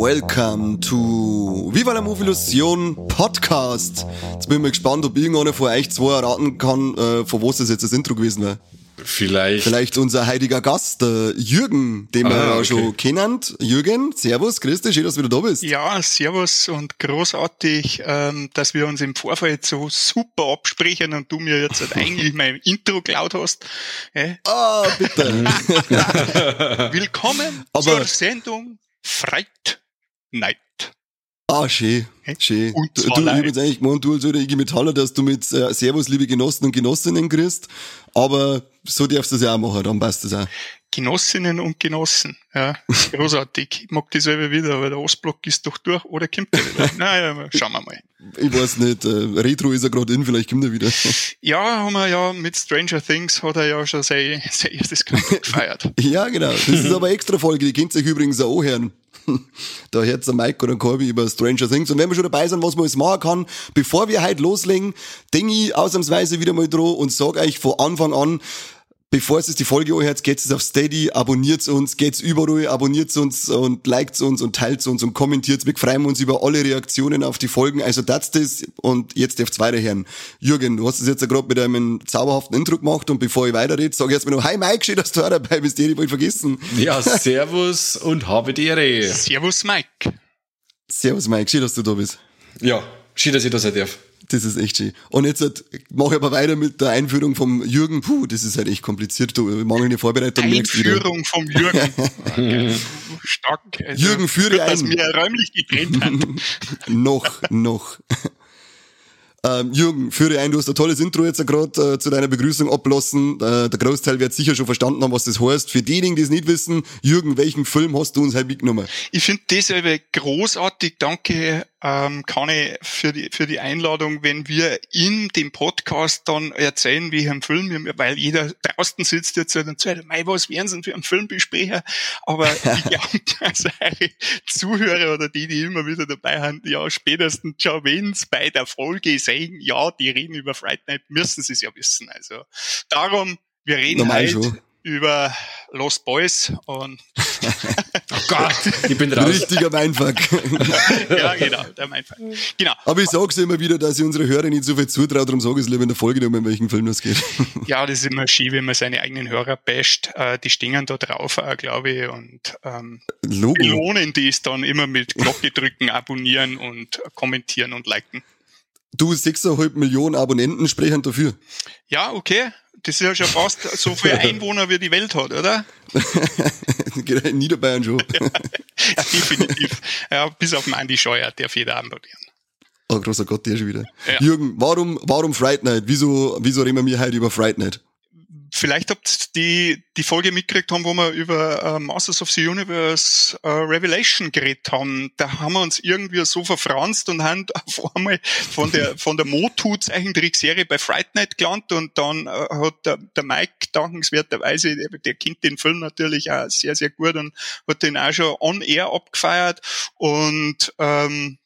Welcome to La Move Illusion Podcast. Jetzt bin ich mal gespannt, ob irgendeiner von euch zwei erraten kann, äh, von was das jetzt das Intro gewesen wäre. Vielleicht. Vielleicht unser heiliger Gast, der Jürgen, den wir Ah, ja okay. schon kennen. Jürgen, servus, grüß dich, schön, dass du wieder da bist. Ja, servus und großartig, ähm, dass wir uns im Vorfeld so super absprechen und du mir jetzt halt eigentlich mein Intro geklaut hast. Äh, Ah, bitte. willkommen Aber- zur Sendung Fright Night. Ah, schön, schön. Und Du, du ich hab jetzt eigentlich gemeint, du als alter IG Metaller, dass du mit äh, Servus, liebe Genossen und Genossinnen kriegst. Aber so darfst du es ja auch machen, dann passt das auch. Genossinnen und Genossen. Ja, großartig. Ich mag das selber wieder, aber der Ostblock ist doch durch oder kommt der wieder? naja, schauen wir mal. Ich weiß nicht, äh, Retro ist er gerade in, vielleicht kommt er wieder. Ja, haben wir ja mit Stranger Things hat er ja schon sein, sein erstes Comeback gefeiert. Ja, genau. Das ist aber extra Folge, die könnt ihr euch übrigens auch anhören. Da hört der Mike oder Corby über Stranger Things. Und wenn wir schon dabei sind, was man alles machen kann, bevor wir heute loslegen, denke ich ausnahmsweise wieder mal dran und sag euch von Anfang an, bevor es die Folge anhört, geht's es auf Steady, abonniert uns, geht's überall, abonniert uns und liked uns und teilt uns und kommentiert. Wir freuen uns über alle Reaktionen auf die Folgen. Also das das und jetzt dürft's weiterhören. Jürgen, du hast es jetzt ja gerade mit einem zauberhaften Intro gemacht und bevor ich weiterrede, sage ich jetzt mal noch, hi Mike, schön, dass du auch dabei bist, die wollte ich vergessen. Ja, servus und habe die Ehre. Servus Mike. Servus Mike, schön, dass du da bist. Ja, schön, dass ich da sein darf. Das ist echt schön. Und jetzt halt, mache ich aber weiter mit der Einführung vom Jürgen. Puh, das ist halt echt kompliziert. Du, mangelnde Vorbereitung. Einführung vom Jürgen. Stark. Also, Jürgen, führe gut, dass ein. wir räumlich getrennt haben. noch, noch. Ähm, Jürgen, führe ein, du hast ein tolles Intro jetzt gerade äh, zu deiner Begrüßung ablassen. Äh, der Großteil wird sicher schon verstanden haben, was das heißt. Für diejenigen, die es nicht wissen, Jürgen, welchen Film hast du uns heute mitgenommen? Ich finde dasselbe großartig. Danke, ähm, kann ich für die, für die Einladung, wenn wir in dem Podcast dann erzählen, wie ein Film, wir- weil jeder draußen sitzt jetzt halt und sagt, mei, was wären sie denn für einen Filmbesprecher? Aber ich glaube, dass eure Zuhörer oder die, die immer wieder dabei sind, ja, spätestens schon, wenn's bei der Folge sehen, ja, die reden über Fright Night, müssen sie es ja wissen. Also, darum, wir reden Normal heute schon. Über Lost Boys und Oh Gott, ich bin raus. Richtiger Mindfuck. ja, genau, der mein Fall. Genau. aber ich sag's immer wieder, dass ich unsere Hörer nicht so viel zutraut, darum sage ich es lieber in der Folge um welchen Film es geht. Ja, das ist immer schief, wenn man seine eigenen Hörer basht. Äh, die stehen da drauf, äh, glaube ich, und ähm, Logo. belohnen die es dann immer mit Glocke drücken, abonnieren und kommentieren und liken. Du, 6,5 Millionen Abonnenten sprechen dafür. Ja, okay. Das ist ja schon fast so viele Einwohner, wie die Welt hat, oder? Geht in Niederbayern schon. Ja, definitiv. Ja, bis auf den Andi Scheuer, der jeder abonnieren. Oh, großer Gott, der schon wieder. Ja. Jürgen, warum, warum Fright Night? Wieso, wieso reden wir heute über Fright Night? Vielleicht habt ihr die, die Folge mitgekriegt haben, wo wir über äh, Masters of the Universe äh, Revelation geredet haben. Da haben wir uns irgendwie so verfranst und haben auf einmal von der, von der Motu-Zeichentrickserie bei Fright Night gelandet und dann äh, hat der, der Mike dankenswerterweise, der, der kennt den Film natürlich auch sehr, sehr gut und hat den auch schon on air abgefeiert und ähm,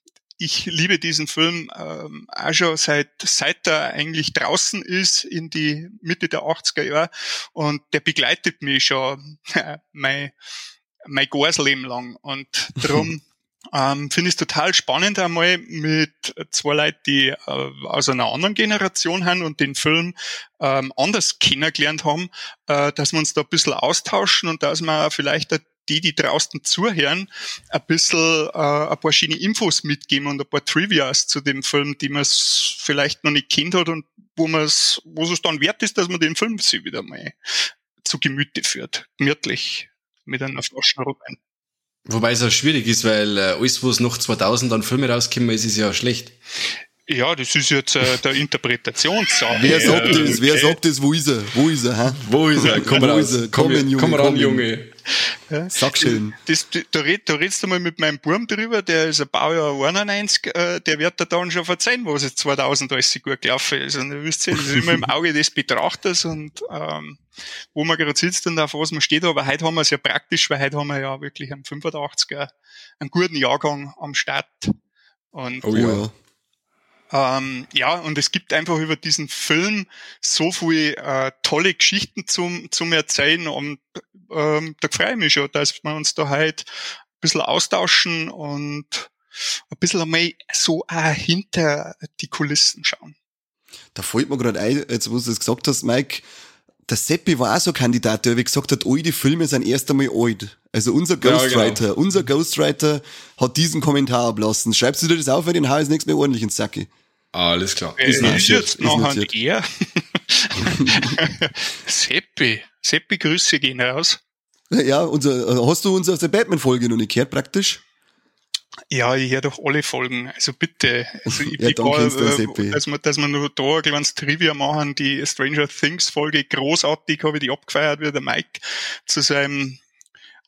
ich liebe diesen Film ähm, auch schon seit, seit er eigentlich draußen ist in die Mitte der 80er Jahre. Und der begleitet mich schon äh, mein, mein ganzes Leben lang. Und darum ähm, finde ich es total spannend einmal mit zwei Leuten, die äh, aus einer anderen Generation haben und den Film ähm, anders kennengelernt haben, äh, dass wir uns da ein bisschen austauschen und dass wir vielleicht die, die draußen zuhören, ein bisschen äh, ein paar schöne Infos mitgeben und ein paar Trivias zu dem Film, die man vielleicht noch nicht kennt hat und wo man es, wo es dann wert ist, dass man den Film sich wieder mal zu Gemüte führt, gemütlich mit einer Flasche Rotwein. Wobei es auch schwierig ist, weil äh, alles, was nach 2000 an Filme rauskommen, ist, ist ja schlecht. Ja, das ist jetzt äh, der Interpretationssache. Wer sagt das? Wer sagt das? Wo ist er? Wo ist er? Hä? Wo ist er? Komm Wo raus. Komm, Komm, Junge, komm ran, komm. Junge. Ja. Sag schön. Das, da, red, da redst du mal mit meinem Burm drüber, der ist ein Baujahr 91, äh, der wird da dann schon verzeihen, was jetzt 2000 alles so gut gelaufen ist. Und ihr wisst ja, das ist immer im Auge des Betrachters und ähm, wo man gerade sitzt und auf was man steht. Aber heute haben wir es ja praktisch, weil heute haben wir ja wirklich einen 85er, einen guten Jahrgang am Start. Und oh ja. Ähm, ja, und es gibt einfach über diesen Film so viele äh, tolle Geschichten zum, zum Erzählen und ähm, da freue ich mich schon, dass wir uns da halt ein bisschen austauschen und ein bisschen einmal so auch hinter die Kulissen schauen. Da fällt mir gerade ein, jetzt wo du das gesagt hast, Mike, der Seppi war auch so ein Kandidat, der wie gesagt hat, all die Filme sind erst einmal alt. Also unser Ghostwriter, ja, genau. unser Ghostwriter hat diesen Kommentar ablassen. Schreibst du dir das auf, weil den Haar ist nichts mehr ordentlich ins Sacki. Alles klar. Ist, äh, ist jetzt noch ein er. Seppi. Seppi, Grüße gehen raus. Ja, unser, hast du unsere Batman-Folge noch nicht gehört, praktisch? Ja, ich höre doch alle Folgen. Also bitte. Also ich ja, bin gar, äh, dass wir, dass wir nur da ein kleines Trivia machen. Die Stranger Things Folge großartig, habe ich die abgefeiert, wie der Mike zu seinem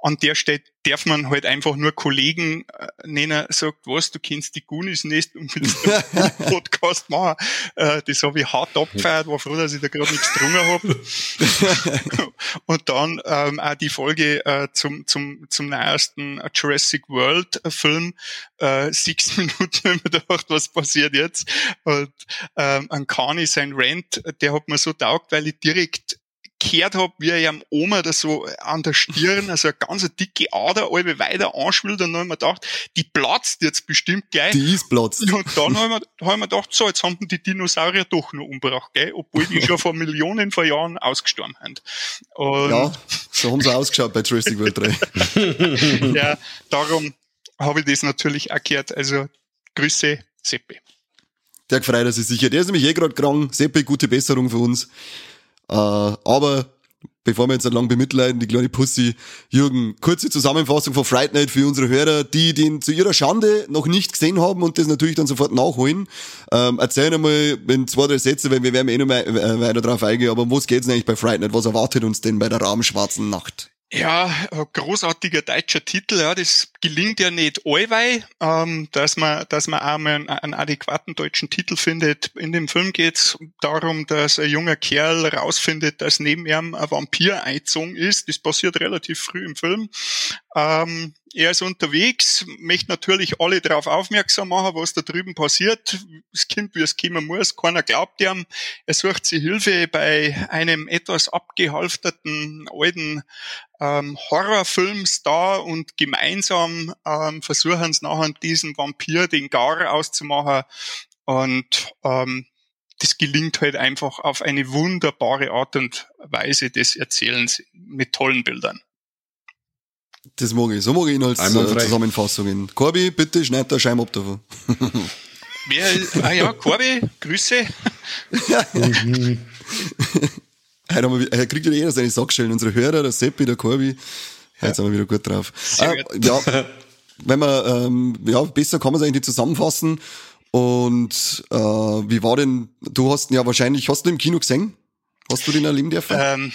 an der Stelle darf man halt einfach nur Kollegen äh, nennen, sagt, was, du kennst die Goonies nicht und willst einen Podcast machen. Äh, das habe ich hart abgefeiert, war froh, dass ich da gerade nichts getrunken habe. und dann ähm, auch die Folge äh, zum, zum, zum neuesten Jurassic World Film, äh, sechs Minuten, wenn man gedacht, was passiert jetzt? Und ähm, an Kani sein Rant, der hat mir so taugt, weil ich direkt gehört habe, wie er am Oma da so an der Stirn, also eine ganz dicke Ader, alle weiter anschwillt und dann habe ich mir gedacht, die platzt jetzt bestimmt gleich. Die ist platzt. Und dann habe ich, hab ich mir gedacht, so, jetzt haben die Dinosaurier doch noch umgebracht, gell, obwohl die schon vor Millionen von Jahren ausgestorben sind. Und ja, so haben sie ausgeschaut bei Jurassic World 3. ja, darum habe ich das natürlich auch gehört. Also, Grüße, Seppi. Der gefreut sich sicher. Der ist nämlich eh gerade krank. Seppi, gute Besserung für uns. Äh, aber bevor wir jetzt lang bemitleiden, die kleine Pussy, Jürgen, kurze Zusammenfassung von Fright Night für unsere Hörer, die den zu ihrer Schande noch nicht gesehen haben und das natürlich dann sofort nachholen. Ähm, erzähl einmal in zwei, drei Sätze, weil wir werden eh noch mal, äh, weiter drauf eingehen, aber um was geht's denn eigentlich bei Fright Night? Was erwartet uns denn bei der rahmenschwarzen Nacht? Ja, großartiger deutscher Titel, ja, das gelingt ja nicht allweil, ähm, dass man, dass man auch mal einen, einen, adäquaten deutschen Titel findet. In dem Film geht es darum, dass ein junger Kerl rausfindet, dass neben ihm ein Vampir eingezogen ist. Das passiert relativ früh im Film. Ähm, er ist unterwegs, möchte natürlich alle darauf aufmerksam machen, was da drüben passiert. Es kommt, wie es kommen muss. Keiner glaubt ihm. Er sucht sich Hilfe bei einem etwas abgehalfterten alten ähm, Horrorfilmstar und gemeinsam ähm, versuchen sie nachher diesen Vampir, den Gar auszumachen. Und ähm, das gelingt halt einfach auf eine wunderbare Art und Weise des Erzählens mit tollen Bildern. Das mag ich. So mag ich Inhaltszusammenfassungen. Äh, Corby, bitte schneid da Scheiben ab davon. Wer, ah ja, Corby, Grüße. Heute haben wir, er kriegt ja jeder seine Sackstellen. Unsere Hörer, der Seppi, der Corby. Heute ja. sind wir wieder gut drauf. Ah, ja, wenn man, ähm, ja, besser kann man es eigentlich nicht zusammenfassen. Und äh, wie war denn, du hast ihn ja wahrscheinlich, hast du ihn im Kino gesehen? Hast du den erleben dürfen? Ähm,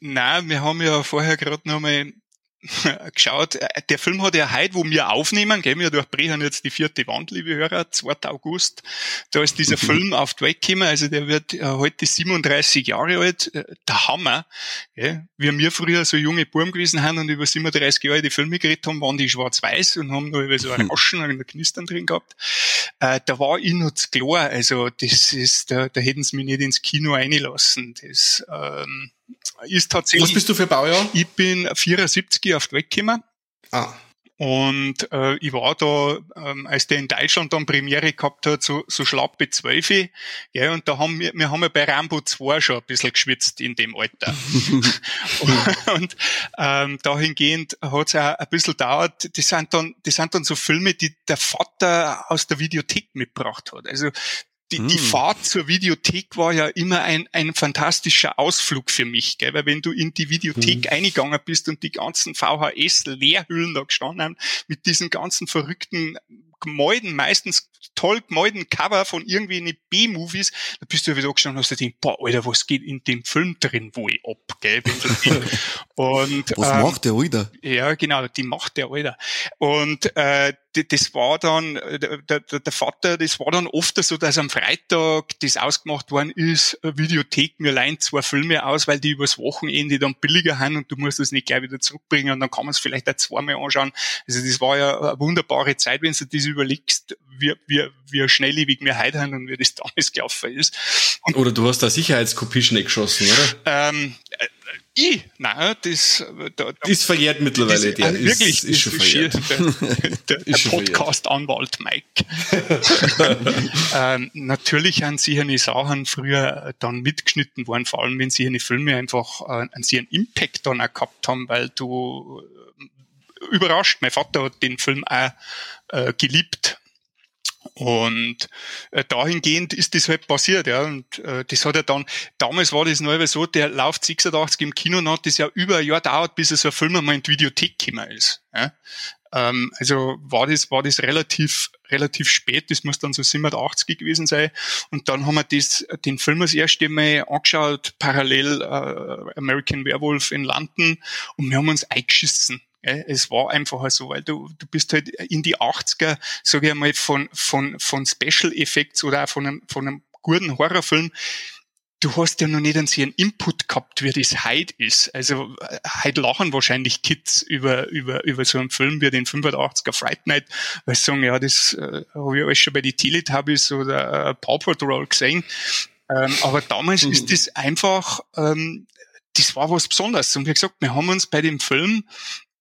nein, wir haben ja vorher gerade noch mal geschaut, äh, der Film hat ja heute, wo wir aufnehmen, gell, wir durchbrechen jetzt die vierte Wand, liebe Hörer, 2. August, da ist dieser Film auf die Welt gekommen, also der wird äh, heute 37 Jahre alt, äh, der Hammer, gell. Wie wir früher so junge Burm gewesen haben und über 37 Jahre die Filme geredet haben, waren die schwarz-weiß und haben noch über so ein Rauschen und ein Knistern drin gehabt. Äh, da war ich noch zu klar, also das ist, da, da hätten sie mich nicht ins Kino einlassen, das, ähm, ist tatsächlich. Was bist du für Baujahr? Ich bin 74 auf die Welt gekommen. Ah. Und äh, ich war da, ähm, als der in Deutschland dann Premiere gehabt hat, so, so schlappe Zwölfe. Ja, und da haben wir, wir haben ja bei Rambo 2 schon ein bisschen geschwitzt in dem Alter. und ähm, dahingehend hat es auch ein bisschen dauert. Das sind dann, das sind dann so Filme, die der Vater aus der Videothek mitgebracht hat. Also die, die hm. Fahrt zur Videothek war ja immer ein, ein fantastischer Ausflug für mich, gell? weil wenn du in die Videothek hm. eingegangen bist und die ganzen VHS-Leerhüllen da gestanden haben, mit diesen ganzen verrückten Gemälden, meistens toll gemalten Cover von irgendwie B-Movies, da bist du wieder gestanden und hast dir gedacht, boah, Alter, was geht in dem Film drin wohl ab, gell? Und, Was ähm, macht der Alter? Ja, genau, die macht der Alter. Und äh, das war dann, äh, der, der, der Vater, das war dann oft so, dass am Freitag das ausgemacht worden ist, eine Videothek, mir leihen zwei Filme aus, weil die übers Wochenende dann billiger sind und du musst das nicht gleich wieder zurückbringen und dann kann man es vielleicht auch zweimal anschauen. Also das war ja eine wunderbare Zeit, wenn du das überlegst, wie, wie, wie schnelllebig wir heute haben und wie das damals gelaufen ist. Und, Oder du hast da Sicherheitskopie schnell geschossen, oder? ähm, äh, ich, nein, das, da, da, Ist verjährt mittlerweile, das, der also wirklich, ist, ist schon verjährt. Der, der, der Podcast-Anwalt Mike. ähm, natürlich haben sie eine Sachen früher dann mitgeschnitten worden, vor allem wenn sie eine Filme einfach äh, an sie einen Impact dann auch gehabt haben, weil du äh, überrascht, mein Vater hat den Film auch äh, geliebt und äh, dahingehend ist das halt passiert, ja. Und äh, das hat ja dann, damals war das neu so, der läuft 86 im Kino und hat das ja über ein Jahr dauert, bis er so ein Film einmal in die Videothek gekommen ist. Ja. Ähm, also war das, war das relativ, relativ spät, das muss dann so 87 gewesen sein. Und dann haben wir das, den Film das erste Mal angeschaut, parallel äh, American Werewolf in London und wir haben uns eingeschissen. Es war einfach so, weil du, du bist halt in die 80er, sage ich einmal, von, von, von Special Effects oder auch von einem, von einem guten Horrorfilm, du hast ja noch nicht einen einen Input gehabt, wie das heute ist. Also heute lachen wahrscheinlich Kids über, über, über so einen Film wie den 85er Fright Night, weil sie sagen, ja, das äh, habe ich alles schon bei die Teletubbies oder äh, Paw Patrol gesehen. Ähm, aber damals mhm. ist das einfach, ähm, das war was Besonderes. Und wie gesagt, wir haben uns bei dem Film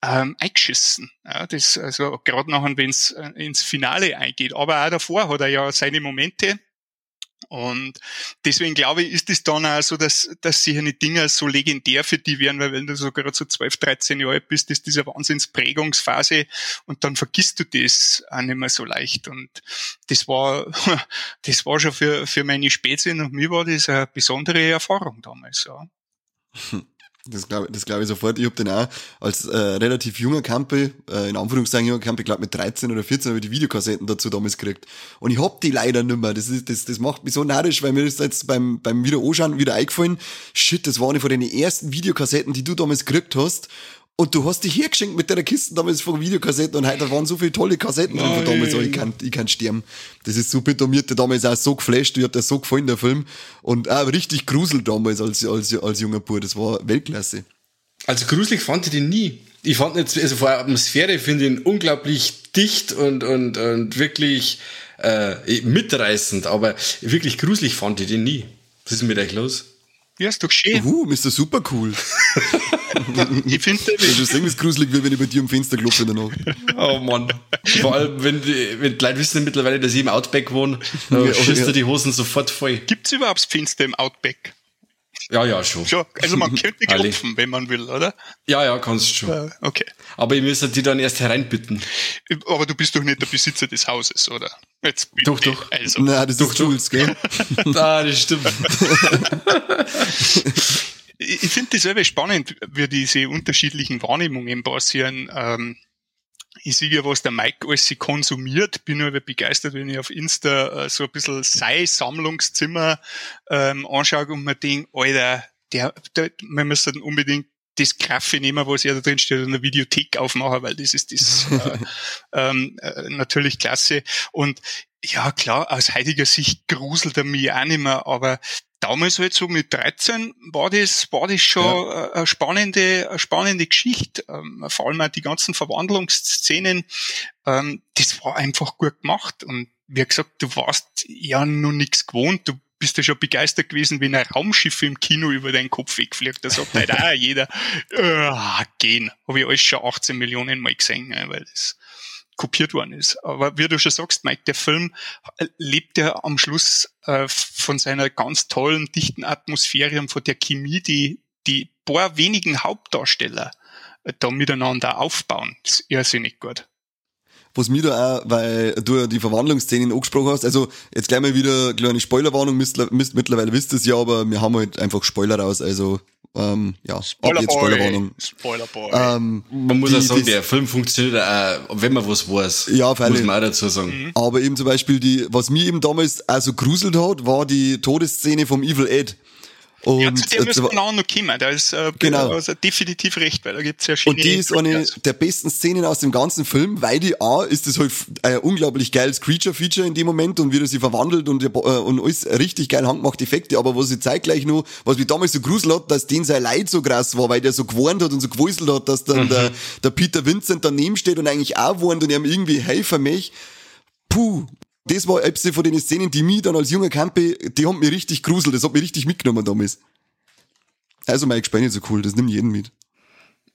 ähm, eingeschissen. Ja, das, also gerade nachher, wenn es äh, ins Finale eingeht. Aber auch davor hat er ja seine Momente. Und deswegen glaube ich, ist es dann auch so, dass, dass sich eine Dinge so legendär für die werden, weil wenn du so gerade so 12, 13 Jahre alt bist, ist diese Wahnsinnsprägungsphase und dann vergisst du das auch nicht mehr so leicht. Und das war, das war schon für, für meine Spätsinn und mir war das eine besondere Erfahrung damals, ja. Das glaube das glaub ich sofort. Ich habe den auch als äh, relativ junger Campbell, äh, in Anführungszeichen junger Campbell, glaube mit 13 oder 14 habe ich die Videokassetten dazu damals gekriegt. Und ich hab die leider nicht mehr. Das, ist, das, das macht mich so narrisch, weil mir ist jetzt beim, beim wieder anschauen wieder eingefallen, shit, das war eine von den ersten Videokassetten, die du damals gekriegt hast. Und du hast dich hergeschenkt mit deiner Kiste damals von Videokassetten und heute waren so viele tolle Kassetten drin von damals, oh, ich kann, ich kann sterben. Das ist so bitter, mir hat der damals auch so geflasht, mir hat der so gefallen, der Film. Und auch richtig grusel damals als, als, als junger Bub, das war Weltklasse. Also gruselig fand ich den nie. Ich fand jetzt, also vor der Atmosphäre finde ich ihn unglaublich dicht und, und, und wirklich äh, mitreißend, aber wirklich gruselig fand ich den nie. Was ist mit euch los? Ja, ist doch schön. Uh, Mr. Super cool. ich finde, du singst es gruselig, wie wenn ich bei dir am Fenster klopfe in der Nacht. Oh Mann. Vor allem, wenn die, wenn die Leute wissen mittlerweile, dass ich im Outback wohne, dann ja, schießt ja. die Hosen sofort voll. Gibt's überhaupt Fenster im Outback? Ja, ja, schon. schon. Also man könnte klopfen, wenn man will, oder? Ja, ja, kannst schon. okay. Aber ich müsste die dann erst hereinbitten. Aber du bist doch nicht der Besitzer des Hauses, oder? Jetzt doch, doch. Also. Na, das doch, ist Jules, gell? ah, das stimmt. Ich finde das selber spannend, wie diese unterschiedlichen Wahrnehmungen passieren. Ähm, ich sehe ja, was der Mike alles konsumiert, bin aber begeistert, wenn ich auf Insta äh, so ein bisschen sei Sammlungszimmer ähm, anschaue und mir denke, Alter, der, der, wir müssen unbedingt das Kaffee nehmen, was ja da drin steht, und eine Videothek aufmachen, weil das ist das äh, ähm, äh, natürlich klasse. Und ja, klar, aus heutiger Sicht gruselt er mich auch nicht mehr, aber damals halt so mit 13 war das, war das schon ja. eine spannende, eine spannende Geschichte. Ähm, vor allem auch die ganzen Verwandlungsszenen. Ähm, das war einfach gut gemacht. Und wie gesagt, du warst ja noch nichts gewohnt. Du bist ja schon begeistert gewesen, wenn ein Raumschiff im Kino über deinen Kopf wegfliegt. Da sagt halt auch jeder, äh, gehen. Habe ich alles schon 18 Millionen Mal gesehen, weil das kopiert worden ist. Aber wie du schon sagst, Mike, der Film lebt ja am Schluss äh, von seiner ganz tollen, dichten Atmosphäre und von der Chemie, die die paar wenigen Hauptdarsteller äh, da miteinander aufbauen. Das ist irrsinnig gut was mir da auch, weil du die Verwandlungsszenen angesprochen hast, also jetzt gleich mal wieder eine kleine Spoilerwarnung, müsst, müsst mittlerweile wisst es ja, aber wir haben halt einfach Spoiler raus, also ähm, ja, Spoiler ab jetzt Spoilerwarnung. Spoilerboy. Ähm, man muss die, auch sagen, der Film funktioniert auch, wenn man was weiß. Ja, auf Muss man auch dazu sagen. Mhm. Aber eben zum Beispiel die, was mir eben damals auch so gruselt hat, war die Todesszene vom Evil Ed. Und ja, zu dem äh, müssen wir auch noch kommen. Da ist äh, Genau. also definitiv recht, weil da gibt's ja schöne Und die ist eine der besten Szenen aus dem ganzen Film, weil die A ist das halt ein unglaublich geiles Creature-Feature in dem Moment und wie er sich verwandelt und, äh, und alles richtig geil handgemachte Effekte, aber was ich zeitgleich noch, was mich damals so grusel hat, dass den sein Leid so krass war, weil der so gewarnt hat und so gewuselt hat, dass dann der, der Peter Vincent daneben steht und eigentlich auch warnt und ihm irgendwie helfen möchte. Puh. Das war etwas von den Szenen, die mich dann als junger Campe, die haben mich richtig gruselt, das hat mich richtig mitgenommen damals. Also Mike Spain ist so cool, das nimmt jeden mit.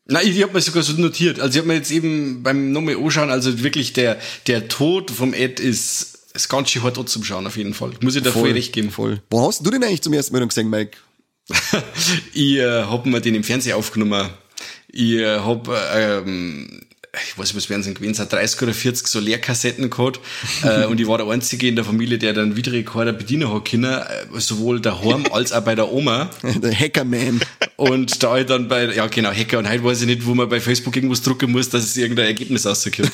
Nein, ich hab mir sogar so notiert. Also ich hab mir jetzt eben beim nochmal anschauen, also wirklich der, der Tod vom Ed ist, ist ganz schön hart zum Schauen auf jeden Fall. Muss ich da voll, recht geben. Voll. Wo hast du den eigentlich zum ersten Mal gesehen, Mike? ich äh, hab mir den im Fernsehen aufgenommen. Ich äh, hab, äh, ähm, ich weiß nicht, was werden es gewesen sein, 30 oder 40 so Leerkassetten gehabt. äh, und ich war der Einzige in der Familie, der dann Videorekorder bedienen hat können, äh, sowohl daheim als auch bei der Oma. Der Hackerman. Und da ich dann bei, ja genau, Hacker und heute weiß ich nicht, wo man bei Facebook irgendwas drucken muss, dass es irgendein Ergebnis rauskommt.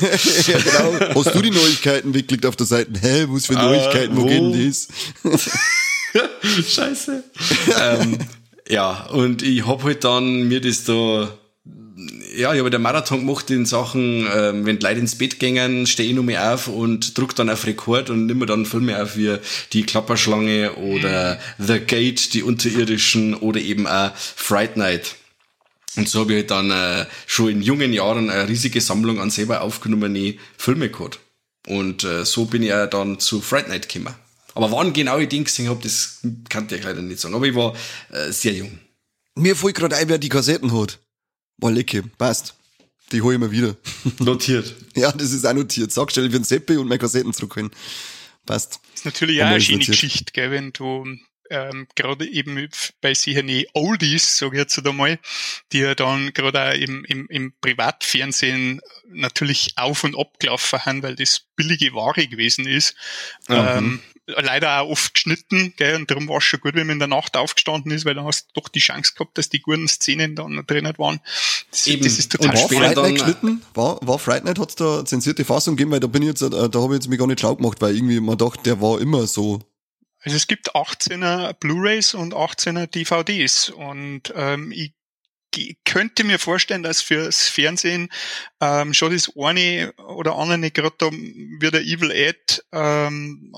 ja, genau. Hast du die Neuigkeiten weggeklickt auf der Seite? Hä, was für Neuigkeiten, wo wo? geht denn das? Scheiße. ähm, ja, und ich hab halt dann mir das da, ja, ich habe den Marathon gemacht in Sachen, ähm, wenn die Leute ins Bett gehen, stehe ich noch mal auf und druck dann auf Rekord und nimm mir dann Filme auf wie Die Klapperschlange oder The Gate, die Unterirdischen oder eben auch Fright Night. Und so habe ich halt dann äh, schon in jungen Jahren eine riesige Sammlung an selber aufgenommene Filme gehabt. Und äh, so bin ich ja dann zu Fright Night gekommen. Aber wann genau ich den gesehen habe, das kann ich leider nicht sagen. Aber ich war äh, sehr jung. Mir fällt gerade ein, wer die Kassetten hat. War lecker, passt. Die hol ich mir wieder. Notiert. ja, das ist auch notiert. Sag schnell für den Seppi und meine Kassetten zurückholen. Passt. ist natürlich auch eine schöne notiert. Geschichte, gell, wenn du ähm, gerade eben bei sicher Oldies, sag ich jetzt einmal, die ja dann gerade auch im, im, im Privatfernsehen natürlich auf und ab gelaufen haben, weil das billige Ware gewesen ist. Ähm, leider auch oft geschnitten, gell, und darum war es schon gut, wenn man in der Nacht aufgestanden ist, weil dann hast du doch die Chance gehabt, dass die guten Szenen dann drinnen waren. Das, Eben. das ist Und total War später Fright Night geschnitten? War, war Fright Night? Hat's da zensierte Fassung gegeben? Weil da bin ich jetzt, äh, da habe ich jetzt mich gar nicht schlau gemacht, weil irgendwie man dachte, der war immer so. Also es gibt 18er Blu-rays und 18er DVDs und ähm, ich könnte mir vorstellen, dass fürs Fernsehen ähm, schon das eine oder andere gerade da wie der Evil Ed ähm,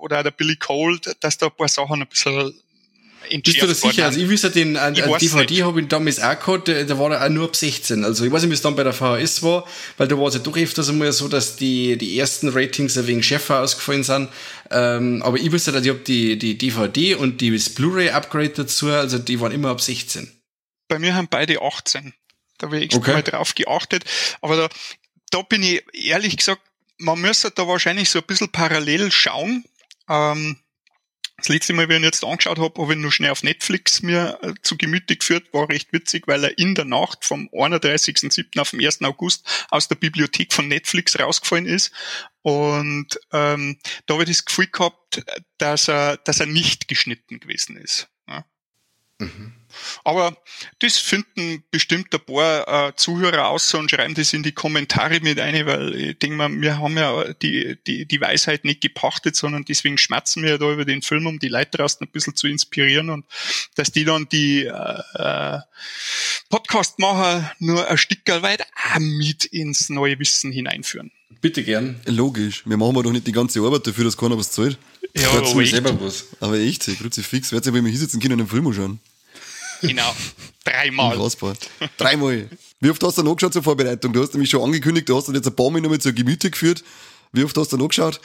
oder auch der Billy Cold, dass da ein paar Sachen ein bisschen Bist du da sicher? Also ich wüsste, den Ich weiß DVD habe ich damals auch gehabt, der, der war da auch nur ab 16. Also ich weiß nicht, wie es dann bei der VHS war, weil da war es ja doch öfters einmal so, dass die, die ersten Ratings ein wenig schärfer ausgefallen sind. Ähm, aber ich wüsste, dass ich habe die, die DVD und die Blu-ray-Upgrade dazu, also die waren immer ab 16. bei mir haben beide 18. Da habe ich extra Okay. mal drauf geachtet. Aber da, da bin ich ehrlich gesagt, man müsste da wahrscheinlich so ein bisschen parallel schauen. Ähm, das letzte Mal, wenn ich ihn jetzt angeschaut habe, habe ich nur schnell auf Netflix mir äh, zu Gemüte geführt, war recht witzig, weil er in der Nacht vom 31.07. auf den 1. August aus der Bibliothek von Netflix rausgefallen ist. Und ähm, da habe ich das Gefühl gehabt, dass er, dass er nicht geschnitten gewesen ist. Ja. Aber das finden bestimmt ein paar äh, Zuhörer aus und schreiben das in die Kommentare mit ein, weil ich denke mal, wir haben ja die, die, die Weisheit nicht gepachtet, sondern deswegen schmerzen wir ja da über den Film, um die Leute draußen ein bisschen zu inspirieren und dass die dann die äh, äh, Podcast-Macher nur ein Stück weit auch mit ins neue Wissen hineinführen. Bitte gern. Logisch. Wir machen wir doch nicht die ganze Arbeit dafür, dass keiner was zahlt. Ja, aber mir echt, selber was. Aber echt, Kruzifix, wird sich wohl mal hinsetzen können und einen Film anschauen. genau. Dreimal. Dreimal. Wie oft hast du noch angeschaut zur Vorbereitung? Du hast nämlich schon angekündigt, du hast dann jetzt ein paar Mal nochmal zur Gemüte geführt. Wie oft hast du noch angeschaut?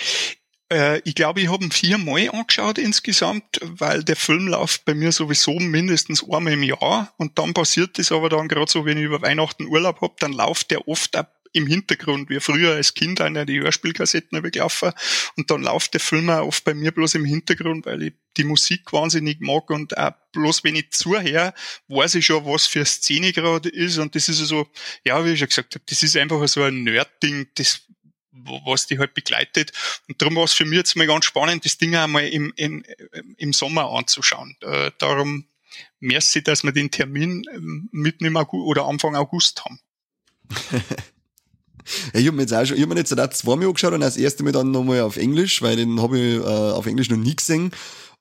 Äh, ich glaube, ich habe ihn viermal angeschaut insgesamt, weil der Film läuft bei mir sowieso mindestens einmal im Jahr und dann passiert das aber dann gerade so, wenn ich über Weihnachten Urlaub hab, dann läuft der oft auch im Hintergrund, wie früher als Kind an die Hörspielkassetten habe ich gelaufen und dann läuft der Film auch oft bei mir bloß im Hintergrund, weil ich die Musik wahnsinnig mag und auch bloß wenn ich zuhöre, weiß ich schon, was für Szene gerade ist und das ist so, ja, wie ich schon gesagt habe, das ist einfach so ein Nerd-Ding, das was die halt begleitet. Und darum war es für mich jetzt mal ganz spannend, das Ding einmal im, im, im Sommer anzuschauen. Äh, darum merci, dass wir den Termin ähm, mitten im August oder Anfang August haben. Ich habe mir jetzt auch schon, ich hab mir jetzt auch zweimal angeschaut und das erste Mal dann nochmal auf Englisch, weil den habe ich äh, auf Englisch noch nie gesehen.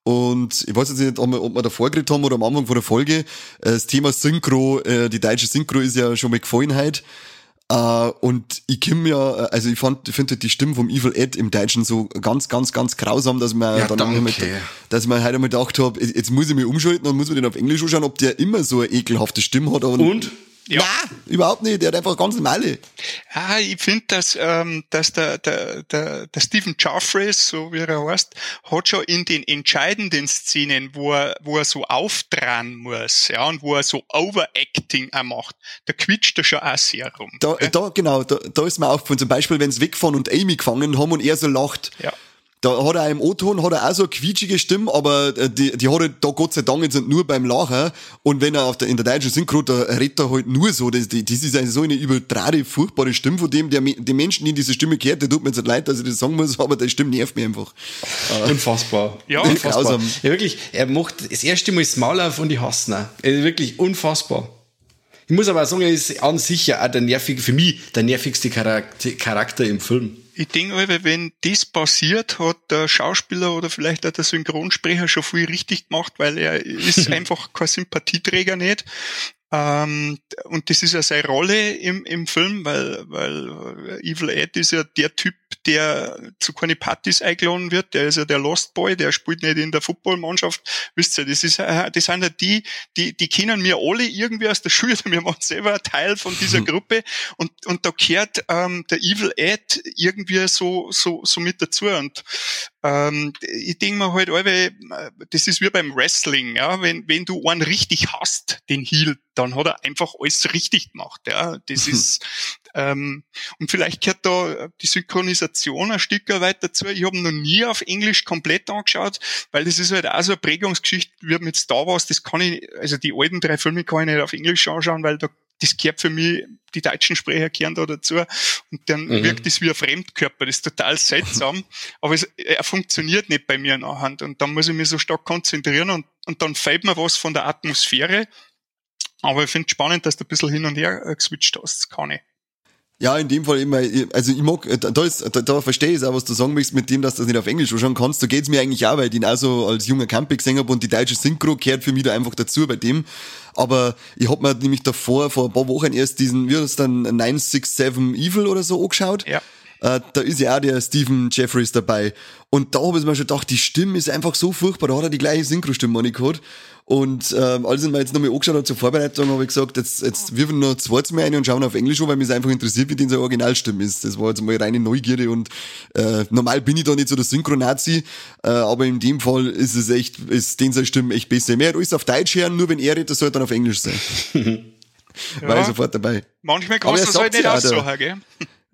Und ich weiß jetzt nicht, ob wir, ob wir davor geredet haben oder am Anfang von der Folge. Äh, Das Thema Synchro, äh, die deutsche Synchro ist ja schon mal gefallen heute. Uh, und ich komm ja, also ich fand, ich finde die Stimme vom Evil Ed im Deutschen so ganz, ganz, ganz grausam, dass man Ja, dann. Mit, dass man heute einmal gedacht habe, jetzt muss ich mich umschalten und muss mir den auf Englisch anschauen, ob der immer so eine ekelhafte Stimme hat. Aber Und? Ja. Nein, überhaupt nicht. Der hat einfach ganz normale. Ja, ich finde, dass, ähm, dass der, der, der, der Stephen Jeffries, so wie er heißt, hat schon in den entscheidenden Szenen, wo er, wo er so auftragen muss, ja, und wo er so Overacting auch macht, da quietscht er schon auch sehr rum. Da, gell? da genau, da, da ist mir aufgefallen. Zum Beispiel, wenn sie wegfahren und Amy gefangen haben und er so lacht. Ja. Da hat er auch im O-Ton hat er auch so eine quietschige Stimme, aber äh, die, die hat er da Gott sei Dank jetzt nicht nur beim Lachen. Und wenn er auf der, in der deutschen Synchro, da redet er halt nur so. Das, die- das ist also so eine übertragene, furchtbare Stimme von dem, der, die Menschen, die diese Stimme gehört, der tut mir jetzt nicht leid, dass ich das sagen muss, aber die Stimme nervt mich einfach. Unfassbar. Ja. unfassbar. Grausam. Ja, wirklich, er macht das erste Mal das Maul auf und ich hasse ihn. wirklich unfassbar. Ich muss aber auch sagen, er ist an sich ja auch der nervige, für mich der nervigste Charakter, Charakter im Film. Ich denke, wenn das passiert, hat der Schauspieler oder vielleicht auch der Synchronsprecher schon viel richtig gemacht, weil er ist einfach kein Sympathieträger nicht. Ähm, und das ist ja seine Rolle im, im Film, weil, weil Evil Ed ist ja der Typ, der zu keine Partys eingeladen wird. Der ist ja der Lost Boy, der spielt nicht in der Footballmannschaft. Wisst ihr, das ist, äh, das sind ja die, die, die kennen wir alle irgendwie aus der Schule. Wir waren selber Teil von dieser Gruppe. Und, und da gehört ähm, der Evil Ed irgendwie so, so, so mit dazu. Und ähm, ich denke mir halt, alle, das ist wie beim Wrestling, ja, wenn, wenn du einen richtig hast, den Heel, dann hat er einfach alles richtig gemacht, ja, das ist, ähm, und vielleicht gehört da die Synchronisation ein Stück weit dazu. Ich habe noch nie auf Englisch komplett angeschaut, weil das ist halt auch so eine Prägungsgeschichte, wie mit Star Wars, das kann ich, also die alten drei Filme kann ich nicht auf Englisch anschauen, weil da das gehört für mich, die deutschen Sprecher kehren da dazu und dann Mhm. wirkt es wie ein Fremdkörper, das ist total seltsam, aber es, er funktioniert nicht bei mir nachher und dann muss ich mich so stark konzentrieren und, und dann fällt mir was von der Atmosphäre, aber ich finde es spannend, dass du ein bisschen hin und her äh, geswitcht hast, das kann ich. Ja, in dem Fall immer, also ich mag, da, da, ist, da, da verstehe ich auch, was du sagen willst mit dem, dass du das nicht auf Englisch anschauen kannst. So geht's mir eigentlich auch, weil ich ihn auch so als junger Camping gesehen habe und die deutsche Synchro gehört für mich da einfach dazu bei dem. Aber ich hab mir nämlich davor, vor ein paar Wochen erst diesen, wie heißt das dann, 967 Evil oder so angeschaut. Ja. Äh, da ist ja auch der Stephen Jeffries dabei. Und da habe ich mir schon gedacht, die Stimme ist einfach so furchtbar. Da hat er die gleiche Synchro-Stimme an gehabt. Und ähm, als ich mir jetzt nochmal angeschaut habe zur Vorbereitung, habe ich gesagt, jetzt, jetzt wirfen wir noch zweites Mal ein und schauen auf Englisch an, weil mich es einfach interessiert, wie denn seine Originalstimme ist. Das war jetzt mal reine Neugierde und äh, normal bin ich da nicht so der Synchronazi, äh, aber in dem Fall ist es echt, ist den seine Stimme echt besser. Mehr alles auf Deutsch hören, nur wenn er redet, das soll dann auf Englisch sein. War ich sofort dabei. Manchmal kannst du es halt nicht aussuchen, gell?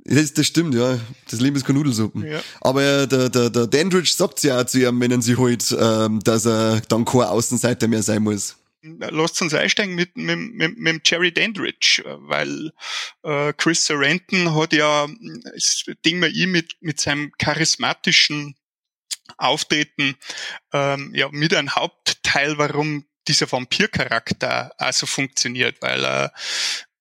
Das, das stimmt, ja. Das Leben ist keine Nudelsuppen. Ja. Aber der, der, der Dandridge sagt ja auch zu ihm, wenn er sie holt, ähm, dass er dann kein Außenseiter mehr sein muss. Lasst uns einsteigen mit, mit, mit, mit dem Jerry Dandridge, äh, weil äh, Chris Sarandon hat ja, das Ding mal ihm mit, mit seinem charismatischen Auftreten ähm, ja mit ein Hauptteil, warum dieser Vampircharakter also funktioniert, weil er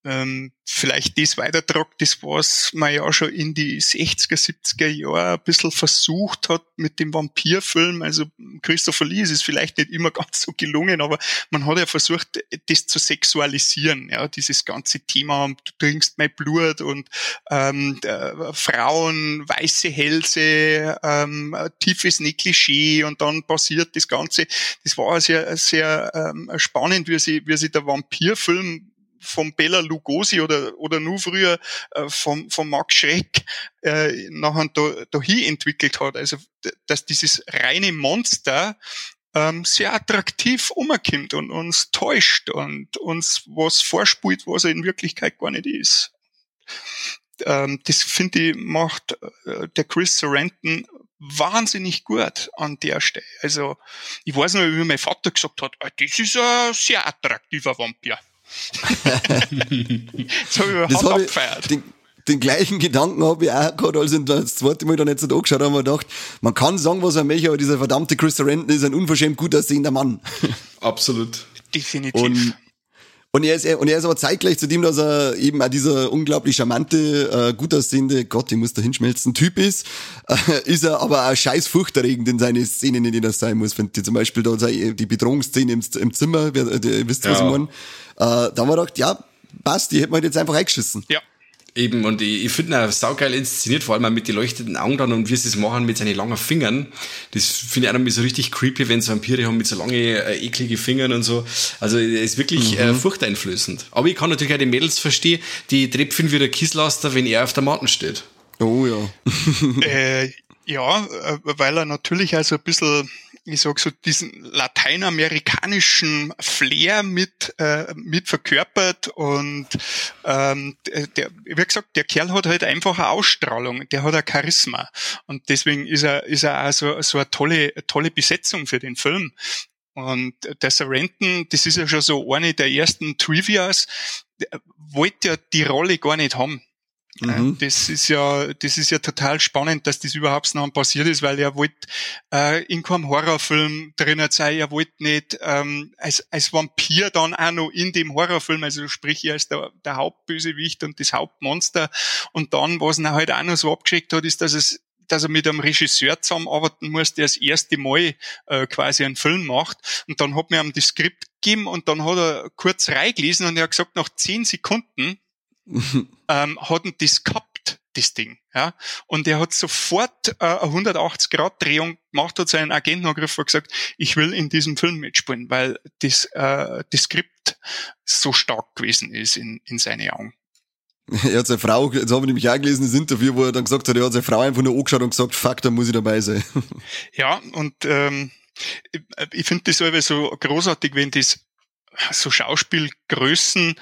ähm, vielleicht das weitertragt, das was man ja schon in die 60er, 70er Jahre ein bisschen versucht hat mit dem Vampirfilm. Also Christopher Lee ist es vielleicht nicht immer ganz so gelungen, aber man hat ja versucht, das zu sexualisieren, ja, dieses ganze Thema, du trinkst mein Blut und ähm, äh, Frauen, weiße Hälse, ähm, tiefes Negligé und dann passiert das Ganze. Das war sehr, sehr ähm, spannend, wie sie, wie sie der Vampirfilm vom Bella Lugosi oder, oder nur früher vom, vom Max Schreck äh, nachher da, dahin entwickelt hat. Also, dass dieses reine Monster ähm, sehr attraktiv umkommt und uns täuscht und uns was vorspielt, was er in Wirklichkeit gar nicht ist. Ähm, das finde ich macht äh, der Chris Sarandon wahnsinnig gut an der Stelle. Also ich weiß noch, wie mein Vater gesagt hat, "Ah, das ist ein sehr attraktiver Vampir. das habe ich ich, abgefeiert. den, den gleichen Gedanken habe ich auch gehabt, als ich das zweite Mal dann jetzt angeschaut habe, und gedacht, man kann sagen, was er möchte, aber dieser verdammte Chris Sarandon ist ein unverschämt gut aussehender Mann. Absolut. Definitiv. Und, Und er ist, und er ist aber zeitgleich zu dem, dass er eben auch dieser unglaublich charmante, äh, gut aussehende, Gott, ich muss da hinschmelzen, Typ ist, äh, ist er aber auch scheiß furchterregend in seine Szenen, in denen er sein muss. Wenn die zum Beispiel da die Bedrohungsszene im, im Zimmer, wer, ihr wisst, was ja. ich meine. Äh, da haben wir gedacht, ja, passt, die hätten wir jetzt einfach eingeschissen. Ja. Eben, und ich, ich finde ihn saugeil inszeniert, vor allem mit den leuchtenden Augen dann und wie sie es machen mit seinen langen Fingern. Das finde ich auch noch so richtig creepy, wenn so Vampire haben mit so lange, äh, eklige Fingern und so. Also, er ist wirklich äh, mhm. äh, furchteinflößend. Aber ich kann natürlich auch die Mädels verstehen, die trepfen wie der Kisslaster, wenn er auf der Matten steht. Oh ja. äh, ja, äh, weil er natürlich also ein bisschen ich sag so, diesen lateinamerikanischen Flair mit, äh, mit verkörpert und ähm, der, wie gesagt, der Kerl hat halt einfach eine Ausstrahlung, der hat ein Charisma und deswegen ist er, ist er auch so, so eine tolle, tolle Besetzung für den Film. Und der Sorrenton, das ist ja schon so eine der ersten Trivias, wollte ja die Rolle gar nicht haben. Mhm. Das ist ja, das ist ja total spannend, dass das überhaupt noch passiert ist, weil er wollte äh, in keinem Horrorfilm drinnen sein, er wollte nicht ähm, als, als Vampir dann auch noch in dem Horrorfilm, also sprich er ist der, der Hauptbösewicht und das Hauptmonster. Und dann, was er halt auch noch so abgeschickt hat, ist, dass es dass er mit einem Regisseur zusammenarbeiten muss, der das erste Mal äh, quasi einen Film macht. Und dann hat mir ihm das Skript gegeben und dann hat er kurz reingelesen und er hat gesagt, nach zehn Sekunden ähm, hat ihn das gehabt, das Ding. Ja? Und er hat sofort äh, eine 180-Grad-Drehung gemacht, hat seinen Agenten angegriffen und gesagt, ich will in diesem Film mitspielen, weil das, äh, das Skript so stark gewesen ist in, in seine Augen. Er hat seine Frau, jetzt habe ich nämlich auch gelesen, das Interview, wo er dann gesagt hat, er hat seine Frau einfach nur angeschaut und gesagt, fuck, da muss ich dabei sein. Ja, und ähm, ich, ich finde das so großartig, wenn das so Schauspielgrößen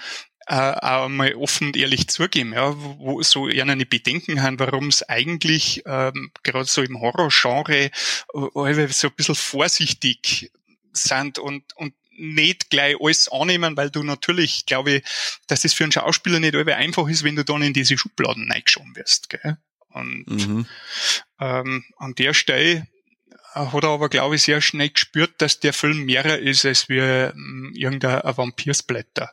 äh, auch mal offen und ehrlich zugeben, ja, wo so eine Bedenken haben, warum es eigentlich ähm, gerade so im Horrorgenre äh, so ein bisschen vorsichtig sind und, und nicht gleich alles annehmen, weil du natürlich, glaube ich, dass es für einen Schauspieler nicht einfach ist, wenn du dann in diese Schubladen reingeschoben wirst. Gell? Und mhm. ähm, an der Stelle hat er aber, glaube ich, sehr schnell gespürt, dass der Film mehrer ist als wie ähm, irgendein Vampirsblätter.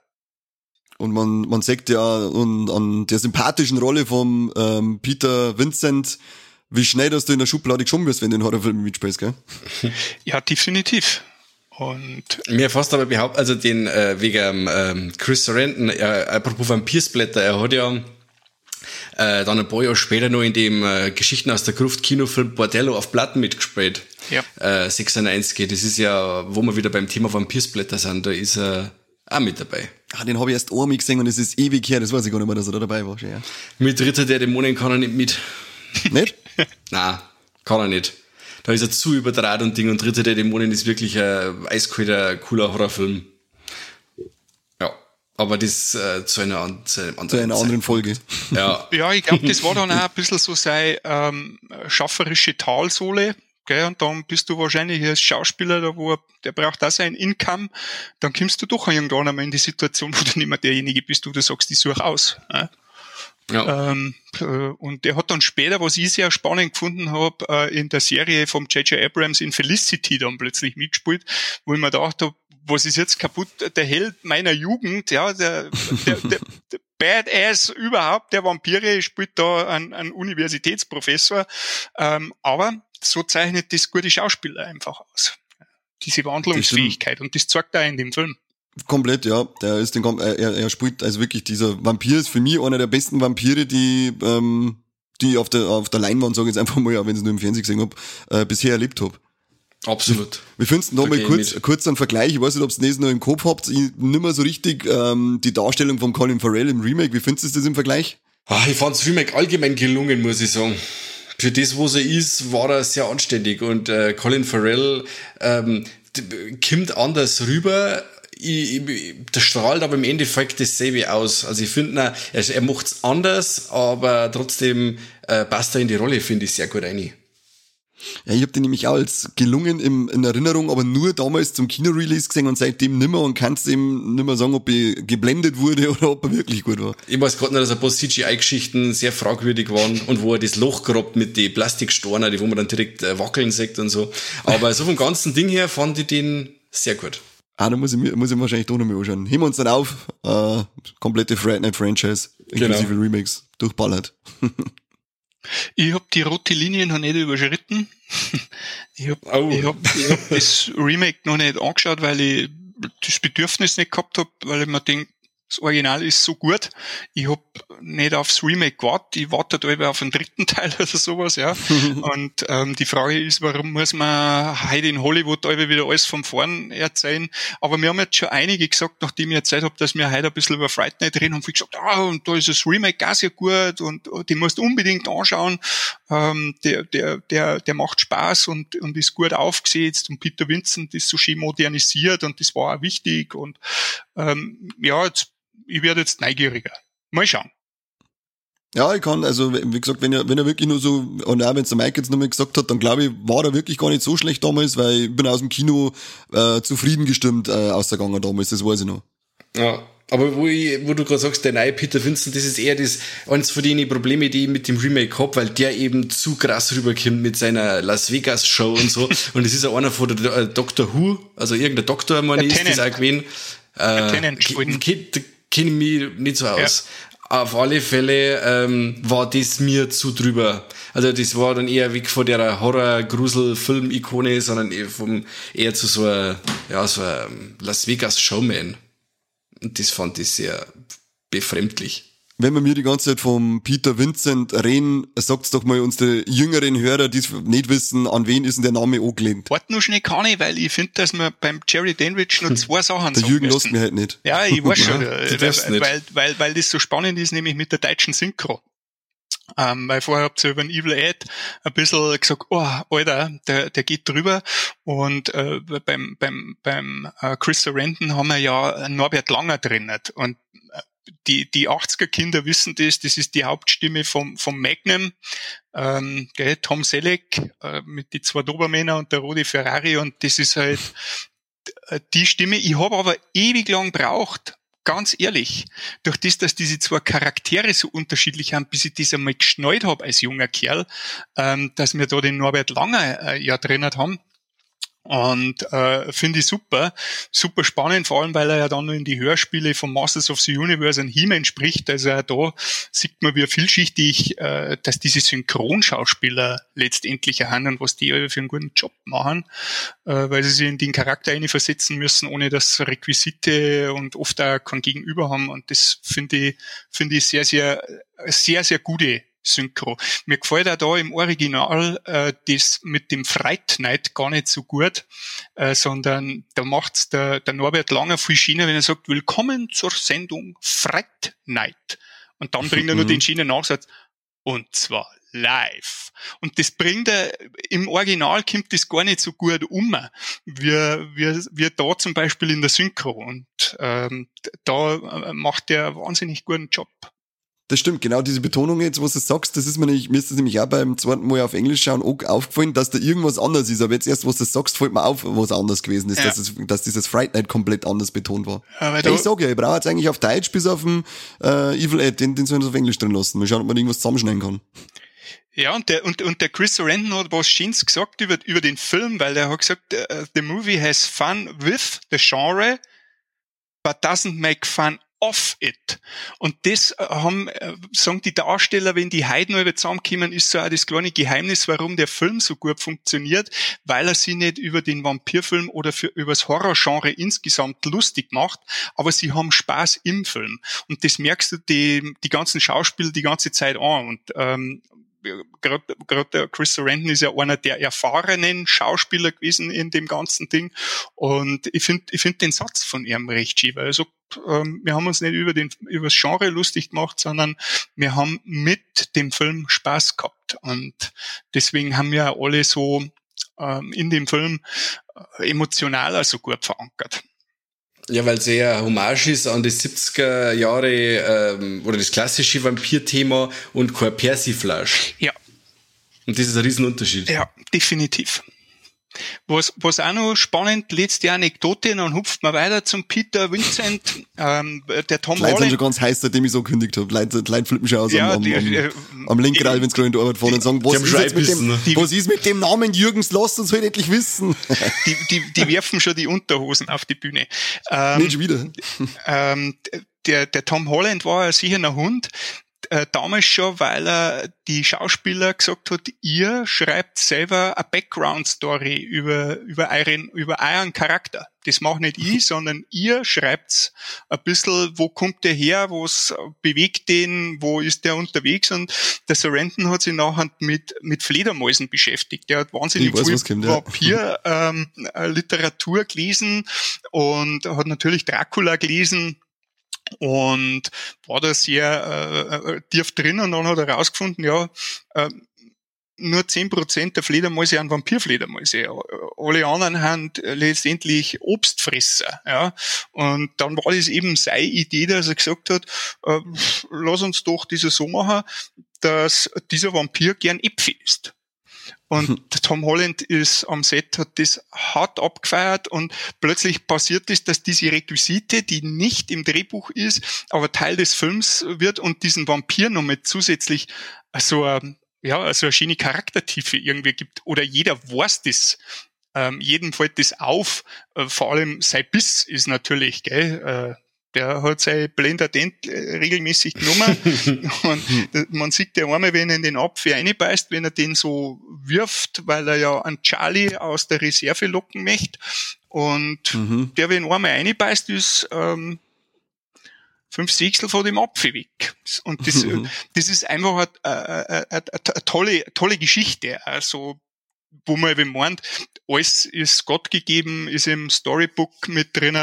Und man, man sagt ja und an der sympathischen Rolle vom ähm, Peter Vincent, wie schnell dass du in der Schublade geschoben wirst, wenn du in Horrorfilmen mitspielst, gell? Ja, definitiv. Und mir fast aber behauptet, also den äh, wegen ähm, Chris Sarandon, äh, apropos Vampirsblätter, er hat ja äh, dann ein paar Jahre später noch in dem äh, Geschichten aus der Gruft Kinofilm Bordello auf Platten mitgespielt. Ja. Äh, 96. Das ist ja, wo wir wieder beim Thema Vampirsblätter sind, da ist er auch mit dabei. Ah, den habe ich erst einmal gesehen und es ist ewig her, das weiß ich gar nicht mehr, dass er da dabei war. Ja. Mit Ritter der Dämonen kann er nicht mit. Nicht? Nein, kann er nicht. Da ist er zu überdraht und Ding und Ritter der Dämonen ist wirklich ein eiskalter, cooler Horrorfilm. Ja, aber das äh, zu, einer, zu, einer, zu einer anderen Folge. Ja, ja ich glaube, das war dann auch ein bisschen so seine ähm, schafferische Talsohle, Gell? Und dann bist du wahrscheinlich als Schauspieler, da wo der braucht auch sein Income, dann kommst du doch irgendwann einmal in die Situation, wo du nicht mehr derjenige bist, wo du sagst, ich suche aus. Ja? Ja. Ähm, äh, und der hat dann später, was ich sehr spannend gefunden habe, äh, in der Serie vom J.J. Abrams in Felicity dann plötzlich mitgespielt, wo ich mir gedacht habe, was ist jetzt kaputt? Der Held meiner Jugend, ja, der, der, der, der Badass überhaupt, der Vampire spielt da einen, einen Universitätsprofessor. Ähm, aber so zeichnet das gute Schauspieler einfach aus. Diese Wandlungsfähigkeit. Und das zeigt er in dem Film. Komplett, ja. Der ist den, er, er spielt also wirklich dieser Vampir ist für mich einer der besten Vampire, die ähm, die auf der auf der Leinwand sage ich jetzt einfach mal, ja, wenn ich es nur im Fernsehen gesehen habe, äh, bisher erlebt habe. Absolut. Wir finden noch okay, mal kurz, kurz einen Vergleich. Ich weiß nicht, ob ihr das noch im Kopf habt. Ich nimmer so richtig ähm, die Darstellung von Colin Farrell im Remake. Wie findest du das im Vergleich? Ach, ich fand das Remake allgemein gelungen, muss ich sagen für das, wo er ist, war er sehr anständig. Und äh, Colin Farrell ähm, kommt anders rüber. Ich, ich, der strahlt aber im Endeffekt dasselbe aus. Also ich finde, er, er macht's anders, aber trotzdem äh, passt er in die Rolle, finde ich sehr gut rein. Ja, ich habe den nämlich auch als gelungen im, in Erinnerung, aber nur damals zum Kino-Release gesehen und seitdem nimmer und kannst ihm nimmer sagen, ob er geblendet wurde oder ob er wirklich gut war. Ich weiß gerade noch, dass ein paar CGI-Geschichten sehr fragwürdig waren und wo er das Loch gerobt mit den Plastikstornen, die wo man dann direkt äh, wackeln sieht und so. Aber so vom ganzen Ding her fand ich den sehr gut. Ah, da muss ich, mir- muss ich wahrscheinlich doch noch mal anschauen. Heben wir uns dann auf, äh, komplette Friday Night Franchise, inklusive Genau. Remix, durchballert. Ich hab die rote Linie noch nicht überschritten. Ich hab, Oh. ich hab, ich hab das Remake noch nicht angeschaut, weil ich das Bedürfnis nicht gehabt hab, weil ich mir denke, das Original ist so gut. Ich hab nicht aufs Remake gewartet. Ich warte da auf den dritten Teil oder sowas, ja. Und ähm, die Frage ist, warum muss man heute in Hollywood alle wieder alles von vorn erzählen? Aber wir haben jetzt schon einige gesagt, nachdem ich erzählt habe, dass wir heute ein bisschen über Fright Night reden, haben viele gesagt, ah, und da ist das Remake auch sehr gut und oh, den musst du unbedingt anschauen. Ähm, der, der, der, der macht Spaß und, und ist gut aufgesetzt und Peter Vincent ist so schön modernisiert und das war auch wichtig und ähm, ja, jetzt, ich werde jetzt neugieriger. Mal schauen. Ja, ich kann, also wie gesagt, wenn er, wenn er wirklich nur so, und auch wenn es der Mike jetzt nochmal gesagt hat, dann glaube ich, war er wirklich gar nicht so schlecht damals, weil ich bin aus dem Kino äh, zufrieden gestimmt äh, ausgegangen damals, das weiß ich noch. Ja, aber wo, ich, wo du gerade sagst, der neue Peter Vincent, das ist eher das, eines von den Probleme, die ich mit dem Remake hab, weil der eben zu krass rüberkommt mit seiner Las Vegas Show und so. und es ist ja einer von der äh, Doctor Who, also irgendein Doktor, meine ich, ist das auch gewesen. Äh, Tennant. Kenne kenn ich mich nicht so aus. Auf alle Fälle ähm, war das mir zu drüber. Also das war dann eher weg von der Horror-Grusel-Film-Ikone, sondern eher, vom, eher zu so einer, ja, so einem Las Vegas Showman. Und das fand ich sehr befremdlich. Wenn wir mir die ganze Zeit vom Peter Vincent reden, sagt's doch mal unsere jüngeren Hörer, die nicht wissen, an wen ist denn der Name angelehnt. Warte nur schnell kann ich, weil ich finde, dass wir beim Jerry Danrich noch zwei Sachen Der Jürgen lässt mir halt nicht. Ja, ich weiß schon, Ja, äh, weil, nicht. weil, weil, weil das so spannend ist, nämlich mit der deutschen Synchro. Ähm, weil vorher habt ihr über den Evil Ed ein bisschen gesagt, oh, Alter, der, der geht drüber. Und äh, beim, beim, beim äh, Chris Sarandon haben wir ja Norbert Langer drin. nicht? Und die, die 80er Kinder wissen das, das ist die Hauptstimme vom, vom Magnum, ähm, gell, Tom Selleck äh, mit die zwei Dobermänner und der Rudi Ferrari und das ist halt äh, die Stimme. Ich habe aber ewig lang braucht, ganz ehrlich, durch das, dass diese zwei Charaktere so unterschiedlich haben, bis ich das einmal geschnallt habe als junger Kerl, ähm, dass wir da den Norbert Langer äh, ja drinnen haben. Und äh, finde ich super, super spannend, vor allem weil er ja dann in die Hörspiele von Masters of the Universe an He-Man spricht. Also da sieht man, wie vielschichtig, äh, dass diese Synchronschauspieler letztendlich und was die für einen guten Job machen, äh, weil sie sich in den Charakter versetzen müssen, ohne dass Requisite und oft auch kein Gegenüber haben. Und das finde ich, finde ich sehr, sehr, sehr, sehr gute Synchro. Mir gefällt auch da im Original äh, das mit dem Fright Night gar nicht so gut, äh, sondern da macht's der, der Norbert Langer viel schöner, wenn er sagt, willkommen zur Sendung Fright Night. Und dann bringt er nur Mhm. den schönen Nachsatz, und zwar live. Und das bringt er, im Original kommt das gar nicht so gut um, wie, wie, wie da zum Beispiel in der Synchro. Und ähm, da äh, macht der einen wahnsinnig guten Job. Das stimmt, genau diese Betonung jetzt, was du sagst, das ist mir nicht, mir ist das nämlich auch beim zweiten Mal auf Englisch schauen auch aufgefallen, dass da irgendwas anders ist. Aber jetzt erst, was du sagst, fällt mir auf, was anders gewesen ist, Ja. dass, es, dass dieses Fright Night komplett anders betont war. Aber Ja, ich sag ja, ich brauche jetzt eigentlich auf Deutsch bis auf den äh, Evil Ed, den, den sollen sie auf Englisch drin lassen. Mal schauen, ob man irgendwas zusammenschneiden kann. Ja, und der, und, und der Chris Sarandon hat was Schönes gesagt über, über den Film, weil der hat gesagt, uh, the movie has fun with the genre, but doesn't make fun of it. Und das äh, haben, äh, sagen die Darsteller, wenn die heute noch zusammenkommen, ist so auch das kleine Geheimnis, warum der Film so gut funktioniert, weil er sich nicht über den Vampirfilm oder für, über das Horrorgenre insgesamt lustig macht, aber sie haben Spaß im Film. Und das merkst du die, die ganzen Schauspieler die ganze Zeit an. Und ähm, gerade der Chris Sarandon ist ja einer der erfahrenen Schauspieler gewesen in dem ganzen Ding. Und ich finde ich finde den Satz von ihm recht er sagt, ähm, wir haben uns nicht über den über das Genre lustig gemacht, sondern wir haben mit dem Film Spaß gehabt. Und deswegen haben wir alle so ähm, in dem Film äh, emotional also gut verankert. Ja, weil es eher Hommage ist an die 70er Jahre ähm, oder das klassische Vampir-Thema und kein Persiflage. Ja, Und das ist ein Riesenunterschied. ja, definitiv. Was, was auch noch spannend, letzte Anekdote, dann hupft man weiter zum Peter Vincent, ähm, der Tom Leute sind Holland. schon ganz heiß, seitdem ich so gekündigt habe. Leute, Leute flippen schon aus Ja, am, am, die, am, äh, am linken Rall, wenn sie gerade in die Arbeit fahren und sagen, was ist, jetzt mit dem, Schreibwissen, was ist mit dem Namen Jürgens? Lasst uns halt endlich wissen. Die, die, die werfen schon die Unterhosen auf die Bühne. Ähm, Nicht schon wieder. ähm, der, der Tom Holland war ein sicherer Hund. Äh, damals schon, weil er die Schauspieler gesagt hat, ihr schreibt selber eine Background-Story über, über, euren, über euren Charakter. Das macht nicht ich, sondern ihr schreibt ein bisschen, wo kommt der her, was bewegt den, wo ist der unterwegs und der Sorrenton hat sich nachher mit, mit Fledermäusen beschäftigt. Der hat wahnsinnig weiß, viel kommt, ja. Ähm, äh, Literatur gelesen und hat natürlich Dracula gelesen und war da sehr äh, äh, tief drin und dann hat er herausgefunden, ja, äh, nur 10% der Fledermäuse sind Vampirfledermäuse. Alle anderen haben letztendlich Obstfresser. Ja. Und dann war das eben seine Idee, dass er gesagt hat, äh, lass uns doch dieses so machen, dass dieser Vampir gern Äpfel isst. Und der Tom Holland ist am Set, hat das hart abgefeiert und plötzlich passiert ist, dass diese Requisite, die nicht im Drehbuch ist, aber Teil des Films wird und diesen Vampir noch mit zusätzlich so ja, so eine schöne Charaktertiefe irgendwie gibt. Oder jeder weiß das. Ähm, jedem fällt das auf. Äh, vor allem sein Biss ist natürlich, gell, äh, der hat sein Blender Dent äh, regelmäßig genommen und man sieht der Arme, wenn er in den Apfel reinbeißt, wenn er den so wirft, weil er ja einen Charlie aus der Reserve locken möchte und Mhm. der, wenn einmal reinbeißt, ist ähm, fünf Sechstel von dem Apfel weg. Und das, Mhm. das ist einfach eine, eine, eine, eine tolle, tolle Geschichte. Also, wo man eben meint, alles ist Gott gegeben, ist im Storybook mit drin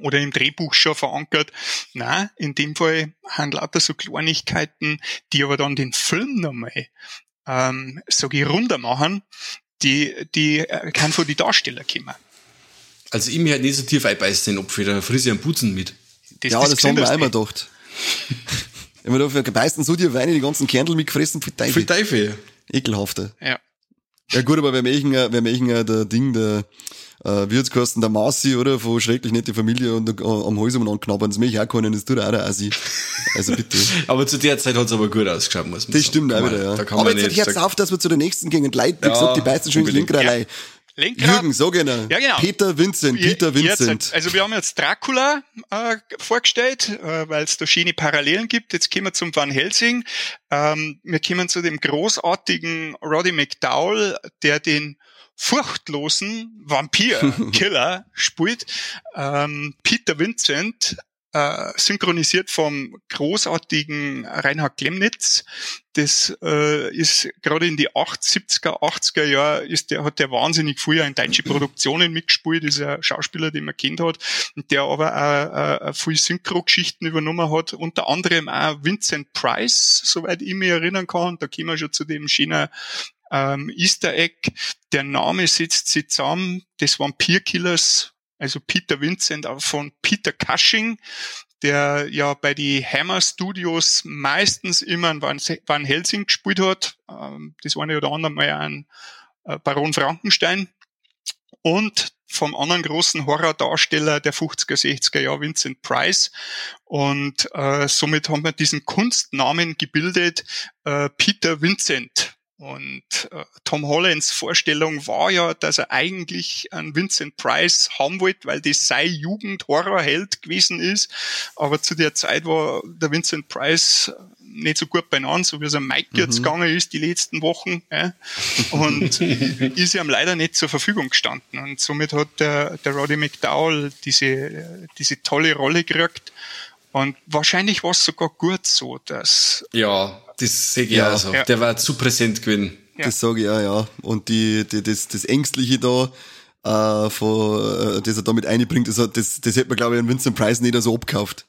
oder im Drehbuch schon verankert. Na, in dem Fall haben lauter so Kleinigkeiten, die aber dann den Film nochmal, ähm, ich, runder machen, die, die äh, kann von die Darsteller kommen. Also ich mich halt nicht so tief einbeißen, ob für der Frise einen Putzen mit. Das, ja, das, haben wir einmal gedacht. Immer da für gebeißten so die Weine die ganzen Kernel mitgefressen, für Für Teufel. Teufel. Ekelhafter. Ja. Ja gut, aber wer Märchen, wer Märchen der Ding, der äh, Wirtskosten, der Marci, oder, von schrecklich nette Familie und äh, am Hals um knabbern, das ich auch können, das tut auch der Assi. Also bitte. Aber zu der Zeit hat's aber gut ausgeschaut, muss man Das sagen. stimmt auch wieder, ja. Da kann Aber man jetzt nicht hört auf, dass wir zu der nächsten gehen. Und Leute, wie Ja, gesagt, die beißen schon ins unbedingt. Linkralei. Lenkrad. Jürgen, sag ihnen. Ja, genau. Peter Vincent, Peter Je- jetzt, Vincent. also wir haben jetzt Dracula äh, vorgestellt, äh, weil es da schöne Parallelen gibt. Jetzt kommen wir zum Van Helsing. Ähm, wir kommen zu dem großartigen Roddy McDowell, der den furchtlosen Vampir-Killer spielt. Ähm, Peter Vincent, äh, synchronisiert vom großartigen Reinhard Klemnitz. Das äh, ist gerade in die 70er, 80er Jahre ist der, hat der wahnsinnig früher in deutsche Produktionen mitgespielt, ist ein Schauspieler, den man kennt hat, der aber auch äh, viel Synchro-Geschichten übernommen hat, unter anderem auch Vincent Price, soweit ich mich erinnern kann, da kommen wir schon zu dem schönen ähm, Easter Egg. Der Name setzt sich zusammen des Vampirkillers, also Peter Vincent von Peter Cushing, der ja bei die Hammer Studios meistens immer einen Van, Van Helsing gespielt hat. Ähm, das eine oder andere Mal ein äh, Baron Frankenstein. Und vom anderen großen Horrordarsteller der 50er, 60er Jahre, Vincent Price. Und äh, somit haben wir diesen Kunstnamen gebildet, äh, Peter Vincent. Und äh, Tom Hollands Vorstellung war ja, dass er eigentlich einen Vincent Price haben wollte, weil das sein Jugendhorrorheld gewesen ist. Aber zu der Zeit war der Vincent Price nicht so gut beieinander, so wie es am Mike jetzt gegangen ist die letzten Wochen. Ja. Und ist ihm leider nicht zur Verfügung gestanden. Und somit hat der, der Roddy McDowell diese, diese tolle Rolle gekriegt. Und wahrscheinlich war es sogar gut so, dass Ja, das sehe ich Ja. auch so. Ja. Der war zu präsent gewesen. Ja. Das sage ich auch, ja. Und die, die, das, das Ängstliche da, äh, von, äh, das er damit einbringt, das, hat- das, das hätte man, glaube ich, an Vincent Price nicht so abgekauft.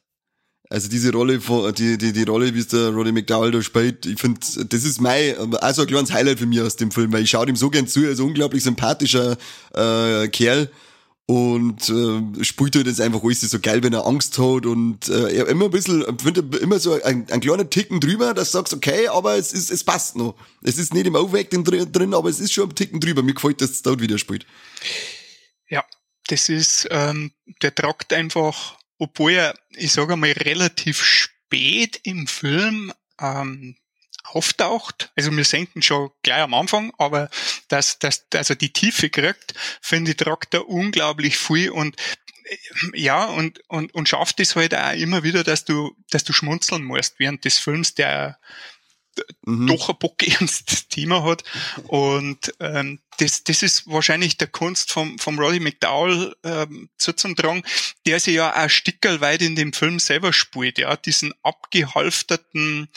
Also diese Rolle von, die, die, die Rolle, wie es der Roddy McDowell da spielt, ich finde, das ist mein, also ein kleines Highlight für mich aus dem Film, weil ich schaue ihm so gern zu, er ist ein unglaublich sympathischer äh, Kerl und äh, spielt halt jetzt einfach alles so geil, wenn er Angst hat und äh, er immer ein bisschen, finde immer so ein, ein kleiner Ticken drüber, dass du sagst, okay, aber es ist, es passt noch. Es ist nicht im Aufwecking drin, aber es ist schon ein Ticken drüber. Mir gefällt, dass es dort wieder spielt. Ja, das ist, ähm, der tragt einfach, obwohl er, ich sage einmal, relativ spät im Film ähm, auftaucht. Also wir senken schon gleich am Anfang, aber dass, dass, er die Tiefe kriegt, finde ich, tragt er unglaublich viel und äh, ja, und, und, und schafft es halt auch immer wieder, dass du, dass du schmunzeln musst während des Films, der. Doch ein bockernstes Thema hat. Und ähm, das, das ist wahrscheinlich der Kunst vom, vom Roddy McDowell ähm, zu zum Drang, der sich ja auch Stickerl weit in dem Film selber spielt, ja, diesen abgehalfterten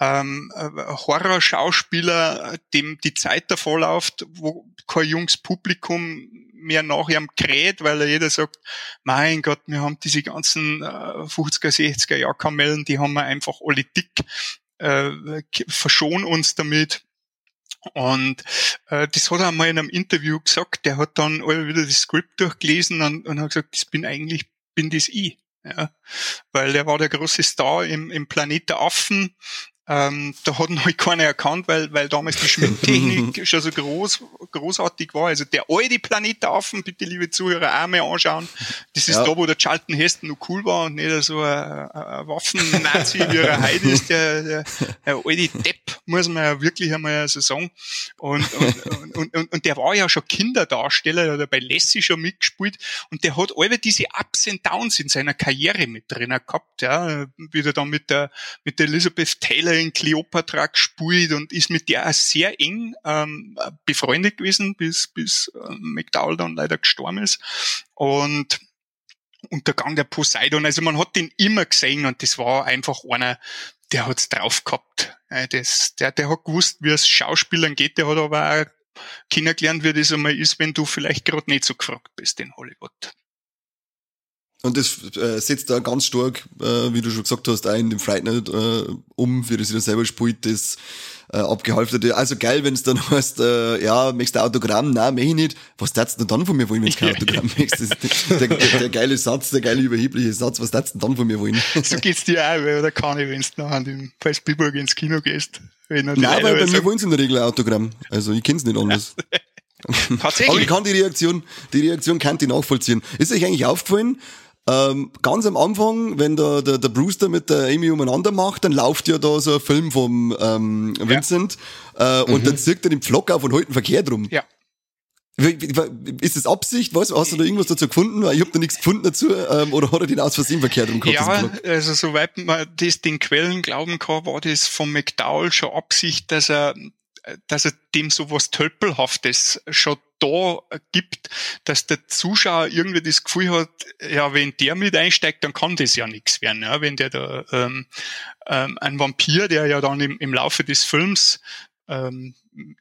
ähm, äh, Horrorschauspieler, dem die Zeit davonläuft, wo kein junges Publikum mehr nach ihm kräht, weil er jeder sagt, mein Gott, wir haben diese ganzen äh, 50er, 60er Jahrkamellen, die haben wir einfach alle dick äh, verschon uns damit. Und äh, das hat er mal in einem Interview gesagt. Der hat dann alle wieder das Skript durchgelesen und, und hat gesagt, das bin eigentlich, bin das ich. Ja, weil der war der große Star im, im Planet der Affen ähm, da hat halt keiner erkannt, weil, weil damals die Schminktechnik schon so groß, großartig war. Also der alte Planet der Affen, bitte liebe Zuhörer, auch mal anschauen. Das ist ja. da, wo der Charlton Heston noch cool war und nicht so ein, ein Waffen-Nazi wie er heute ist, der, der, der alte Depp, muss man ja wirklich einmal so sagen. Und, und, und, und, und der war ja schon Kinderdarsteller, der hat bei Lassie schon mitgespielt und der hat alle diese Ups und Downs in seiner Karriere mit drin gehabt, ja. Wieder dann mit der, mit der Elizabeth Taylor in Cleopatra gespielt und ist mit der auch sehr eng ähm, befreundet gewesen, bis, bis äh, McDowell dann leider gestorben ist. Und Untergang der Poseidon. Also man hat den immer gesehen und das war einfach einer, der hat's drauf gehabt. Äh, das, der, der hat gewusst, wie es Schauspielern geht, der hat aber auch kennengelernt, wie das einmal ist, wenn du vielleicht gerade nicht so gefragt bist in Hollywood. Und das äh, setzt da ganz stark, äh, wie du schon gesagt hast, auch in dem Fright Night äh, um, wie das wieder selber spielt, das äh, abgehalfterte. Also geil, wenn es dann heißt, äh, ja, möchtest du ein Autogramm? Nein, mach ich nicht. Was darfst du dann von mir wollen, wenn du kein Autogramm möchtest? Der, der, der, geile Satz, der geile überhebliche Satz. Was darfst du dann von mir wollen? So geht's dir auch, oder kann ich, wenn du nachher an den bei Spielberg ins Kino gehst. Wenn Nein, weil bei mir wollen sie in der Regel ein Autogramm. Also ich kenn's nicht anders. Tatsächlich. Aber ich kann die Reaktion, die Reaktion kann ich nachvollziehen. Ist euch eigentlich aufgefallen, ähm, ganz am Anfang, wenn der, der, der Brewster mit der Amy umeinander macht, dann läuft ja da so ein Film vom ähm, Vincent ja. äh, und mhm. dann zirkt er den Pflock auf und hält den verkehrt rum. Ja. Ist das Absicht? Was? Hast du da irgendwas dazu gefunden? Ich habe da nichts gefunden dazu. Ähm, oder hat er den aus Versehen verkehrt rum gehabt? Ja, also soweit man das den Quellen glauben kann, war das von McDowell schon Absicht, dass er dass er dem so was Tölpelhaftes schon da gibt, dass der Zuschauer irgendwie das Gefühl hat, ja, wenn der mit einsteigt, dann kann das ja nichts werden. Ja? Wenn der da ähm, ähm, ein Vampir, der ja dann im, im Laufe des Films ähm,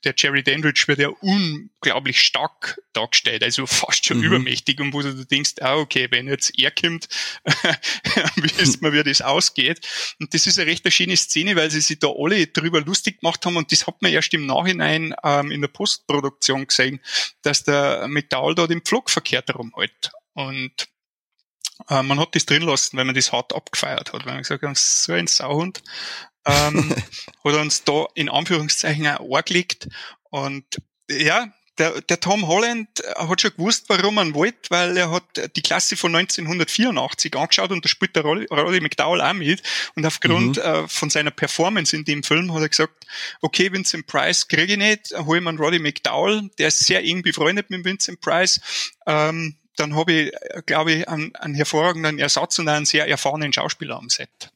der Jerry Dandridge wird ja unglaublich stark dargestellt, also fast schon mhm. übermächtig und wo du denkst, ah, okay, wenn jetzt er kommt, wissen wir, wie das ausgeht. Und das ist eine recht schöne Szene, weil sie sich da alle drüber lustig gemacht haben und das hat man erst im Nachhinein ähm, in der Postproduktion gesehen, dass der McDowell da den Pflug verkehrt rumhält. Und äh, man hat das drin lassen, weil man das hart abgefeiert hat, weil man gesagt hat, so ein Sauhund ähm, hat uns da in Anführungszeichen auch angelegt. Und ja, der, der Tom Holland hat schon gewusst, warum er wollte, weil er hat die Klasse von 1984 angeschaut und da spielt der Roddy McDowell auch mit. Und aufgrund mhm. äh, von seiner Performance in dem Film hat er gesagt, okay, Vincent Price kriege ich nicht, hol mir einen Roddy McDowell, der ist sehr eng befreundet mit Vincent Price. Ähm, dann habe ich, glaube ich, einen, einen hervorragenden Ersatz und einen sehr erfahrenen Schauspieler am Set.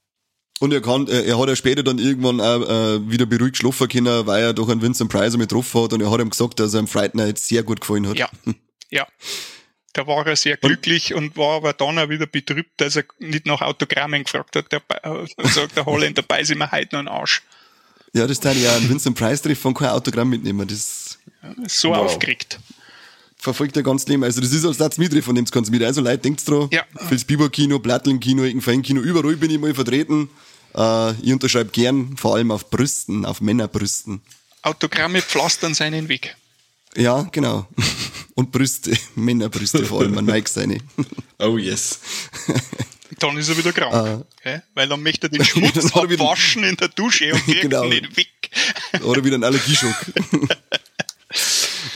Und er kann, er, er hat ja später dann irgendwann auch äh, wieder beruhigt schlafen können, weil er doch einen Vincent Price mit drauf hat und er hat ihm gesagt, dass er im Fright Night sehr gut gefallen hat. Ja, ja. Da war er sehr glücklich und, und war aber dann auch wieder betrübt, dass er nicht nach Autogrammen gefragt hat. Der, äh, sagt der Holländer, dabei sind wir heute noch ein Arsch. Ja, das dann ja ein Vincent Price Treff von kein Autogramm mitnehmen. Das, ja, so wow. aufgeregt verfolgt er ganz Leben. Also das ist als Satz mit von dem kannst du mit. Also Leute, denkt dran. Ja. Fürs Biber-Kino, Platteln-Kino, Kino, überall bin ich mal vertreten. Äh, ich unterschreibe gern, vor allem auf Brüsten, auf Männerbrüsten. Autogramme pflastern seinen Weg. Ja, genau. Und Brüste, Männerbrüste vor allem, man neigt seine. Oh yes. Dann ist er wieder krank. Gell? Weil dann möchte er den Schmutz abwaschen in der Dusche und kriegt Genau. ihn nicht weg. Oder wieder ein Allergieschock.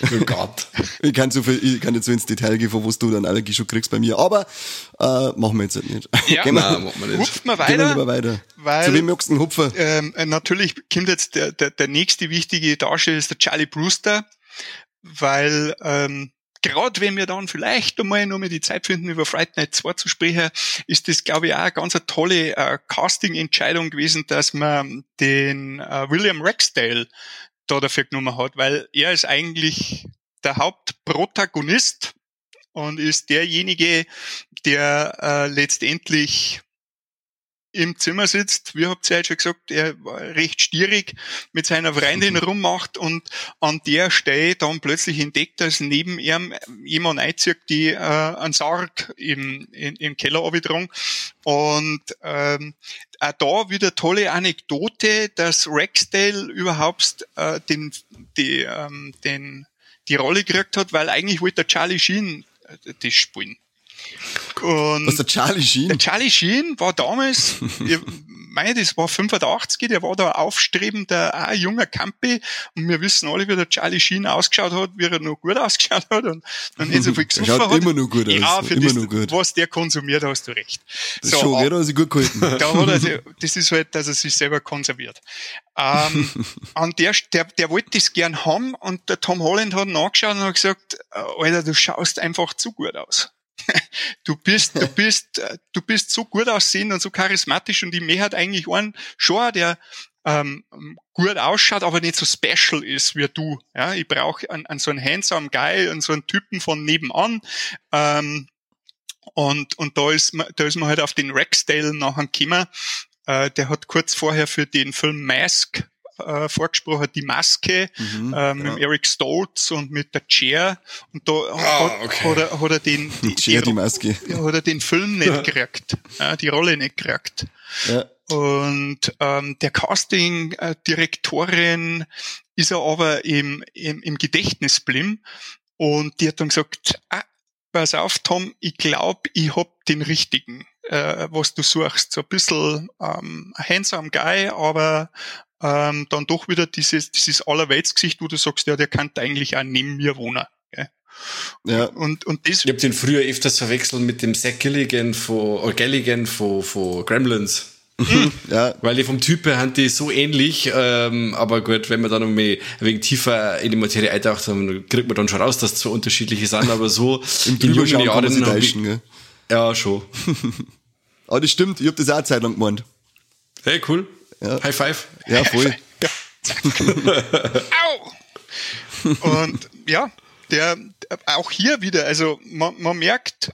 Oh Gott. Ich kann, so viel, ich kann nicht so ins Detail gehen, von was du dann Allergieschock kriegst bei mir. Aber äh, machen wir jetzt halt nicht. Ja. Gehen wir, Nein, machen wir nicht. Hupft man gehen wir weiter. lieber weiter. weil- Zu wem magst du den Hupfer? Ähm, äh, natürlich kommt jetzt der, der, der nächste wichtige Darsteller ist der Charlie Brewster, weil ähm, gerade wenn wir dann vielleicht einmal noch mal die Zeit finden, über Friday Night 2 zu sprechen, ist das, glaube ich, auch eine ganz eine tolle äh, Casting-Entscheidung gewesen, dass man den äh, William Ragsdale da dafür genommen hat, weil er ist eigentlich der Hauptprotagonist und ist derjenige, der äh, letztendlich im Zimmer sitzt, wie habt ihr ja schon gesagt, er war recht stierig mit seiner Freundin rummacht und an der Stelle dann plötzlich entdeckt, dass neben ihm jemand einzieht, die äh, einen Sarg im, in, im Keller abgetragen. Und ähm, auch da wieder tolle Anekdote, dass Rexdale überhaupt äh, den, die, ähm, den, die Rolle gekriegt hat, weil eigentlich wollte der Charlie Sheen äh, das spielen. Und Was der Charlie Sheen? der Charlie Sheen war damals, ich meine, das war 85, der war da aufstrebender, auch ein junger Campi und wir wissen alle, wie der Charlie Sheen ausgeschaut hat, wie er noch gut ausgeschaut hat und, und nicht so viel Er gesoffen schaut hat. immer noch gut aus. Ja, für immer das, noch gut. was der konsumiert, hast du recht. Das ist schon, a- ja, da hat er gut gehalten. da hat er, sich- das ist halt, dass er sich selber konserviert. Ähm, an der, der, der wollte das gern haben und der Tom Holland hat ihn angeschaut und hat gesagt, äh, Alter, du schaust einfach zu gut aus. Du bist, du bist, du bist so gut aussehend und so charismatisch und ich möchte halt eigentlich einen schon, der ähm, gut ausschaut, aber nicht so special ist wie du. Ja, ich brauche einen, einen so einen handsome Guy und so einen Typen von nebenan. Ähm, und, und da ist man, da ist man halt auf den Rexdale nachher gekommen. Äh, der hat kurz vorher für den Film Mask äh, vorgesprochen, die Maske, Mhm, äh, mit ja. dem Eric Stoltz und mit der Chair. Und da Ah, hat, okay. hat, er, hat er den, die, Chair, die die, Maske. hat er den Film nicht gekriegt, ja, die Rolle nicht gekriegt. Ja. Und ähm, der Casting-Direktorin ist er aber im, im, im Gedächtnis geblieben und die hat dann gesagt, ah, pass auf, Tom, ich glaube, ich hab den richtigen, äh, was du suchst. So ein bisschen ähm, handsome Guy, aber ähm, dann doch wieder dieses, dieses Allerweltsgesicht, wo du sagst, ja, der kann eigentlich auch neben mir wohnen. Gell? Ja. Und, und das Ich hab den früher öfters verwechselt mit dem Zach Gilligan von, oder Galligan von, von Gremlins. ja, Weil die vom Typ her haben die so ähnlich, ähm, aber gut, wenn man dann noch mal ein wenig tiefer in die Materie eintaucht, dann kriegt man dann schon raus, dass zwei unterschiedliche sind, aber so im in hab ich- täuschen. Gell? Ja, schon. Aber das stimmt, ich hab das auch eine Zeit lang gemeint. Hey, cool. Ja. High five. Ja, voll. Au! Und ja, der auch hier wieder, also man, man merkt,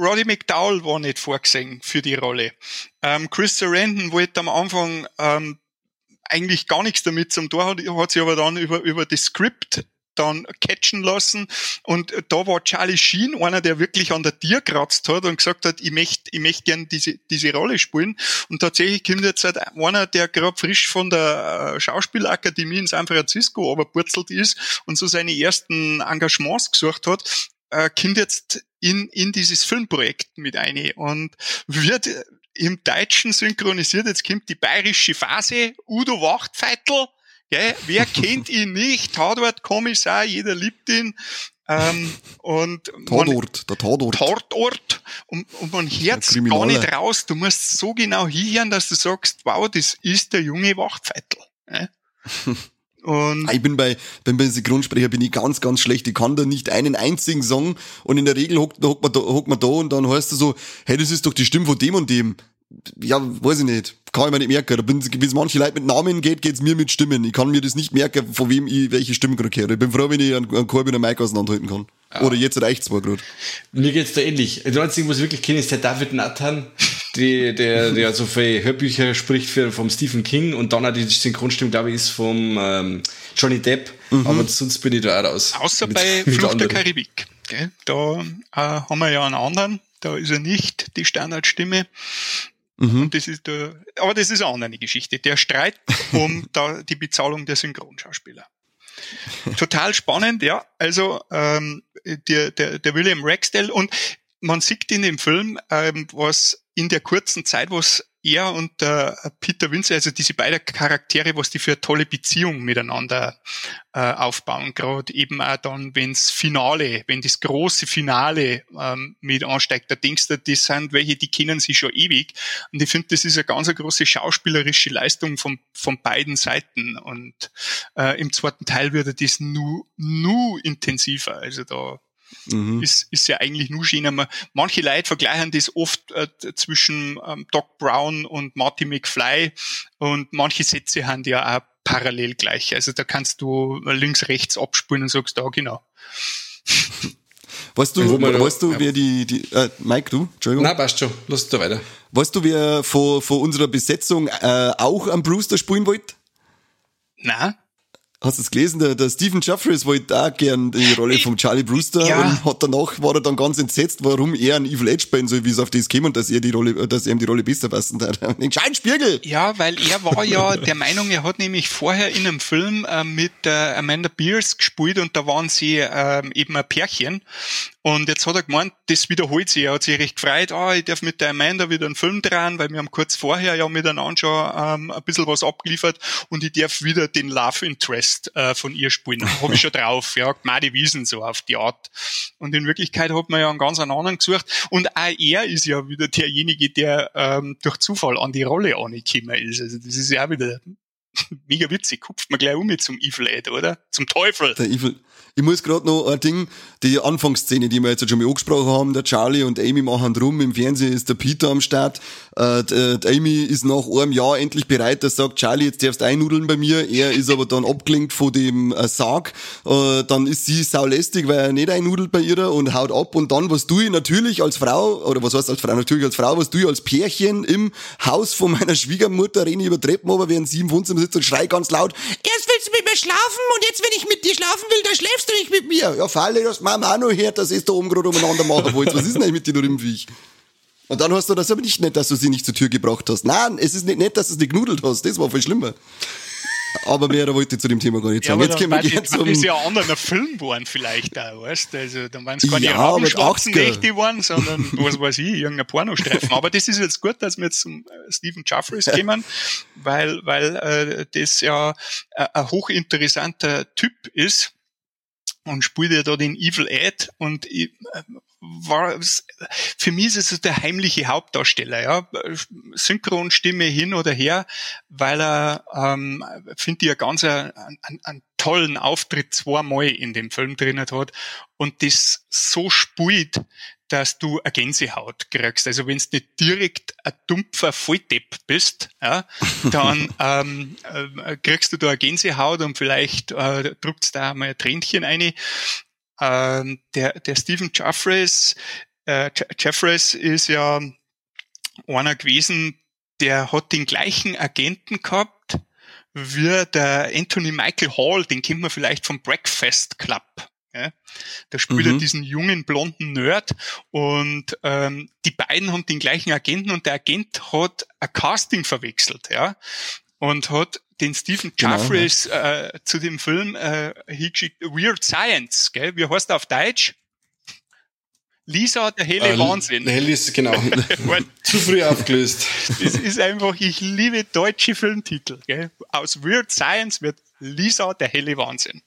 Roddy McDowell war nicht vorgesehen für die Rolle. Ähm, Chris Sarandon wollte am Anfang ähm, eigentlich gar nichts damit zum Tor, hat, hat sich aber dann über, über das Skript dann catchen lassen. Und da war Charlie Sheen einer, der wirklich an der Tier kratzt hat und gesagt hat, ich möchte ich möchte gern diese, diese Rolle spielen. Und tatsächlich kommt jetzt halt einer, der gerade frisch von der äh, Schauspielakademie in San Francisco aber ist und so seine ersten Engagements gesucht hat, äh, kommt jetzt in, in dieses Filmprojekt mit ein und wird im Deutschen synchronisiert. Jetzt kommt die bayerische Phase, Udo Wachtfeitel, Gell? Wer kennt ihn nicht? Tatort-Kommissar, jeder liebt ihn. Ähm, und man, Tatort, der Tatort. Tatort und, und man hört gar nicht raus. Du musst so genau hinhören, dass du sagst, wow, das ist der junge Wachtfeitel. Ja? Und Ah, Ich bin bei, bin bei Synchronsprecher bin ich ganz, ganz schlecht. Ich kann da nicht einen einzigen Song und in der Regel hockt, hockt, man, da, hockt man da und dann heißt es so, hey, das ist doch die Stimme von dem und dem. Ja, weiß ich nicht. Kann ich mir nicht merken. Da bin, wie es manche Leute mit Namen geht, geht's mir mit Stimmen. Ich kann mir das nicht merken, von wem ich welche Stimmen gerade höre. Ich bin froh, wenn ich einen, einen Korb und einen Mic auseinanderhalten kann. Oder jetzt reicht's zwar gerade. Mir geht's da ähnlich. Der einzige, was ich wirklich kenne, ist der David Nathan, die, der, der so viele Hörbücher spricht für, vom Stephen King und dann auch die Synchronstimme, glaube ich, ist vom ähm, Johnny Depp. Aber sonst bin ich da auch raus. außer Mit- bei mit Flucht der. Karibik. Gell? Da äh, haben wir ja einen anderen. Da ist er nicht die Standardstimme. Mhm. Und das ist der, aber das ist eine andere Geschichte. Der Streit um da die Bezahlung der Synchronschauspieler. Total spannend, ja. Also ähm, der, der, der William Ragsdale und man sieht in dem Film, ähm, was in der kurzen Zeit, was er und äh, Peter Winzer, also diese beiden Charaktere, was die für eine tolle Beziehung miteinander äh, aufbauen. Gerade eben auch dann, wenns Finale, wenn das große Finale ähm, mit ansteigt, da denkst du, das sind welche, die kennen sich schon ewig. Und ich finde, das ist eine ganz große schauspielerische Leistung von, von beiden Seiten. Und äh, im zweiten Teil wird das nu, nu intensiver. Also da Mhm. Ist, ist ja eigentlich nur schön. Manche Leute vergleichen das oft äh, zwischen ähm, Doc Brown und Marty McFly und manche Sätze haben ja auch parallel gleich. Also da kannst du links, rechts abspulen und sagst, da genau. Weißt du, weißt du, ja. wer die, die äh, Mike, du? Entschuldigung. Nein, passt schon. Lass da weiter. Weißt du, wer vor, vor unserer Besetzung äh, auch am Brewster spielen wollte? Nein. Hast du es gelesen? Der, der Stephen Jeffries wollte auch gern die Rolle von Charlie Brewster ja. und hat danach, war er dann ganz entsetzt, warum er ein Evil Edge spielen soll, wie es auf das käme und dass er die Rolle, dass er ihm die Rolle besser passen hat. Den scheinen Spiegel! Ja, weil er war ja der Meinung, er hat nämlich vorher in einem Film äh, mit äh, Amanda Beers gespielt und da waren sie äh, eben ein Pärchen und jetzt hat er gemeint, das wiederholt sich. Er hat sich recht gefreut, ah, ich darf mit der Amanda wieder einen Film drehen, weil wir haben kurz vorher ja miteinander schon ähm, ein bisschen was abgeliefert und ich darf wieder den Love Interest äh, von ihr spielen. Habe ich schon drauf, ja, Gmadi Wiesen so auf die Art. Und in Wirklichkeit hat man ja einen ganz anderen gesucht. Und auch er ist ja wieder derjenige, der ähm, durch Zufall an die Rolle angekommen ist. Also das ist ja auch wieder mega witzig. Kupft man gleich um mit zum Evil Ed, oder? Zum Teufel. Der Evil, ich muss gerade noch ein Ding, die Anfangsszene, die wir jetzt schon mal angesprochen haben, der Charlie und Amy machen drum, im Fernsehen ist der Peter am Start, äh, die, die Amy ist nach einem Jahr endlich bereit, dass sagt, Charlie, jetzt darfst du einnudeln bei mir, er ist aber dann abgelenkt von dem äh, Sarg, äh, dann ist sie saulästig, weil er nicht einnudelt bei ihr und haut ab und dann, was du natürlich als Frau, oder was heißt als Frau, natürlich als Frau, was du als Pärchen im Haus von meiner Schwiegermutter renne über Treppen, aber während sie im Wohnzimmer sitzt und schreit ganz laut, erst willst du mit mir schlafen und jetzt, wenn ich mit dir schlafen will, dann schläfst du nicht mit mir? Ja, Falle, das Mama auch noch hört, dass es da oben gerade umeinander machen wollt. Was ist denn eigentlich mit dir, du Rimpfviech? Und dann hast du das aber nicht nett, dass du sie nicht zur Tür gebracht hast. Nein, es ist nicht nett, dass du sie genudelt hast. Das war viel schlimmer. Aber mehr wollte ich zu dem Thema gar nicht sagen. Ja, Jetzt können wir gerne zum... ist ja anderer Film geworden vielleicht auch, weißt du? Also, dann waren es keine ja, Rabenschwarzen-Nächte geworden, sondern, was weiß ich, irgendein Pornostreifen. Aber das ist jetzt gut, dass wir jetzt zum äh, Stephen Jeffries kommen, weil, weil äh, das ja äh, ein hochinteressanter Typ ist und spielt ja da den Evil Ed und ich, äh, war für mich ist es der heimliche Hauptdarsteller, ja. Synchronstimme hin oder her, weil er, ähm, finde ich, einen ganz einen, einen, tollen Auftritt zweimal in dem Film drin hat und das so spielt, dass du eine Gänsehaut kriegst. Also wenn du nicht direkt ein dumpfer Volldepp bist, ja, dann ähm, äh, kriegst du da eine Gänsehaut und vielleicht äh, druckst da mal ein Tränchen ein. Ähm, der, der Stephen Jeffries, äh, Jeffries ist ja einer gewesen, der hat den gleichen Agenten gehabt wie der Anthony Michael Hall, den kennt man vielleicht vom Breakfast Club. Ja? Da spielt mhm. er diesen jungen blonden Nerd und ähm, die beiden haben den gleichen Agenten und der Agent hat ein Casting verwechselt, ja, und hat den Stephen Jeffries genau, ja. äh, zu dem Film äh, hingeschickt, Weird Science, gell? wie heißt er auf Deutsch? Lisa, der helle äh, Wahnsinn. Der helle ist, genau. Zu früh aufgelöst. Das ist einfach, ich liebe deutsche Filmtitel. Gell? Aus Weird Science wird Lisa, der helle Wahnsinn.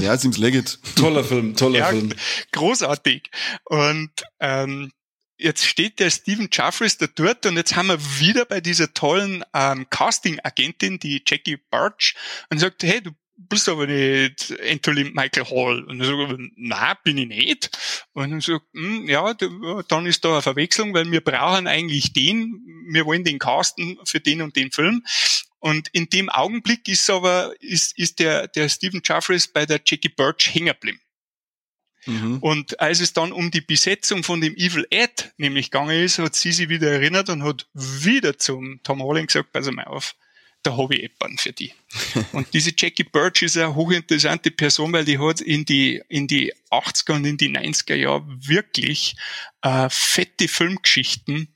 ja, seems legit. Toller Film, toller ja, Film. Großartig. Und ähm, jetzt steht der Stephen Jeffries da dort und jetzt haben wir wieder bei dieser tollen ähm, Casting-Agentin, die Jackie Birch, und sagt, hey, du bist aber nicht Anthony Michael Hall. Und sage ich, nein, bin ich nicht. Und dann sagt, hm, ja, dann ist da eine Verwechslung, weil wir brauchen eigentlich den, wir wollen den casten für den und den Film. Und in dem Augenblick ist aber, ist, ist der, der Stephen Jeffries bei der Jackie Birch hängen geblieben. Mhm. Und als es dann um die Besetzung von dem Evil Ed nämlich gegangen ist, hat sie sich wieder erinnert und hat wieder zum Tom Holland gesagt, pass mal auf, da habe ich jemanden für die. und diese Jackie Birch ist eine hochinteressante Person, weil die hat in die, in die 80er und in die 90er Jahre wirklich äh, fette Filmgeschichten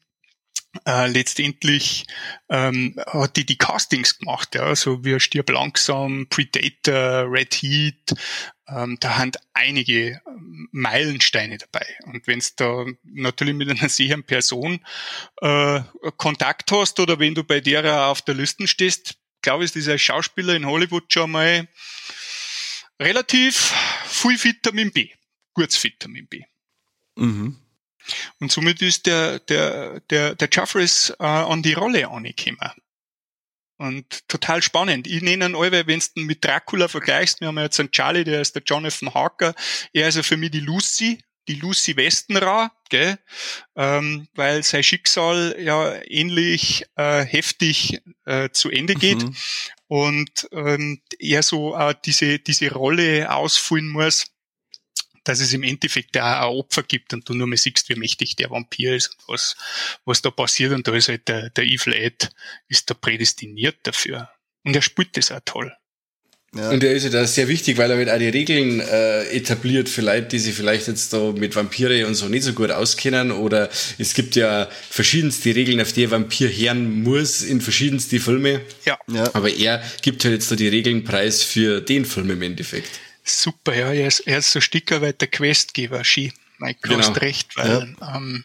äh, letztendlich ähm, hat die die Castings gemacht, ja, so wie Stirb langsam, Predator, Red Heat, ähm, da sind einige ähm, Meilensteine dabei. Und wenn du da natürlich mit einer sehenden Person äh, Kontakt hast oder wenn du bei der auf der Liste stehst, glaube ich, ist dieser Schauspieler in Hollywood schon mal relativ viel Vitamin B, gutes Vitamin B. Mhm. Und somit ist der, der, der, der Jeffries äh, an die Rolle angekommen. Und total spannend. Ich nenne ihn alle, wenn du mit Dracula vergleichst, wir haben jetzt einen Charlie, der ist der Jonathan Harker. Er ist ja für mich die Lucy, die Lucy Westenra, gell? Ähm, weil sein Schicksal ja ähnlich äh, heftig äh, zu Ende geht. Mhm. Und ähm, er so äh, diese, diese Rolle ausfüllen muss dass es im Endeffekt auch ein Opfer gibt und du nur mal siehst, wie mächtig der Vampir ist und was, was da passiert. Und da ist halt der, der Evil Ed ist da prädestiniert dafür. Und er spielt das auch toll. Ja. Und er ist ja da sehr wichtig, weil er halt auch die Regeln äh, etabliert für Leute, die sich vielleicht jetzt da mit Vampire und so nicht so gut auskennen. Oder es gibt ja verschiedenste Regeln, auf die ein Vampir hören muss in verschiedenste Filme. Ja. ja. Aber er gibt halt jetzt da die Regeln preis für den Film im Endeffekt. Super, ja, er ist, er ist so ein Stück weit der Questgeber, Ski. Mike, du genau. hast recht, weil ja. ähm,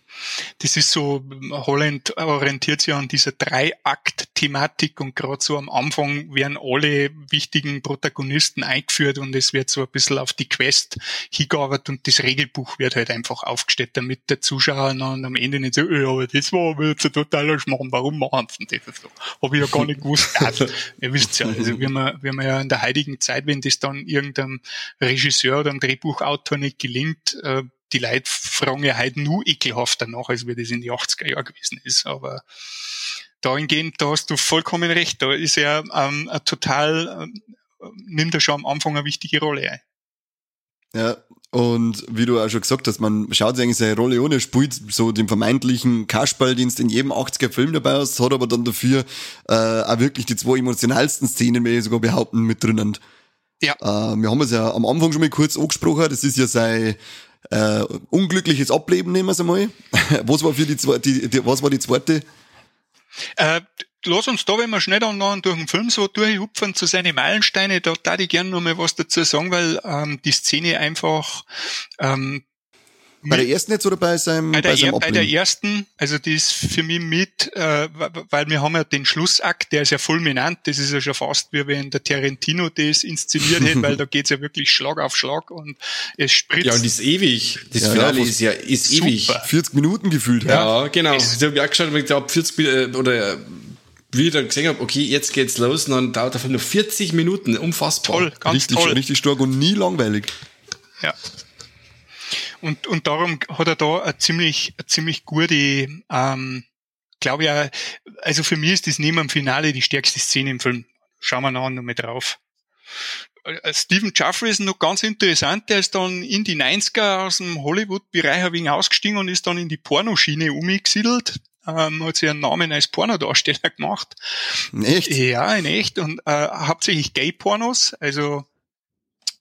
das ist so, Holland orientiert sich an dieser Drei-Akt-Thematik und gerade so am Anfang werden alle wichtigen Protagonisten eingeführt und es wird so ein bisschen auf die Quest hingearbeitet und das Regelbuch wird halt einfach aufgestellt, damit der Zuschauer dann am Ende nicht so, ja, aber das war aber jetzt ein totaler Schmarrn, warum machen sie das so? Habe ich ja gar nicht gewusst. Also, ihr wisst ja, also wie man, wie man ja in der heutigen Zeit, wenn das dann irgendeinem Regisseur oder einem Drehbuchautor nicht gelingt, äh, die Leute fragen ja heute nur ekelhafter nach, als wie das in die 80er Jahren gewesen ist. Aber dahingehend, da hast du vollkommen recht. Da ist er ähm, total, äh, nimmt er schon am Anfang eine wichtige Rolle ein. Ja, und wie du auch schon gesagt hast, man schaut sich eigentlich seine Rolle ohne, spielt so den vermeintlichen Kasperldienst in jedem 80er Film dabei aus, hat aber dann dafür äh, auch wirklich die zwei emotionalsten Szenen, will ich sogar behaupten, mit drinnen. Ja. Äh, wir haben es ja am Anfang schon mal kurz angesprochen, das ist ja sein äh, unglückliches Ableben, nehmen wir es einmal. was war für die zweite, die, die, was war die zweite? Äh, lass uns da, wenn wir schnell dann noch durch den Film so durchhupfen zu seinen Meilensteine, da da ich gerne noch mal was dazu sagen, weil ähm, die Szene einfach ähm, bei der ersten jetzt oder bei seinem, bei der, bei, seinem bei der ersten, also die ist für mich mit, äh, weil wir haben ja den Schlussakt, der ist ja fulminant, das ist ja schon fast wie wenn der Tarantino das inszeniert hätte, weil da geht's ja wirklich Schlag auf Schlag und es spritzt. Ja, und ist ewig. Das ja, Finale ja, ist ja ist super. ewig. 40 Minuten gefühlt. Ja, ja genau. Das habe ich auch geschaut, ich glaube 40 äh, oder wie ich dann gesehen habe, okay, jetzt geht's los, und dann dauert er nur 40 Minuten, unfassbar. Toll, ganz richtig, toll. Richtig stark und nie langweilig. Ja. Und, und darum hat er da eine ziemlich, eine ziemlich gute, ähm, glaube ich, auch, also für mich ist das neben dem Finale die stärkste Szene im Film. Schauen wir noch einmal drauf. Äh, Stephen Jeffrey ist noch ganz interessant, der ist dann in die 90er aus dem Hollywood-Bereich ein wenig ausgestiegen und ist dann in die Pornoschiene umgesiedelt. Ähm, hat sich einen Namen als Pornodarsteller gemacht. In echt? Ja, in echt. Und äh, hauptsächlich Gay-Pornos, also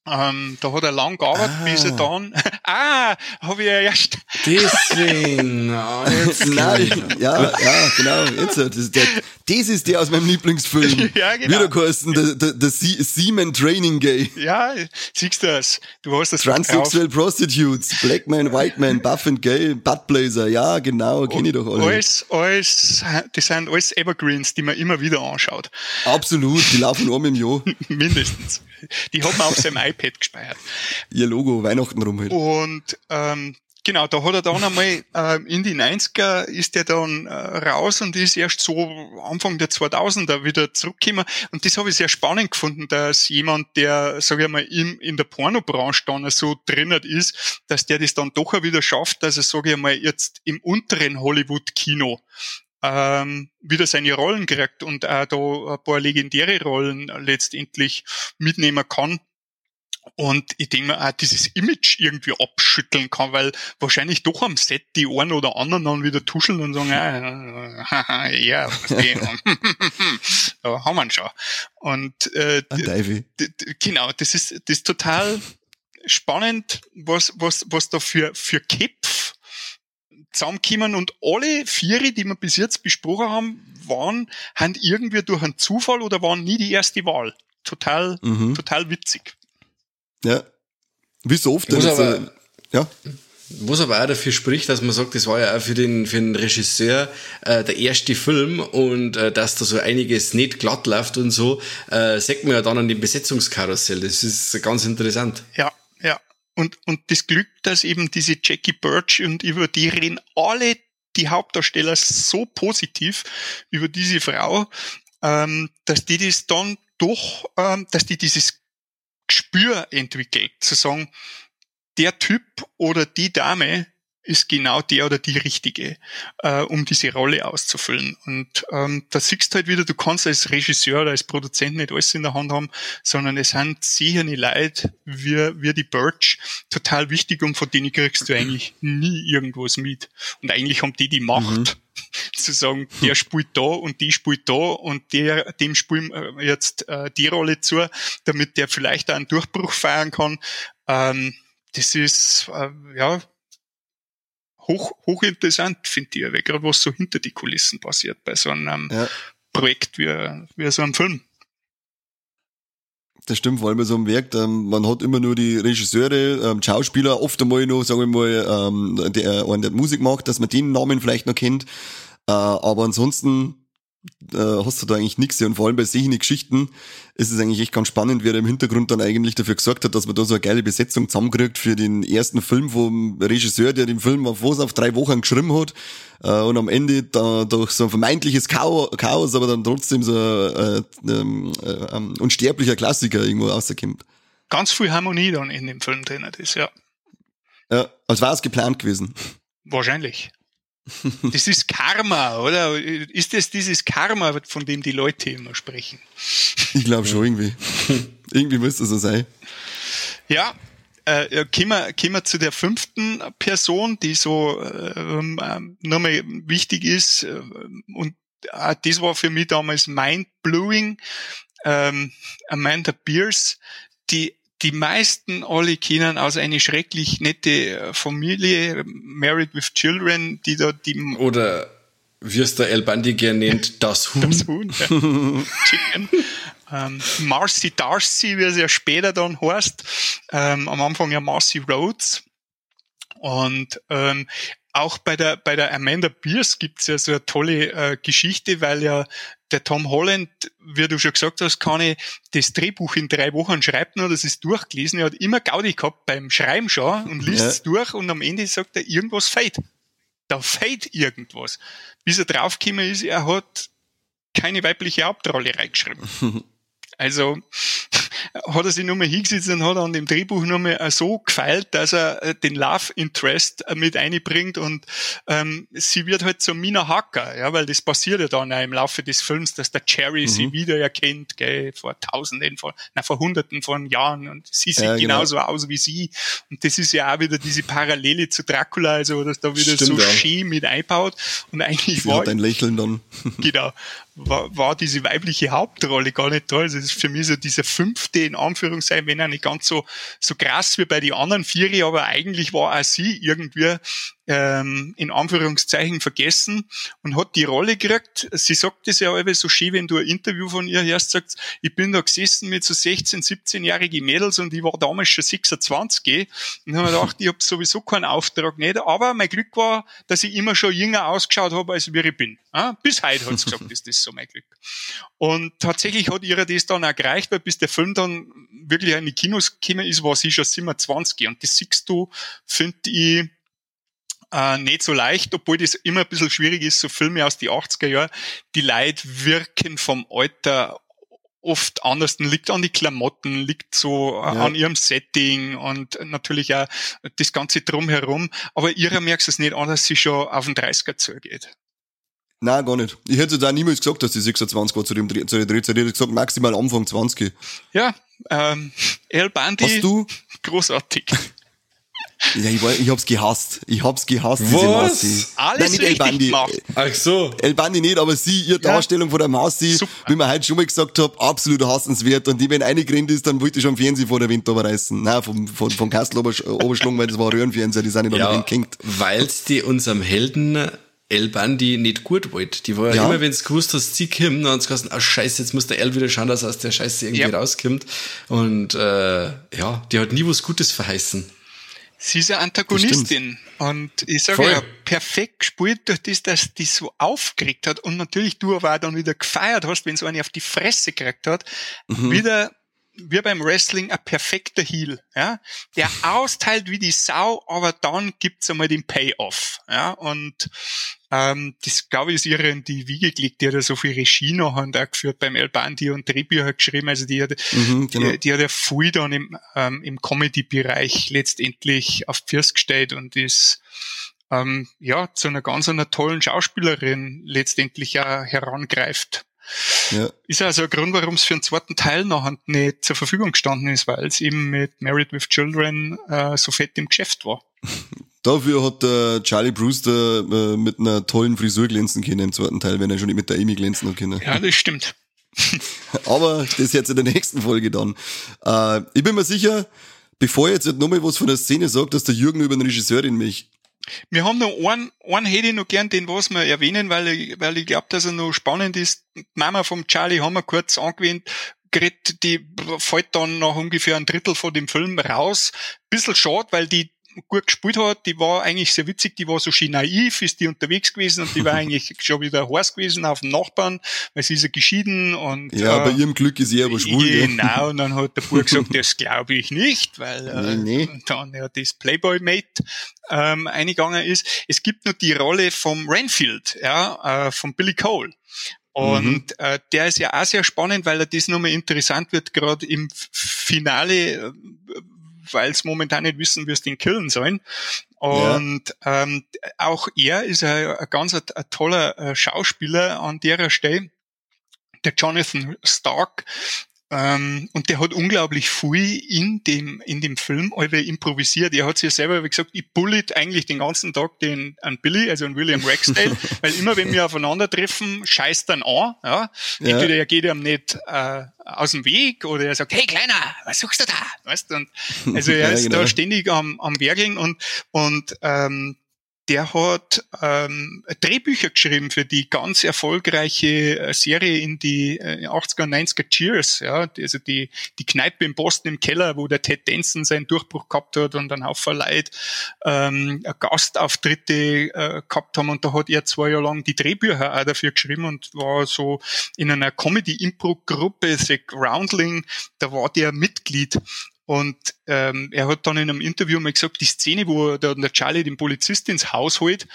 ähm, da hat er lang gearbeitet, ah. bis er dann, ah, habe ich ja erst. Deswegen, oh, jetzt Nein, ja, ja, genau, jetzt, das, ist der, das ist der aus meinem Lieblingsfilm. ja, genau. Wieder kosten, der Seaman Training Gay. Ja, siehst du das, du hast das Transsexual Prostitutes, Black Man, White Man, Buff and Gay, Buttblazer, ja, genau, kenne ich doch alle. Alles, alles, das sind alles Evergreens, die man immer wieder anschaut. Absolut, die laufen um im Jahr. Mindestens. Die hat man auf seinem iPad gespeichert. Ihr Logo, Weihnachten rum halt. Und ähm, genau, da hat er dann einmal äh, in die 90er ist er dann äh, raus und ist erst so Anfang der 2000er wieder zurückgekommen. Und das habe ich sehr spannend gefunden, dass jemand, der, sage ich mal, in, in der Pornobranche dann so drinnen ist, dass der das dann doch wieder schafft, dass er, sage ich mal, jetzt im unteren Hollywood-Kino ähm, wieder seine Rollen kriegt und auch da ein paar legendäre Rollen letztendlich mitnehmen kann. Und ich denke mir auch dieses Image irgendwie abschütteln kann, weil wahrscheinlich doch am Set die einen oder anderen dann wieder tuscheln und sagen, ah, ja, da haben wir ihn schon. Und äh, genau, das ist das ist total spannend, was was was da für für Köpfe zusammenkommen und alle vier, die wir bis jetzt besprochen haben, waren, haben irgendwie durch einen Zufall oder waren nie die erste Wahl. Total, mhm. total witzig. Ja. Wie so oft. Muss aber, äh, ja. Was aber auch dafür spricht, dass man sagt, das war ja auch für den, für den Regisseur äh, der erste Film und äh, dass da so einiges nicht glatt läuft und so, äh, sieht man ja dann an dem Besetzungskarussell. Das ist ganz interessant. Ja. Und, und das Glück, dass eben diese Jackie Birch und über die reden alle die Hauptdarsteller so positiv über diese Frau, ähm, dass die das dann doch, ähm, dass die dieses Gespür entwickelt, zu sagen, der Typ oder die Dame ist genau der oder die richtige, äh, um diese Rolle auszufüllen. Und ähm, da siehst du halt wieder, du kannst als Regisseur oder als Produzent nicht alles in der Hand haben, sondern es sind sehende Leute wie, wie die Birch total wichtig und von denen kriegst du eigentlich nie irgendwas mit. Und eigentlich haben die die Macht. Mhm zu sagen, der spielt da und die spielt da und der, dem spielen wir jetzt äh, die Rolle zu, damit der vielleicht auch einen Durchbruch feiern kann. Ähm, das ist, äh, ja, hoch, hochinteressant, finde ich, weil gerade was so hinter die Kulissen passiert bei so einem ja. Projekt wie, wie so einem Film. Das stimmt, vor allem bei so einem Werk, ähm, man hat immer nur die Regisseure, ähm, Schauspieler, oft einmal noch, sagen wir mal, ähm, der, der Musik macht, dass man den Namen vielleicht noch kennt. Äh, aber ansonsten äh, hast du da eigentlich nichts. Und vor allem bei solchen Geschichten ist es eigentlich echt ganz spannend, wer im Hintergrund dann eigentlich dafür gesorgt hat, dass man da so eine geile Besetzung zusammenkriegt für den ersten Film vom Regisseur, der den Film auf was auf drei Wochen geschrieben hat äh, und am Ende da durch so ein vermeintliches Chaos, aber dann trotzdem so äh, ähm, äh, äh, unsterblicher Klassiker irgendwo rauskommt. Ganz viel Harmonie dann in dem Film drin ist, ja. Ja, als war es geplant gewesen. Wahrscheinlich. Das ist Karma, oder? Ist das dieses Karma, von dem die Leute immer sprechen? Ich glaube schon irgendwie. irgendwie müsste es so sein. Ja, äh, kommen, wir, kommen wir zu der fünften Person, die so ähm, ähm, nochmal wichtig ist. Äh, und äh, das war für mich damals mind-blowing. Ähm, Amanda Pierce, die die meisten alle kennen aus einer schrecklich nette äh, Familie, Married with Children, die da die oder wie es der El Bandi gerne nennt, das Huhn. Das Huhn, ja. Chicken. Ähm, Marcy Darcy, wie es ja später dann heißt. Ähm, am Anfang ja Marcy Rhodes. Und ähm, auch bei der, bei der Amanda Pierce gibt's ja so eine tolle äh, Geschichte, weil ja der Tom Holland, wie du schon gesagt hast, kann ich das Drehbuch in drei Wochen schreiben und das ist durchgelesen. Er hat immer Gaudi gehabt beim Schreiben schon und liest es durch und am Ende sagt er, irgendwas fehlt. Da fehlt irgendwas. Bis er draufgekommen ist, er hat keine weibliche Hauptrolle reingeschrieben. Also hat er sich nochmal hingesetzt und hat an dem Drehbuch nochmal so gefeilt, dass er äh, den Love Interest äh, mit einbringt und ähm, sie wird halt so Mina Hacker, ja, weil das passiert ja dann auch im Laufe des Films, dass der Cherry mhm. sie wieder erkennt, gell, vor tausenden von, na, vor hunderten von Jahren und sie sieht ja, genau. genauso aus wie sie und das ist ja auch wieder diese Parallele zu Dracula, also dass da wieder Stimmt, so ja. Ski mit einbaut und eigentlich sie war hat ein Lächeln dann. genau war, war diese weibliche Hauptrolle gar nicht da. Also das ist für mich so dieser fünfte in Anführungszeichen, wenn er nicht ganz so, so krass wie bei den anderen vier, aber eigentlich war auch sie irgendwie ähm, in Anführungszeichen vergessen und hat die Rolle gekriegt. Sie sagt es ja immer so schön, wenn du ein Interview von ihr hörst, sagt, ich bin da gesessen mit so 16, 17-jährigen Mädels und ich war damals schon 26 und habe mir gedacht, ich habe sowieso keinen Auftrag nicht, aber mein Glück war, dass ich immer schon jünger ausgeschaut habe, als wie ich bin. Bis heute hat sie gesagt, ist das so mein Glück. Und tatsächlich hat ihr das dann auch gereicht, weil bis der Film dann wirklich in die Kinos gekommen ist, war sie schon 27 und das siehst du, finde ich, äh, nicht so leicht, obwohl das immer ein bisschen schwierig ist, so Filme aus die 80er Jahren, die Leute wirken vom Alter oft anders, liegt an die Klamotten, liegt so äh, ja. an ihrem Setting und natürlich auch das Ganze drumherum. Aber ihrer merkst du es nicht an, dass sie schon auf den 30er zugeht. Nein, gar nicht. Ich hätte da niemals gesagt, dass die 26 war zu dem zu der Drehzeit. Ich hätte gesagt, maximal Anfang 20. Ja, ähm, El Bandi, Hast du? großartig. Ja, ich, war, ich hab's gehasst. Ich hab's gehasst, diese Was? Mausi. Alles Nein, nicht El Bandi. gemacht. Ach so. El Bandi nicht, aber sie, ihre Darstellung von der Mausi, Super. wie man heute schon mal gesagt hat, absolut hassenswert. Und die, wenn eine gerannt ist, dann wollte ich schon Fernsehen vor der Wind reißen. Nein, vom, vom, vom Kastel Obersch- Oberschlung, weil das war ein Röhrenfernseher, die sind nicht Ja, ja. gehängt. weil's die unserem Helden El Bandi nicht gut wollte. Die war Ja. immer, wenn's gewusst hast, sie kommt, dann hat's gesagt, ah scheiße, jetzt muss der El wieder schauen, dass er aus der Scheiße irgendwie Ja. rauskommt. Und äh, ja, die hat nie was Gutes verheißen. Sie ist eine Antagonistin. Und ich sage Voll. ja, perfekt gespielt durch das, dass die so aufgeregt hat und natürlich du aber auch dann wieder gefeiert hast, wenn so eine auf die Fresse gekriegt hat. Wieder wie beim Wrestling ein perfekter Heel, ja, der austeilt wie die Sau, aber dann gibt's einmal den Payoff, ja, und ähm, das glaube ich ist ihr in die Wiege gelegt, die hat ja so viel Regie noch und auch geführt beim El Bandi und Drehbücher geschrieben, also die hat, Mhm, genau. die, die hat ja viel dann im, ähm, im Comedy-Bereich letztendlich auf First gestellt und ist ähm, ja zu einer ganz einer tollen Schauspielerin letztendlich auch herangreift. Ja. Ist also ein Grund, warum es für den zweiten Teil noch nicht zur Verfügung gestanden ist, weil es eben mit Married with Children äh, so fett im Geschäft war. Dafür hat der Charlie Brewster äh, mit einer tollen Frisur glänzen können im zweiten Teil, wenn er schon nicht mit der Amy glänzen hat können. Ja, das stimmt. Aber das jetzt in der nächsten Folge dann. Äh, ich bin mir sicher, bevor ich jetzt nochmal was von der Szene sagt, dass der Jürgen über den Regisseur in mich. Wir haben noch einen, einen hätte ich noch gern, den was wir erwähnen, weil ich, weil ich glaube, dass er noch spannend ist. Die Mama vom Charlie haben wir kurz angewähnt. Gret, die fällt dann nach ungefähr ein Drittel von dem Film raus. Bisschen schade, weil die gut gespielt hat, die war eigentlich sehr witzig, die war so schön naiv, ist die unterwegs gewesen und die war eigentlich schon wieder heiß gewesen auf den Nachbarn, weil sie ist ja geschieden und Ja, äh, bei ihrem Glück ist er aber schwul. Genau, und dann hat der Bub gesagt, das glaube ich nicht, weil äh, Nee, nee. dann ja das Playboy-Mate ähm, eingegangen ist. Es gibt noch die Rolle vom Renfield, ja, äh, von Billy Cole. Und äh, der ist ja auch sehr spannend, weil er das nochmal interessant wird, gerade im Finale, äh, weil es momentan nicht wissen, wie es den killen sollen. Und ähm, auch er ist ein, ein ganz ein, ein toller äh, Schauspieler an der Stelle der Jonathan Stark. Ähm, und der hat unglaublich viel in dem, in dem Film alle improvisiert. Er hat sich selber wie gesagt, ich bullet eigentlich den ganzen Tag den, an Billy, also an William Ragsdale, weil immer wenn wir aufeinandertreffen, scheißt dann an, ja. Ja. Entweder er geht ihm nicht, äh, aus dem Weg oder er sagt, hey Kleiner, was suchst du da? Weißt du? Und also er Ja, ist genau. da ständig am, am Werkeln und, und, ähm, der hat ähm, Drehbücher geschrieben für die ganz erfolgreiche äh, Serie in die äh, 80er, 90er Cheers, ja, also die, die Kneipe in Boston im Keller, wo der Ted Danson seinen Durchbruch gehabt hat und dann Haufen Leute ähm, Gastauftritte äh, gehabt haben. Und da hat er zwei Jahre lang die Drehbücher auch dafür geschrieben und war so in einer Comedy-Impro-Gruppe, The Groundling, da war der Mitglied und ähm, er hat dann in einem Interview mal gesagt, die Szene, wo er dann der Charlie den Polizist ins Haus holt,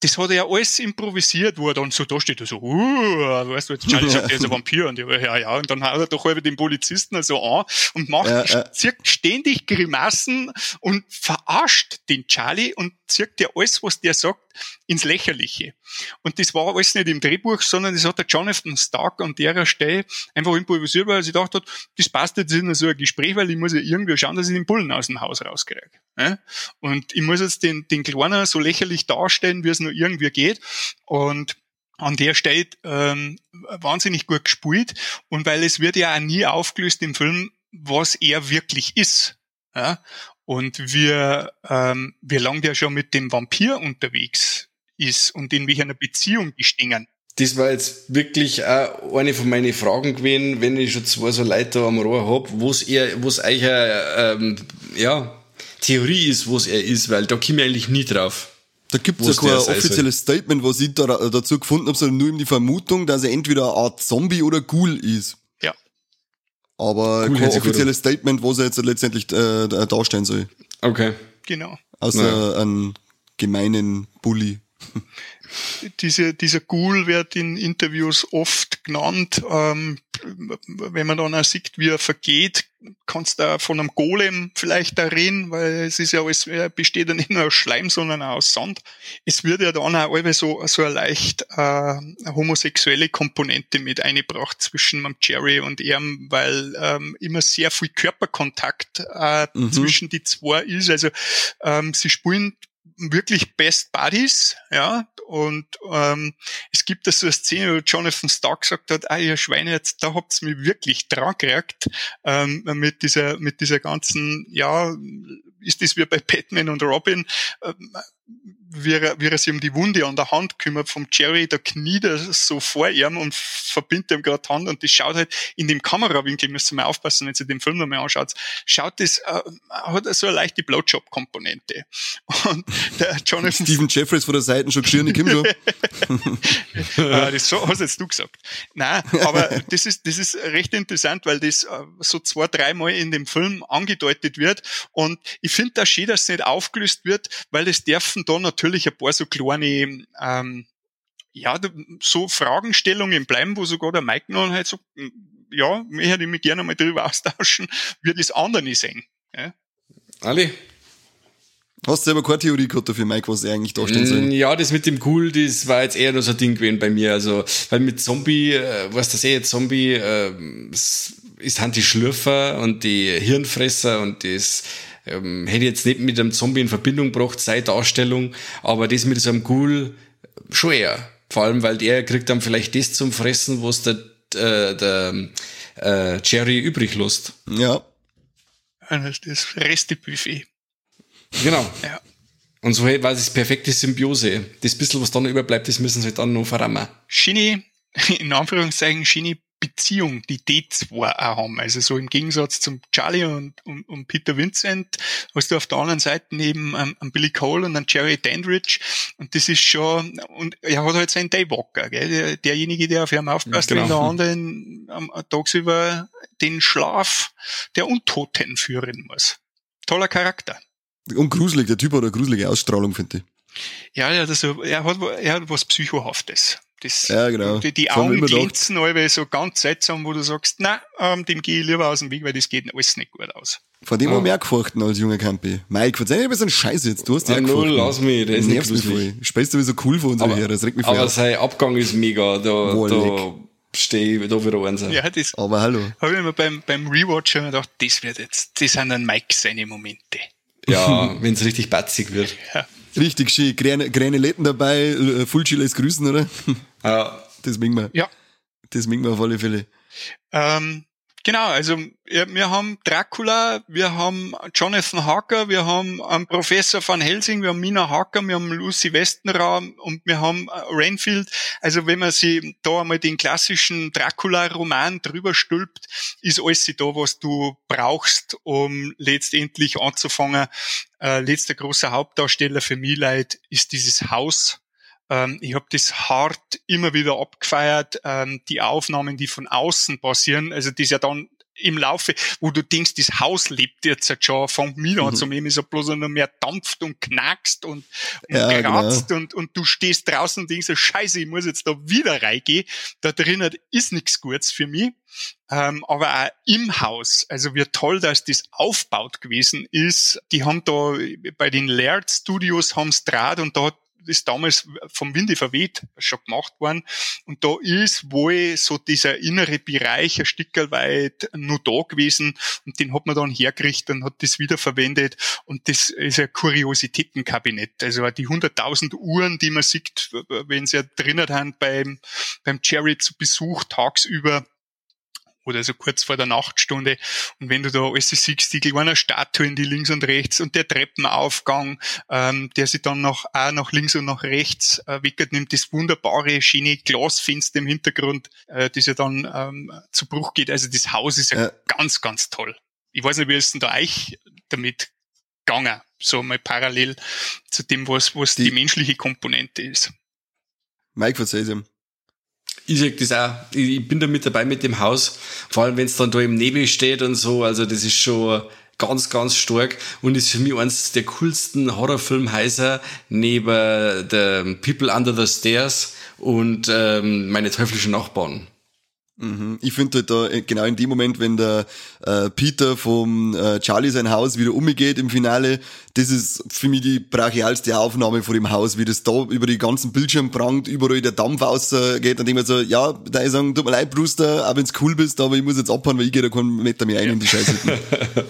das hat er ja alles improvisiert, wo er dann so da steht, und so, uh, weißt du, jetzt Charlie sagt, er ist ein Vampir, und ja, ja, ja, und dann haut er doch halb den Polizisten so an und macht, Ja, ja. zirkt ständig Grimassen und verarscht den Charlie und zirkt ja alles, was der sagt, ins Lächerliche. Und das war alles nicht im Drehbuch, sondern das hat der Jonathan Stark an der Stelle einfach improvisiert, weil er sich gedacht hat, das passt jetzt in so ein Gespräch, weil ich muss ja irgendwie schauen, dass ich den Bullen aus dem Haus rauskriege. Und ich muss jetzt den, den Kleiner so lächerlich darstellen, wie es nur irgendwie geht. Und an der Stelle ähm, wahnsinnig gut gespielt. Und weil es wird ja auch nie aufgelöst im Film, was er wirklich ist. Ja? Und wir, ähm, wie lange der schon mit dem Vampir unterwegs ist und in welcher Beziehung die stehen. Das war jetzt wirklich auch eine von meinen Fragen gewesen, wenn ich schon zwei so Leute da am Rohr hab, wo's er, wo's euch eine, ähm, ja, Theorie ist, wo's er ist, weil da komme ich eigentlich nie drauf. Da gibt es ja kein sein offizielles Statement, was ich da, dazu gefunden habe, sondern nur eben die Vermutung, dass er entweder eine Art Zombie oder Ghoul ist. Aber Ghoul kein offizielles Statement, was er jetzt letztendlich äh, darstellen soll. Okay. Genau. Außer Naja. einen gemeinen Bully. Diese, dieser Ghoul wird in Interviews oft genannt. Ähm, wenn man dann auch sieht, wie er vergeht, kannst du von einem Golem vielleicht da reden, weil es ist ja alles, er besteht ja nicht nur aus Schleim, sondern auch aus Sand. Es wird ja dann auch alle so, so eine leicht äh, homosexuelle Komponente mit eingebracht zwischen dem Jerry und ihm, weil ähm, immer sehr viel Körperkontakt äh, mhm. zwischen die zwei ist. Also ähm, sie spielen wirklich Best Buddies, ja, und ähm, es gibt da so eine Szene, wo Jonathan Stark gesagt hat, ah, ihr Schweine, jetzt, da habt's mich wirklich dran gekriegt, ähm, mit dieser, mit dieser ganzen, ja, ist das wie bei Batman und Robin, ähm, wie er, wie er sich um die Wunde an der Hand kümmert vom Jerry, da kniet er so vor ihm und verbindet ihm gerade Hand und das schaut halt in dem Kamerawinkel, müsst ihr mal aufpassen, wenn ihr den Film nochmal anschaut, schaut das, äh, hat so eine leichte Blowjob-Komponente. Und der Jonathan... Stephen Jeffries von der Seite schon geschrien, ich so. äh, das so, hast jetzt du gesagt. Nein, aber das ist, das ist recht interessant, weil das äh, so zwei, dreimal in dem Film angedeutet wird und ich finde da schön, dass es nicht aufgelöst wird, weil das dürfen da natürlich ein paar so kleine, ähm, ja, so Fragestellungen bleiben, wo sogar der Mike noch halt so, hm, ja, ich hätte mich gerne mal darüber austauschen, wie das andere nicht sehen. Ja. Ali? Hast du selber keine Theorie gehabt dafür, Mike, was er eigentlich darstellen soll? Ja, das mit dem Cool, das war jetzt eher nur so ein Ding gewesen bei mir. Also, weil mit Zombie, äh, was das eh jetzt Zombie, äh, ist halt die Schlürfer und die Hirnfresser und das ähm, hätte jetzt nicht mit einem Zombie in Verbindung gebracht, seine Darstellung, aber das mit so einem Ghoul schon eher. Vor allem, weil der kriegt dann vielleicht das zum Fressen, was der, äh, der äh, Jerry übrig lässt. Ja. Das ist Restebuffet. Genau. Ja. Und so war das perfekte Symbiose. Das bisschen, was dann überbleibt, das müssen sie halt dann noch verrammen. Shinny, in Anführungszeichen, Shinny Beziehung, die die zwei auch haben. Also so im Gegensatz zum Charlie und, und, und Peter Vincent hast du auf der anderen Seite neben ähm, Billy Cole und einen Jerry Dandridge und das ist schon, und er hat halt seinen Daywalker, gell? Der, derjenige, der auf ihn aufpasst, genau. wenn der andere am, tagsüber den Schlaf der Untoten führen muss. Toller Charakter. Und gruselig, der Typ hat eine gruselige Ausstrahlung, finde ich. Ja, ja, also, er hat, er hat was Psychohaftes. Das, ja, genau. Die, die Augen glänzen alle so ganz seltsam, wo du sagst, na, ähm, dem gehe ich lieber aus dem Weg, weil das geht alles nicht gut aus. Vor dem ja. haben wir auch gefurchten als junger Campi. Mike, verzeih mir ein bisschen Scheiße jetzt. Du hast ja, ja null, lass mich, das ist nicht mich voll. Spielst du wie so cool von uns aber, her, das regt mich voll Aber sein Abgang ist mega, da, da stehe ich da wieder einsam. Ja, das aber hallo. Habe ich mir beim, beim Rewatch schon gedacht, das wird jetzt, das sind dann Mike seine Momente. Ja, wenn es richtig batzig wird. Ja. Richtig schön, Gräne Letten dabei, äh, Fullschiller ist grüßen, oder? Ja. Das mögen wir. Ja. Das mögen wir auf alle Fälle. Ähm, genau, also wir haben Dracula, wir haben Jonathan Harker, wir haben einen Professor van Helsing, wir haben Mina Harker, wir haben Lucy Westenraum und wir haben äh, Rainfield. Also wenn man sich da einmal den klassischen Dracula-Roman drüber stülpt, ist alles da, was du brauchst, um letztendlich anzufangen. Äh, letzter großer Hauptdarsteller für mich leid ist dieses Haus ähm, ich habe das hart immer wieder abgefeiert. Ähm, die Aufnahmen, die von außen passieren, also das ja dann im Laufe, wo du denkst, das Haus lebt jetzt schon, fängt mir an mhm. zu nehmen, ist ja bloß noch mehr dampft und knackst und, und ja, kratzt genau. und, und du stehst draußen und denkst, scheiße, ich muss jetzt da wieder reingehen. Da drinnen ist nichts Gutes für mich. Ähm, aber auch im Haus, also wie toll, dass das aufbaut gewesen ist. Die haben da bei den Laird Studios haben's Draht und da hat ist damals vom Winde verweht schon gemacht worden. Und da ist wohl so dieser innere Bereich ein Stück weit nur da gewesen. Und den hat man dann hergerichtet und hat das wieder verwendet. Und das ist ein Kuriositätenkabinett. Also die 100.000 Uhren, die man sieht, wenn sie ja drinnen haben beim, beim Jerry zu Besuch tagsüber, oder so kurz vor der Nachtstunde. Und wenn du da alles siehst, die kleinen Statuen, die links und rechts und der Treppenaufgang, ähm, der sich dann noch auch nach links und nach rechts äh, wickert, nimmt das wunderbare, schöne Glasfenster im Hintergrund, äh, das ja dann ähm, zu Bruch geht. Also das Haus ist ja, ja. ganz, ganz toll. Ich weiß nicht, wie es denn da euch damit gegangen, so mal parallel zu dem, was, was die, die menschliche Komponente ist. Mike, verzeih's ihm. Ich sag das auch. Ich bin da mit dabei mit dem Haus. Vor allem, wenn es dann da im Nebel steht und so. Also, das ist schon ganz, ganz stark und ist für mich eines der coolsten Horrorfilmhäuser neben The People Under the Stairs und ähm, meine teuflischen Nachbarn. Mhm. Ich finde halt da äh, genau in dem Moment, wenn der äh, Peter vom äh, Charlie sein Haus wieder umgeht im Finale, das ist für mich die brachialste Aufnahme von dem Haus, wie das da über die ganzen Bildschirme prangt, überall der Dampf ausgeht und ich mir so, ja, da ich sagen, tut mir leid, Brewster, auch wenn's cool bist, aber ich muss jetzt abhauen, weil ich gehe da keinen Meter mehr ein ja. in die Scheiße.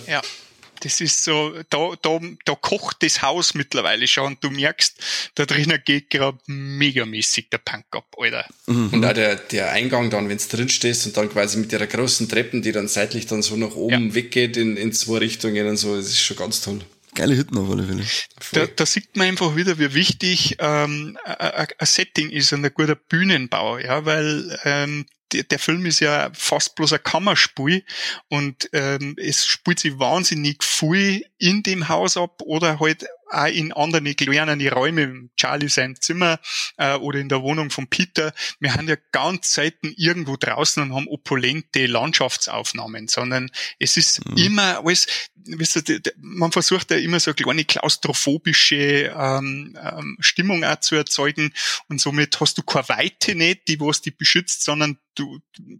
ja. Das ist so, da, da, da kocht das Haus mittlerweile schon und du merkst, da drinnen geht gerade megamäßig der Punk ab, Alter. Mhm. Und auch der, der Eingang dann, wenn du drin stehst und dann quasi mit der großen Treppen, die dann seitlich dann so nach oben ja. weggeht in, in zwei Richtungen und so, das ist schon ganz toll. Geile Hütten auf alle Fälle. Da, da sieht man einfach wieder, wie wichtig ähm, ein Setting ist und ein guter Bühnenbau, ja, weil ähm, der Film ist ja fast bloß ein Kammerspiel und ähm, es spielt sich wahnsinnig viel in dem Haus ab oder halt auch in anderen kleinen Räumen, Charlie sein Zimmer äh, oder in der Wohnung von Peter. Wir haben ja ganz selten irgendwo draußen und haben opulente Landschaftsaufnahmen, sondern es ist mhm. immer alles, weißt du, man versucht ja immer so eine kleine klaustrophobische ähm, ähm, Stimmung auch zu erzeugen und somit hast du keine Weite nicht, die was die beschützt, sondern du,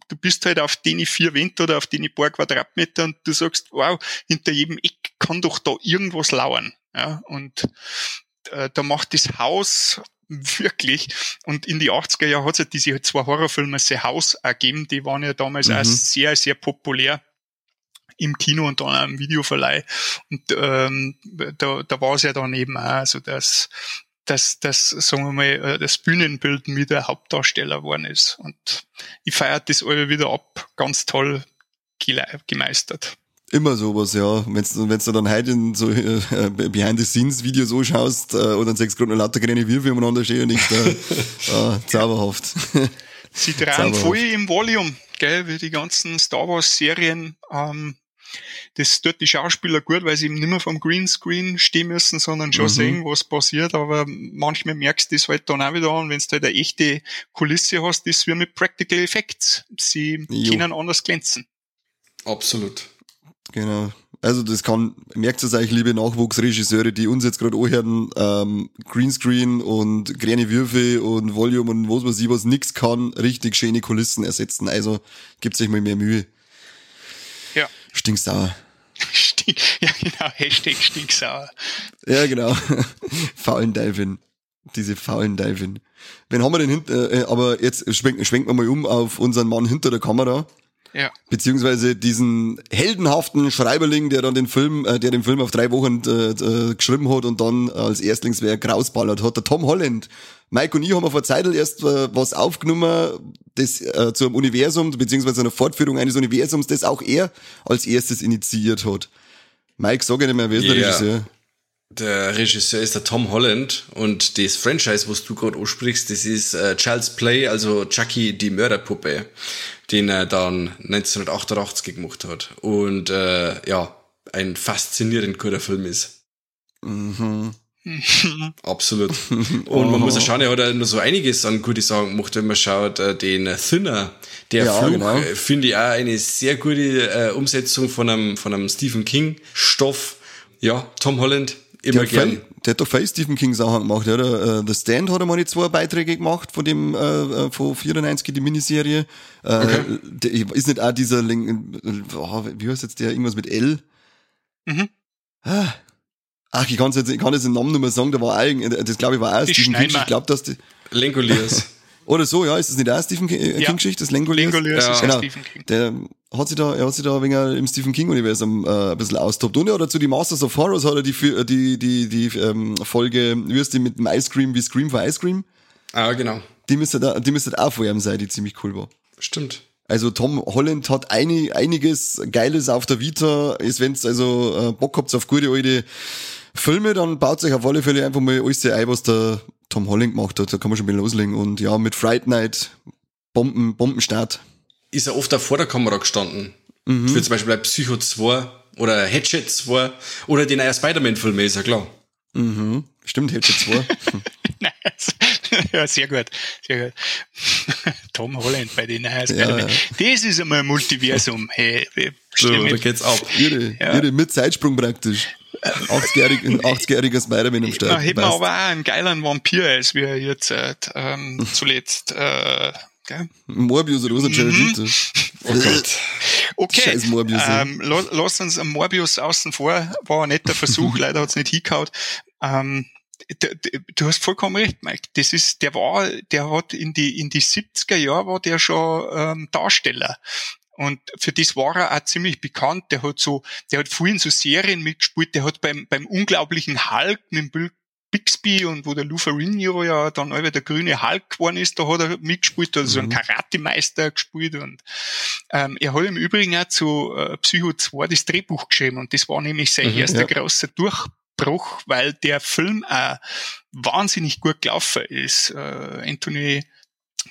du bist halt auf den vier Wände oder auf den paar Quadratmeter und du sagst, wow, hinter jedem Eck kann doch da irgendwas lauern. Ja, und äh, da macht das Haus wirklich. Und in die 80er Jahre hat es ja diese zwei Horrorfilme The House ergeben, die waren ja damals mhm. auch sehr, sehr populär im Kino und dann auch im Videoverleih. Und ähm, da, da war es ja dann eben auch, also dass, dass, dass, sagen wir mal, äh, das Bühnenbild mit der Hauptdarsteller geworden ist. Und ich feiert das alle wieder ab, ganz toll gemeistert. Immer sowas, ja. Wenn du dann heute in so äh, Behind-the-Scenes-Video so schaust äh, oder dann sechs Grund lauter kleine Würfel umeinander stehen und ich da, äh, zauberhaft. Sie drehen voll im Volume, gell, wie die ganzen Star Wars-Serien. Ähm, das tut die Schauspieler gut, weil sie eben nicht mehr vom Greenscreen stehen müssen, sondern schon mhm. sehen, was passiert. Aber manchmal merkst du das halt dann auch wieder an, wenn du halt eine echte Kulisse hast, das ist wie mit Practical Effects. Sie jo. können anders glänzen. Absolut. Genau. Also das kann, merkt es euch, liebe Nachwuchsregisseure, die uns jetzt gerade anhören, ähm, Greenscreen und kleine Würfe und Volume und was weiß ich was, nix kann richtig schöne Kulissen ersetzen. Also gibt euch mal mehr Mühe. Ja. Stinksauer. Stink, ja genau, Hashtag stinksauer. ja genau. faulen Delfin. Diese faulen Delfin. Wen haben wir denn hinter, äh, aber jetzt schwenken, schwenken wir mal um auf unseren Mann hinter der Kamera. Ja. Beziehungsweise diesen heldenhaften Schreiberling, der dann den Film, äh, der den Film auf drei Wochen äh, äh, geschrieben hat und dann als Erstlingswerk rausballert hat, der Tom Holland. Mike und ich haben vor Zeit erst äh, was aufgenommen, das äh, zu einem Universum, beziehungsweise einer Fortführung eines Universums, das auch er als erstes initiiert hat. Mike, sag ich nicht mehr, wer ist yeah. der Regisseur? Der Regisseur ist der Tom Holland und das Franchise, was du gerade ansprichst, das ist äh, Child's Play, also Chucky die Mörderpuppe den er dann 1988 gemacht hat. Und äh, ja, ein faszinierend guter Film ist. Mhm. Absolut. Und man muss ja schauen, er hat ja noch so einiges an gute Sachen gemacht, wenn man schaut, äh, den Thinner, der ja, Flug, genau. Äh, finde ich auch eine sehr gute äh, Umsetzung von einem, von einem Stephen King Stoff. Ja, Tom Holland, immer gern der hat doch viel Stephen King Sachen gemacht, ja. Der, äh, The Stand hat er mal zwei Beiträge gemacht von dem, äh von 94, die Miniserie. Okay. der, ist nicht auch dieser, oh, wie heißt jetzt der, irgendwas mit L? Mhm. Ah. Ach, ich, kann's jetzt, ich kann jetzt den Namen nicht mehr sagen, da war auch, das glaube ich war auch Stephen King. Ich glaube, dass die. Lengoliers. Oder so, ja, ist das nicht auch Stephen King, ja. Geschichte, das Lengoliers? Lengoliers ja. ist genau. Stephen King. Der hat sich da, er hat sich da wenig im Stephen King Universum äh, ein bisschen austobt. Und ja, dazu die Masters of Horrors hat er die, die, die, die ähm, Folge, die mit dem Ice Cream wie Scream for Ice Cream? Ah, genau. Die müsste da, die müsste auch vor ihm sein, die ziemlich cool war. Stimmt. Also Tom Holland hat einig, einiges Geiles auf der Vita. Ist wenn's also äh, Bock habt auf gute alte Filme, dann baut euch auf alle Fälle einfach mal alles ein, was der Tom Holland gemacht hat. Da kann man schon mal loslegen. Und ja, mit Fright Night, Bomben, Bombenstart. Ist er oft vor der Kamera gestanden. Mhm. Für zum Beispiel bei Psycho 2 oder Hatchet 2 oder den neuen Spider-Man-Film, ist ja klar. Mhm. Stimmt, Hatchet 2. ja, sehr gut, sehr gut. Tom Holland bei den neuen Spider-Man. Ja, ja. Das ist einmal ein Multiversum. Hey, So, da geht's ab. Ihre, Ja. ihre mit Zeitsprung praktisch. 80-jähriger 80 Spider-Man am Start. Da hätten wir aber auch einen geilen Vampir, als wir jetzt äh, ähm, zuletzt. Äh, gell? Morbius oder was? Mhm. Oh Gott. Okay, Scheiß Morbius, ähm, la- lass uns Morbius außen vor, war ein netter Versuch, leider hat's nicht hingehauen. Ähm, du hast vollkommen recht, Mike. Das ist, der war, der hat in die, in die 70er Jahre war der schon ähm, Darsteller. Und für das war er auch ziemlich bekannt. Der hat so, der hat früher in so Serien mitgespielt. Der hat beim, beim unglaublichen Hulk mit dem Bill Bixby und wo der Lou Ferrigno ja dann über der grüne Hulk geworden ist, da hat er mitgespielt, also so einen Karatemeister gespielt und ähm, er hat im Übrigen auch zu äh, Psycho 2 das Drehbuch geschrieben und das war nämlich sein Mhm, erster ja. großer Durchbruch, weil der Film auch wahnsinnig gut gelaufen ist. Äh, Anthony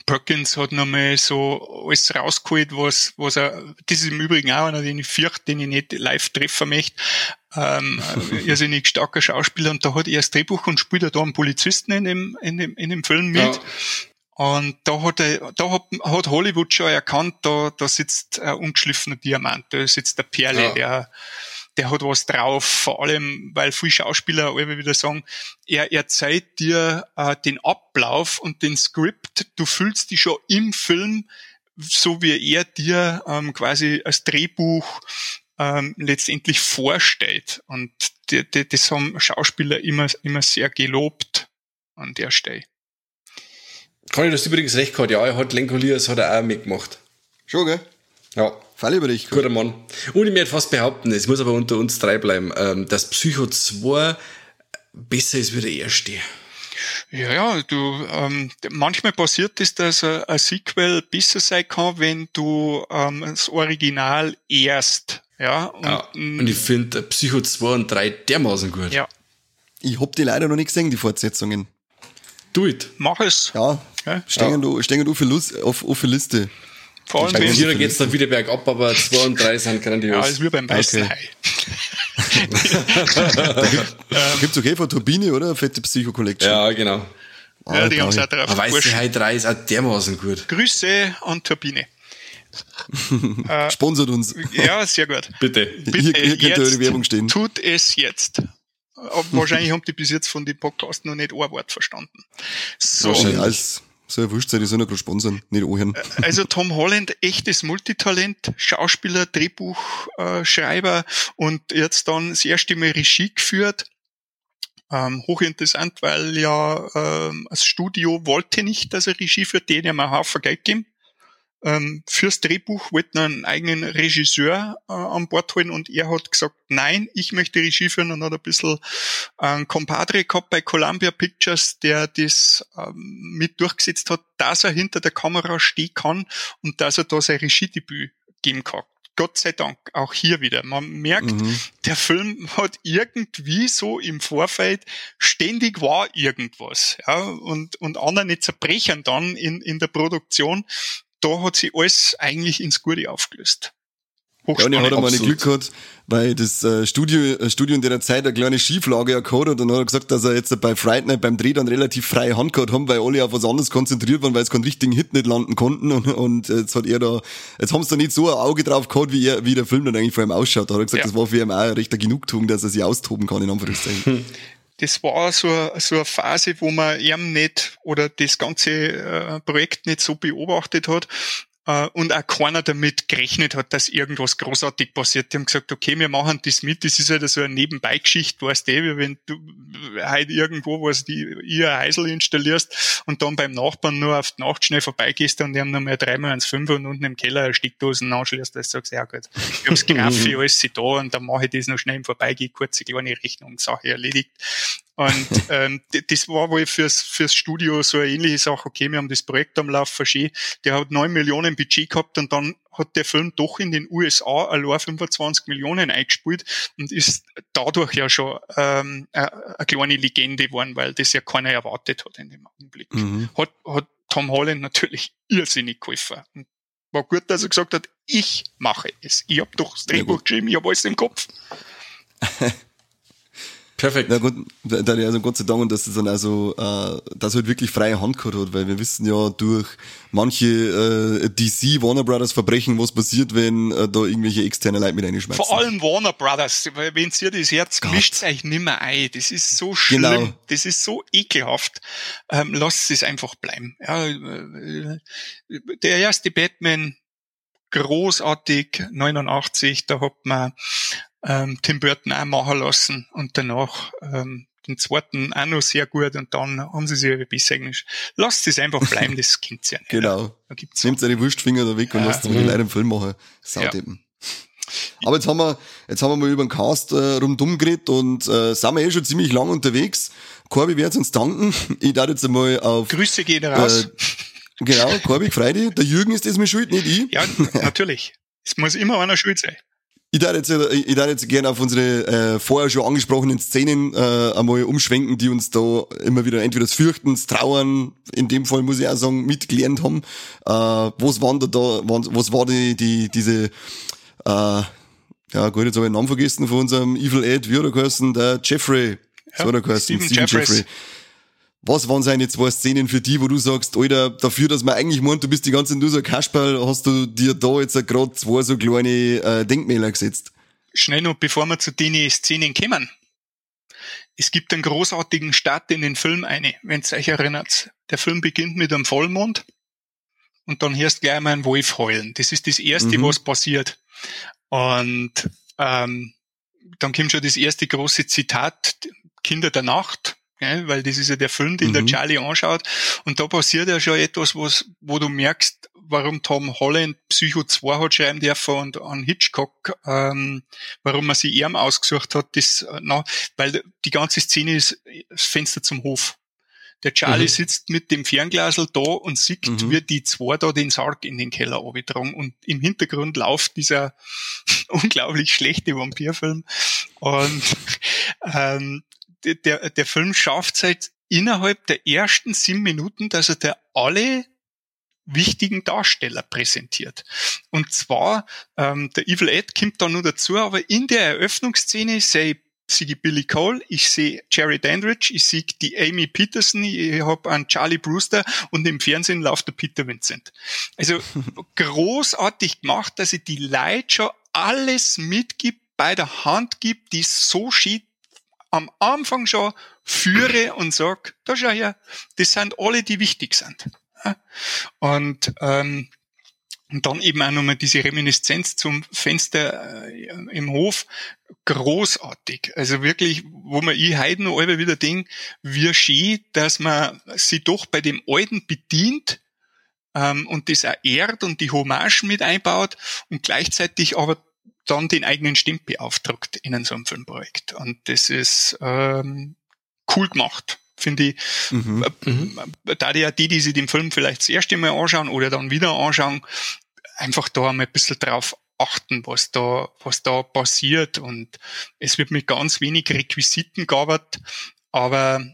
Perkins hat nochmal so alles rausgeholt, was, was er, das ist im Übrigen auch einer, den ich fürchte, den ich nicht live treffen möchte. Ähm, ein irrsinnig starker Schauspieler und da hat er das Drehbuch und spielt er da einen Polizisten in dem, in dem, in dem Film mit. Ja. Und da hat er, da hat, hat Hollywood schon erkannt, da, da sitzt ein ungeschliffener Diamant, da sitzt der Perle, Ja. der, der hat was drauf, vor allem, weil viele Schauspieler alle wieder sagen, er erzählt dir äh, den Ablauf und den Skript, du fühlst dich schon im Film, so wie er dir ähm, quasi als Drehbuch ähm, letztendlich vorstellt. Und die, die, das haben Schauspieler immer, immer sehr gelobt an der Stelle. Conny, du hast übrigens recht gehabt. Ja, er hat Lenkolias hat er auch mitgemacht. Schon, gell? Ja. Fallüberricht. Guter Mann. Und ich werde fast behaupten, es muss aber unter uns drei bleiben, ähm, dass Psycho 2 besser ist wie der erste. Ja, ja, du, ähm, manchmal passiert es, dass ein, ein Sequel besser sein kann, wenn du ähm, das Original erst, ja, und, Ja. Und ich finde Psycho 2 und 3 dermaßen gut. ja, Ich hab die leider noch nicht gesehen, die Fortsetzungen. Do it. mach es. Ja, Ja. stehen du, stehen du für, Lust, auf, auf für Liste. Vor allem, Bei wenn, Vierer geht's dann wieder bergab, aber 2 und 3 sind ja, grandios. ist wie beim weißen Okay. Hai. Gibt's okay von Turbine, oder? Fette Psycho Collection. Ja, genau. Ah, Ja, die haben es auch drauf Weiße. Hai 3 ist auch dermaßen gut. Grüße an Turbine. Sponsert uns. Ja, sehr gut. Bitte. Bitte Hier, hier könnte eure Werbung stehen. tut es jetzt. Aber wahrscheinlich haben die bis jetzt von dem Podcast noch nicht ein Wort verstanden. So. Wahrscheinlich. Soll ja wurscht die sollen ja gerade sponsern, nicht anhören. Also Tom Holland, echtes Multitalent, Schauspieler, Drehbuchschreiber äh, und jetzt dann das erste Mal Regie geführt. Ähm, hochinteressant, weil ja ähm, das Studio wollte nicht, dass er Regie führt, den haben einen Haufen Geld geben. Ähm, fürs Drehbuch wollten einen eigenen Regisseur äh, an Bord holen und er hat gesagt, nein, ich möchte Regie führen und hat ein bisschen einen Compadre gehabt bei Columbia Pictures, der das ähm, mit durchgesetzt hat, dass er hinter der Kamera stehen kann und dass er da sein Regiedebüt geben kann. Gott sei Dank, auch hier wieder. Man merkt, Mhm. der Film hat irgendwie so im Vorfeld ständig war irgendwas, ja, und, und andere nicht zerbrechen dann in, in der Produktion. Da hat sich alles eigentlich ins Gute aufgelöst. Ja, und er hat einmal. Glück gehabt, weil das äh, Studio, äh, Studio in der Zeit eine kleine Schieflage gehabt hat und dann hat er gesagt, dass er jetzt bei Fright Night beim Dreh dann relativ freie Hand gehabt haben, weil alle auf was anderes konzentriert waren, weil sie keinen richtigen Hit nicht landen konnten und, und jetzt hat er da, jetzt haben sie da nicht so ein Auge drauf gehabt, wie er, wie der Film dann eigentlich vor ihm ausschaut. Da hat er gesagt, Ja. das war für ihn auch eine rechte Genugtuung, dass er sich austoben kann, in Anführungszeichen. das war so, so eine Phase, wo man ihm nicht oder das ganze äh, Projekt nicht so beobachtet hat äh, und auch keiner damit gerechnet hat, dass irgendwas großartig passiert. Die haben gesagt, okay, wir machen das mit, das ist halt so eine Nebenbeigeschichte, weißt du, wie wenn du halt irgendwo was die ihr Heisel installierst und dann beim Nachbarn nur auf die Nacht schnell vorbeigehst und die haben nochmal dreimal ans Fünf und unten im Keller eine Steckdosen anschließt, das sagst du, ja gut, ich hab's Graffi, alles da und dann mache ich das noch schnell im Vorbeigehen, kurze kleine Rechnung, Sache erledigt. Und ähm, das war wohl fürs, fürs Studio so eine ähnliche Sache. Okay, wir haben das Projekt am Laufen, schön. Der hat neun Millionen Budget gehabt und dann hat der Film doch in den USA allein 25 Millionen eingespielt und ist dadurch ja schon ähm, eine, eine kleine Legende geworden, weil das ja keiner erwartet hat in dem Augenblick. Mhm. Hat, hat Tom Holland natürlich irrsinnig geholfen. Und war gut, dass er gesagt hat, ich mache es. Ich hab doch das Drehbuch geschrieben, ich hab alles im Kopf. Perfekt. Na gut, da da also Gott sei Dank, dass das dann also, äh, dass er halt wirklich freie Hand gehabt hat, weil wir wissen ja durch manche äh, DC Warner Brothers Verbrechen, was passiert, wenn äh, da irgendwelche externe Leute mit reinschmeißen. Vor allem Warner Brothers, weil wenn ihr das Herz Gott. mischt euch nimmer ein. Das ist so schlimm, Genau. das ist so ekelhaft. Ähm, lasst es einfach bleiben. Ja, äh, der erste Batman, großartig, 89, da hat man ähm, Tim Burton auch machen lassen und danach ähm, den zweiten auch noch sehr gut und dann haben sie sich aber besser Englisch. Lasst es einfach bleiben, das kennt's ja nicht. Genau. Da gibt's Nehmt seine Wurstfinger da weg und Ja. lasst die Leute im Film machen. Saudeppen. Aber jetzt haben wir, jetzt haben wir mal über den Cast äh, rundum geredet und äh, sind wir eh schon ziemlich lang unterwegs. Corby wird uns danken. Ich darf jetzt einmal auf, Grüße gehen raus. äh, genau, Corby, freu dich. Der Jürgen ist das mir schuld, nicht ich. ja, natürlich. Es muss immer einer schuld sein. Ich darf jetzt, äh, ich darf jetzt gerne auf unsere äh, vorher schon angesprochenen Szenen äh, einmal umschwenken, die uns da immer wieder entweder das Fürchten, das Trauern, in dem Fall muss ich auch sagen, mitgelernt haben. Äh, was waren da, da was war die, die diese, äh, ja gut, jetzt habe ich den Namen vergessen von unserem Evil Ed, wie hat er geheißen? Der Jeffrey. so hat er geheißen, Stephen Jeffries. Was waren seine zwei Szenen für die, wo du sagst, Alter, dafür, dass man eigentlich meint, du bist die ganze Zeit nur so ein Kasperl, hast du dir da jetzt gerade zwei so kleine äh, Denkmäler gesetzt? Schnell noch, bevor wir zu den Szenen kommen. Es gibt einen großartigen Start in den Film eine, wenn ihr euch erinnert. Der Film beginnt mit einem Vollmond und dann hörst gleich mal einen Wolf heulen. Das ist das Erste, Mhm. was passiert. Und ähm, dann kommt schon das erste große Zitat, Kinder der Nacht, gell, weil das ist ja der Film, den der Mhm. Charlie anschaut. Und da passiert ja schon etwas, was, wo du merkst, warum Tom Holland Psycho 2 hat schreiben dürfen und an Hitchcock, ähm, warum man sich ihm ausgesucht hat, das, äh, na, weil die ganze Szene ist das Fenster zum Hof. Der Charlie Mhm. sitzt mit dem Fernglasel da und sieht, Mhm. wie die zwei da den Sarg in den Keller abgetragen und im Hintergrund läuft dieser unglaublich schlechte Vampirfilm und ähm, der- der, der Film schafft es halt innerhalb der ersten sieben Minuten, dass er dir alle wichtigen Darsteller präsentiert. Und zwar, ähm, der Evil Ed kommt da nur dazu, aber in der Eröffnungsszene sehe sehe ich Billy Cole, ich sehe Jerry Dandridge, ich sehe die Amy Peterson, ich habe einen Charlie Brewster und im Fernsehen läuft der Peter Vincent. Also großartig gemacht, dass ich die Leute schon alles mitgibt, bei der Hand gibt, die so schied am Anfang schon führe und sag, da schau her, das sind alle, die wichtig sind. Und, ähm, und dann eben auch nochmal diese Reminiszenz zum Fenster äh, im Hof. Großartig. Also wirklich, wo man ich heute noch einmal wieder denke, wie schön, dass man sich doch bei dem Alten bedient ähm, und das auch ehrt und die Hommage mit einbaut und gleichzeitig aber dann den eigenen Stempel aufdruckt in so einem Filmprojekt. Und das ist ähm, cool gemacht, finde ich. Mhm. Äh, Da die ja die, die sich den Film vielleicht das erste Mal anschauen oder dann wieder anschauen, einfach da mal ein bisschen drauf achten, was da, was da passiert. Und es wird mit ganz wenig Requisiten gearbeitet, aber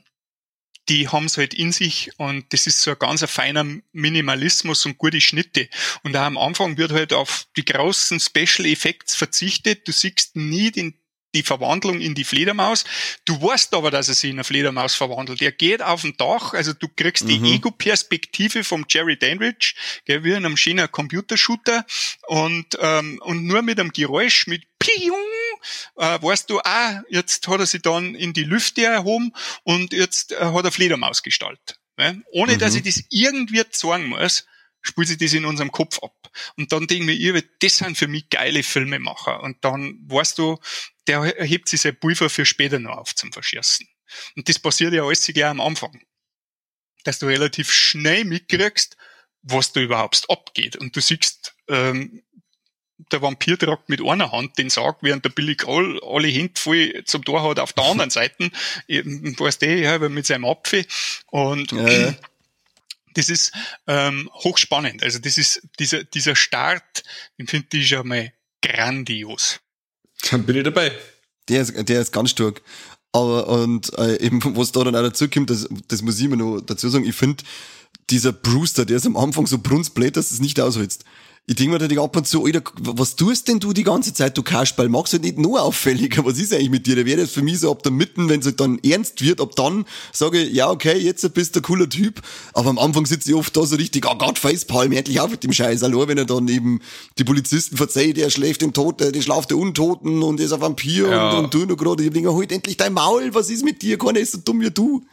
die haben es halt in sich und das ist so ein ganz ein feiner Minimalismus und gute Schnitte. Und auch am Anfang wird halt auf die großen Special Effects verzichtet. Du siehst nie den, die Verwandlung in die Fledermaus. Du weißt aber, dass er sich in eine Fledermaus verwandelt. Er geht auf ein Dach, also du kriegst Mhm. die Ego-Perspektive vom Jerry Dandridge, gell, wie in einem schönen Computershooter und, ähm, und nur mit einem Geräusch, mit Piung, äh, weißt du, ah, jetzt hat er sich dann in die Lüfte erhoben und jetzt äh, hat er Fledermaus gestaltet. Ne? Ohne dass Mhm. ich das irgendwie zeigen muss, spielt sich das in unserem Kopf ab. Und dann denke ich mir, das sind für mich geile Filmemacher. Und dann weißt du, der hebt sich sein Pulver für später noch auf zum Verschießen. Und das passiert ja alles gleich am Anfang. Dass du relativ schnell mitkriegst, was da überhaupt abgeht. Und du siehst, ähm, der Vampir tragt mit einer Hand den Sarg, während der Billy Cole alle Hände voll zum Tor hat auf der anderen Seite. Weißt du, ja, aber mit seinem Apfel. Und Ja, das ist ähm, hochspannend. Also das ist dieser, dieser Start, den finde ich schon mal grandios. Dann bin ich dabei. Der ist, der ist ganz stark. Aber, und äh, eben, was da dann auch dazu kommt, das, das muss ich immer noch dazu sagen, ich finde, dieser Brewster, der ist am Anfang so brunstblöd, dass du es nicht aushältst. Ich denke mir da ab und zu, Alter, was tust denn du die ganze Zeit, du Kasperl? Machst du halt nicht nur auffälliger? Was ist eigentlich mit dir? Da wäre das für mich so ab der Mitten, wenn es halt dann ernst wird, ab dann sage ich, ja, okay, jetzt bist du ein cooler Typ. Aber am Anfang sitze ich oft da so richtig, oh Gott, Facepalm, endlich auf mit dem Scheiß. Hallo, wenn er dann eben die Polizisten verzeiht, der schläft den Toten, der schlaft der Untoten und ist ein Vampir ja. und, und du noch gerade. Ich denke, halt endlich dein Maul, was ist mit dir? Keiner ist so dumm wie du.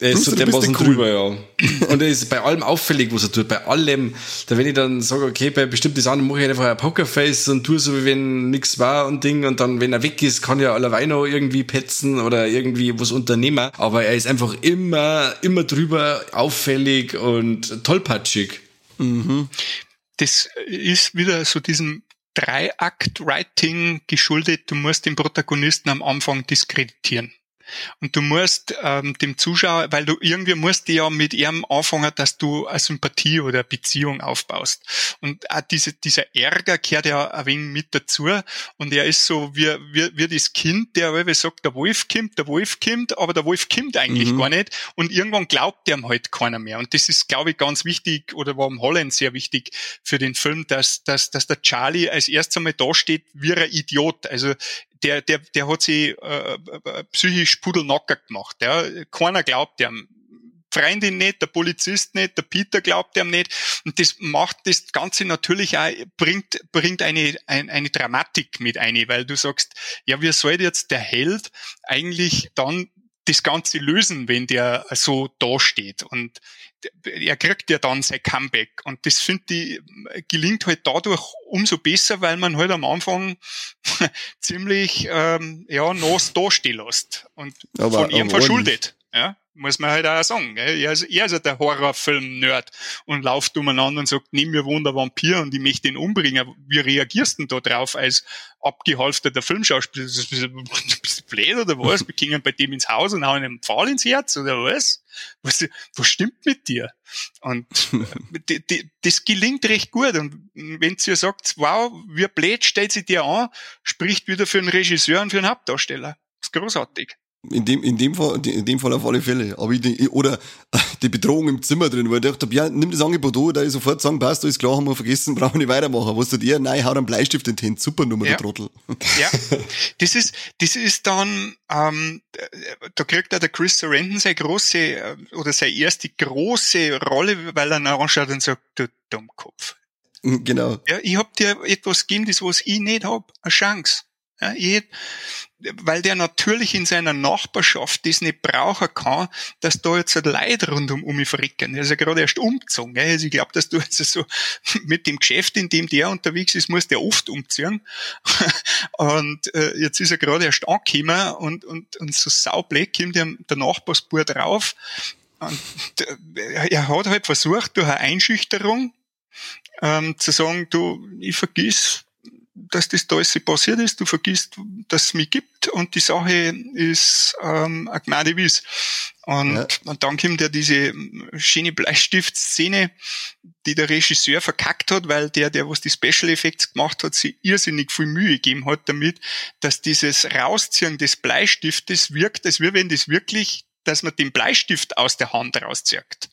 Der ist so dermaßen cool. drüber, ja. Und er ist bei allem auffällig, was er tut. Bei allem. Da wenn ich dann sage, okay, bei bestimmten Sachen mache ich einfach ein Pokerface und tue so, wie wenn nix war und Ding. Und dann, wenn er weg ist, kann ja allerweil noch irgendwie petzen oder irgendwie was unternehmen. Aber er ist einfach immer, immer drüber, auffällig und tollpatschig. Mhm. Das ist wieder so diesem Drei-Akt-Writing geschuldet. Du musst den Protagonisten am Anfang diskreditieren. Und du musst ähm, dem Zuschauer, weil du irgendwie musst ja mit ihm anfangen, dass du eine Sympathie oder eine Beziehung aufbaust. Und auch diese, dieser Ärger gehört ja ein wenig mit dazu. Und er ist so wie, wie, wie das Kind, der wie sagt, der Wolf kommt, der Wolf kommt, aber der Wolf kommt eigentlich mhm. gar nicht. Und irgendwann glaubt ihm halt keiner mehr. Und das ist, glaube ich, ganz wichtig, oder war im Holland sehr wichtig für den Film, dass, dass, dass der Charlie als erstes einmal dasteht wie ein Idiot. Also der, der, der hat sich äh, äh, psychisch pudelnacker gemacht. Ja. Keiner glaubt ihm. Freundin nicht, der Polizist nicht, der Peter glaubt ihm nicht. Und das macht das Ganze natürlich auch, bringt, bringt eine, eine, eine Dramatik mit ein, weil du sagst, ja, wie soll jetzt der Held eigentlich dann das Ganze lösen, wenn der so dasteht. Und er kriegt ja dann sein Comeback. Und das finde ich, gelingt halt dadurch umso besser, weil man halt am Anfang ziemlich ähm, ja, nass dastehen lässt und aber, von ihm verschuldet. Ja, muss man halt auch sagen. Gell? Er, ist, er ist ja der Horrorfilm-Nerd und lauft umeinander und sagt, nimm mir Wunder Vampir und ich möchte ihn umbringen. Wie reagierst du denn da drauf als abgehalfterter Filmschauspieler? Bist du blöd oder was? Wir gingen bei dem ins Haus und hauen einen Pfahl ins Herz oder was? Was, was stimmt mit dir? Und die, die, das gelingt recht gut. Und wenn ihr sagt, wow, wie blöd stellt sie dir an, spricht wieder für einen Regisseur und für einen Hauptdarsteller. Das ist großartig. In dem, in dem Fall, in dem Fall auf alle Fälle. Aber ich, oder die Bedrohung im Zimmer drin, wo ich dachte, ja, nimm das Angebot an, da ich sofort sagen, passt, ist klar, haben wir vergessen, brauchen wir nicht weitermachen. Was tut ihr? Nein, haut einen Bleistift in den Händen. Super Nummer, ja. der Trottel. Ja. Das ist, das ist dann, ähm, da kriegt er der Chris Sarandon seine große, äh, oder seine erste große Rolle, weil er dann anschaut und sagt, du Dummkopf. Genau. Ja, ich hab dir etwas gegeben, das was ich nicht hab. Eine Chance. Ja, ich, weil der natürlich in seiner Nachbarschaft das nicht brauchen kann, dass da jetzt ein Leid rund um mich verrecken. Er ist ja gerade erst umgezogen. Gell? Also ich glaube, dass du also so mit dem Geschäft, in dem der unterwegs ist, muss der oft umziehen. und äh, jetzt ist er gerade erst angekommen und, und, und so saublöd kommt der, der Nachbarsbub drauf. Und äh, er hat halt versucht, durch eine Einschüchterung ähm, zu sagen, du, ich vergiss dass das da alles passiert ist, du vergisst, dass es mich gibt und die Sache ist ähm, eine Gnade wie's. Und, ja. und dann kommt ja diese schöne Bleistiftszene, die der Regisseur verkackt hat, weil der, der was die Special Effects gemacht hat, sich irrsinnig viel Mühe gegeben hat damit, dass dieses Rausziehen des Bleistiftes wirkt, als wäre, wenn das wirklich, dass man den Bleistift aus der Hand rauszieht.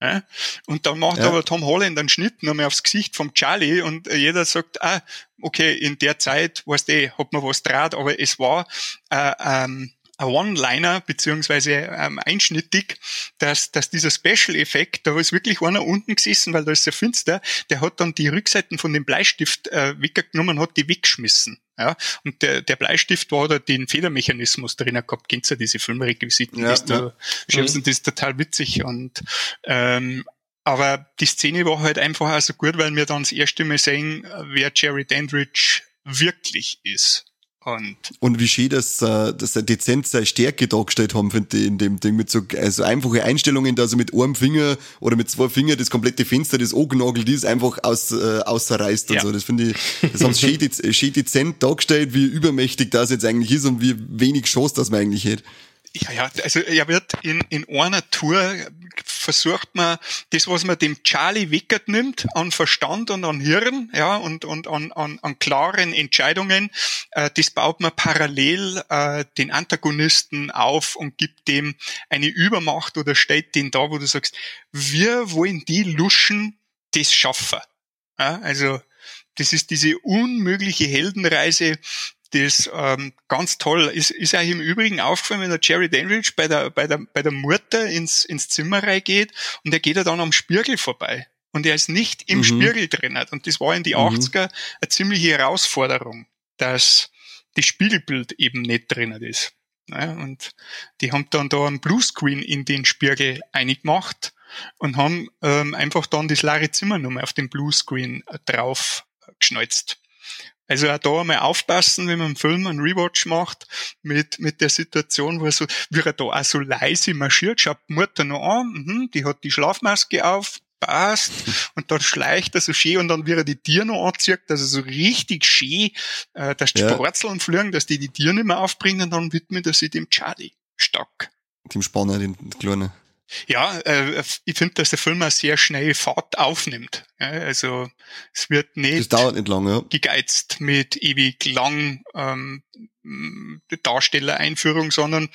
Ja? Und dann macht ja. aber Tom Holland einen Schnitt nochmal aufs Gesicht vom Charlie und jeder sagt, ah, okay, in der Zeit, weißt du, eh, hat man was draht, aber es war äh, ähm, ein One-Liner beziehungsweise ähm, einschnittig, dass, dass dieser Special-Effekt, da ist wirklich einer unten gesessen, weil da ist sehr finster, der hat dann die Rückseiten von dem Bleistift äh, weggenommen und hat die weggeschmissen. Ja, und der, der Bleistift war da den Federmechanismus drinnen gehabt. Kennst du diese Filmrequisiten? Ja, das, ja. Da, mhm. das ist total witzig und ähm, aber die Szene war halt einfach auch so gut, weil wir dann das erste Mal sehen, wer Jerry Dandridge wirklich ist. Und, und wie schön, dass, äh, dass er dezent seine Stärke dargestellt haben, finde ich, in dem Ding, mit so also einfache Einstellungen, dass er mit einem Finger oder mit zwei Fingern das komplette Fenster, das angenagelt ist, einfach aus, äh, außerreißt und ja. so. Das finde ich, das haben sie schön, schön dezent dargestellt, wie übermächtig das jetzt eigentlich ist und wie wenig Chance das man eigentlich hat. Ja, ja, also er wird in, in einer Tour versucht man, das, was man dem Charlie Wickert nimmt, an Verstand und an Hirn, ja, und, und an, an, an klaren Entscheidungen, äh, das baut man parallel äh, den Antagonisten auf und gibt dem eine Übermacht oder stellt den da, wo du sagst, wir wollen die Luschen das schaffen. Ja, also Das ist diese unmögliche Heldenreise, das ähm, ganz toll ist, ist euch im Übrigen aufgefallen, wenn der Jerry Dandridge bei der, bei der, bei der Mutter ins, ins Zimmer reingeht und er geht ja dann am Spiegel vorbei. Und er ist nicht im mhm. Spiegel drin. Und das war in die mhm. 80er eine ziemliche Herausforderung, dass das Spiegelbild eben nicht drin ist. Ja, und die haben dann da einen Bluescreen in den Spiegel eingemacht und haben ähm, einfach dann das leere Zimmer nochmal auf den Bluescreen drauf geschnalzt. Also auch da einmal aufpassen, wenn man einen Film einen Rewatch macht, mit, mit der Situation, wo er so, wie er da auch so leise marschiert, schaut die Mutter noch an, mhm, die hat die Schlafmaske auf, passt, und dann schleicht er so schön und dann wird er die Tiere noch anzieht, dass er so richtig schön, äh, dass die ja. Sporzeln fliegen, dass die die Tiere nicht mehr aufbringen, und dann widmet er sich dem Charlie stark. Dem Spanner, dem Kleinen. Ja, äh, ich finde, dass der Film auch sehr schnell Fahrt aufnimmt. Ja, also es wird nicht, das dauert nicht lange, ja. gegeizt mit ewig lang ähm, Darstellereinführung, sondern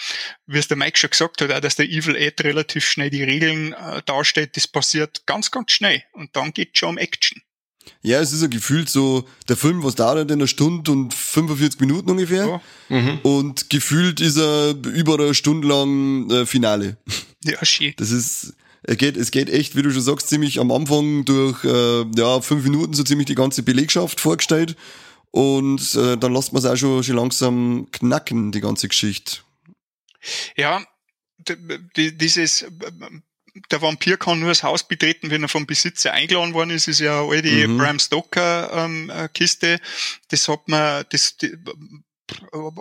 wie es der Mike schon gesagt hat, auch, dass der Evil Ed relativ schnell die Regeln äh, darstellt, das passiert ganz, ganz schnell und dann geht schon um Action. Ja, es ist ja gefühlt so, der Film, was dauert in einer Stunde und 45 Minuten ungefähr. Ja. Mhm. Und gefühlt ist er über eine Stunde lang äh, Finale. Ja, shit. Das ist, es geht, es geht echt, wie du schon sagst, ziemlich am Anfang durch, äh, ja, fünf Minuten so ziemlich die ganze Belegschaft vorgestellt. Und äh, dann lässt man es auch schon, schon langsam knacken, die ganze Geschichte. Ja, dieses der Vampir kann nur das Haus betreten, wenn er vom Besitzer eingeladen worden ist. Das ist ja eine alte mhm. Bram Stoker ähm, äh, Kiste. Das hat man, das die,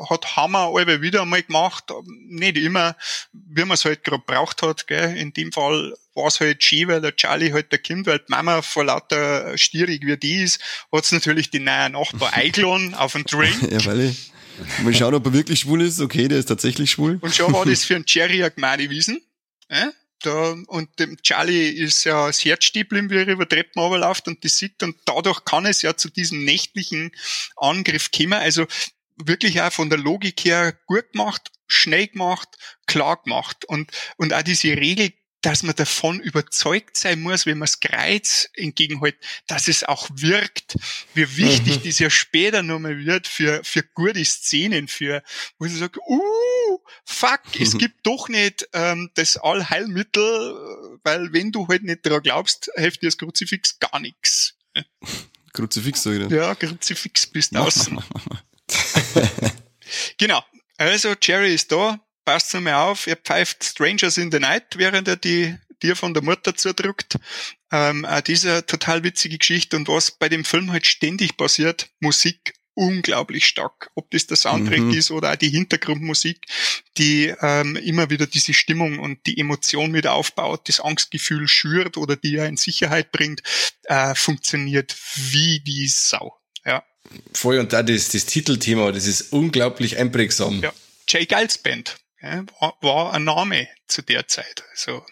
hat Hammer alle wieder einmal gemacht. Nicht immer, wie man es halt gerade braucht hat. Gell. In dem Fall war es halt schön, weil der Charlie halt der Kind, weil die Mama vor lauter stierig wie die ist, hat es natürlich den neuen Nachbar eingeladen auf einen Drink. ja, weil ich. Mal schauen, ob er wirklich schwul ist. Okay, der ist tatsächlich schwul. Und schon war das für einen Jerry eine gemeine Wiesen. Äh? Da, und dem Charlie ist ja das Herz wie er über Treppen runterläuft und das sieht und dadurch kann es ja zu diesem nächtlichen Angriff kommen. Also wirklich auch von der Logik her gut gemacht, schnell gemacht, klar gemacht und, und auch diese Regel dass man davon überzeugt sein muss, wenn man das Kreuz entgegenhält, dass es auch wirkt, wie wichtig mhm. das ja später nochmal wird für, für gute Szenen, für, wo sie sagt, uh, fuck, es gibt doch nicht ähm, das Allheilmittel, weil wenn du halt nicht daran glaubst, hilft dir das Kruzifix gar nichts. Kruzifix, sag ich Ja, Kruzifix bist außen. genau. Also Jerry ist da, passt mal auf, er pfeift Strangers in the Night, während er die dir von der Mutter zudrückt. Ähm, auch diese total witzige Geschichte und was bei dem Film halt ständig passiert, Musik unglaublich stark. Ob das der Soundtrack mhm. ist oder auch die Hintergrundmusik, die ähm, immer wieder diese Stimmung und die Emotion wieder aufbaut, das Angstgefühl schürt oder die ja in Sicherheit bringt, äh, funktioniert wie die Sau. Ja. Voll und da das, das Titelthema, das ist unglaublich einprägsam. Ja. Jay Giles Band ja, war, war ein Name zu der Zeit. Also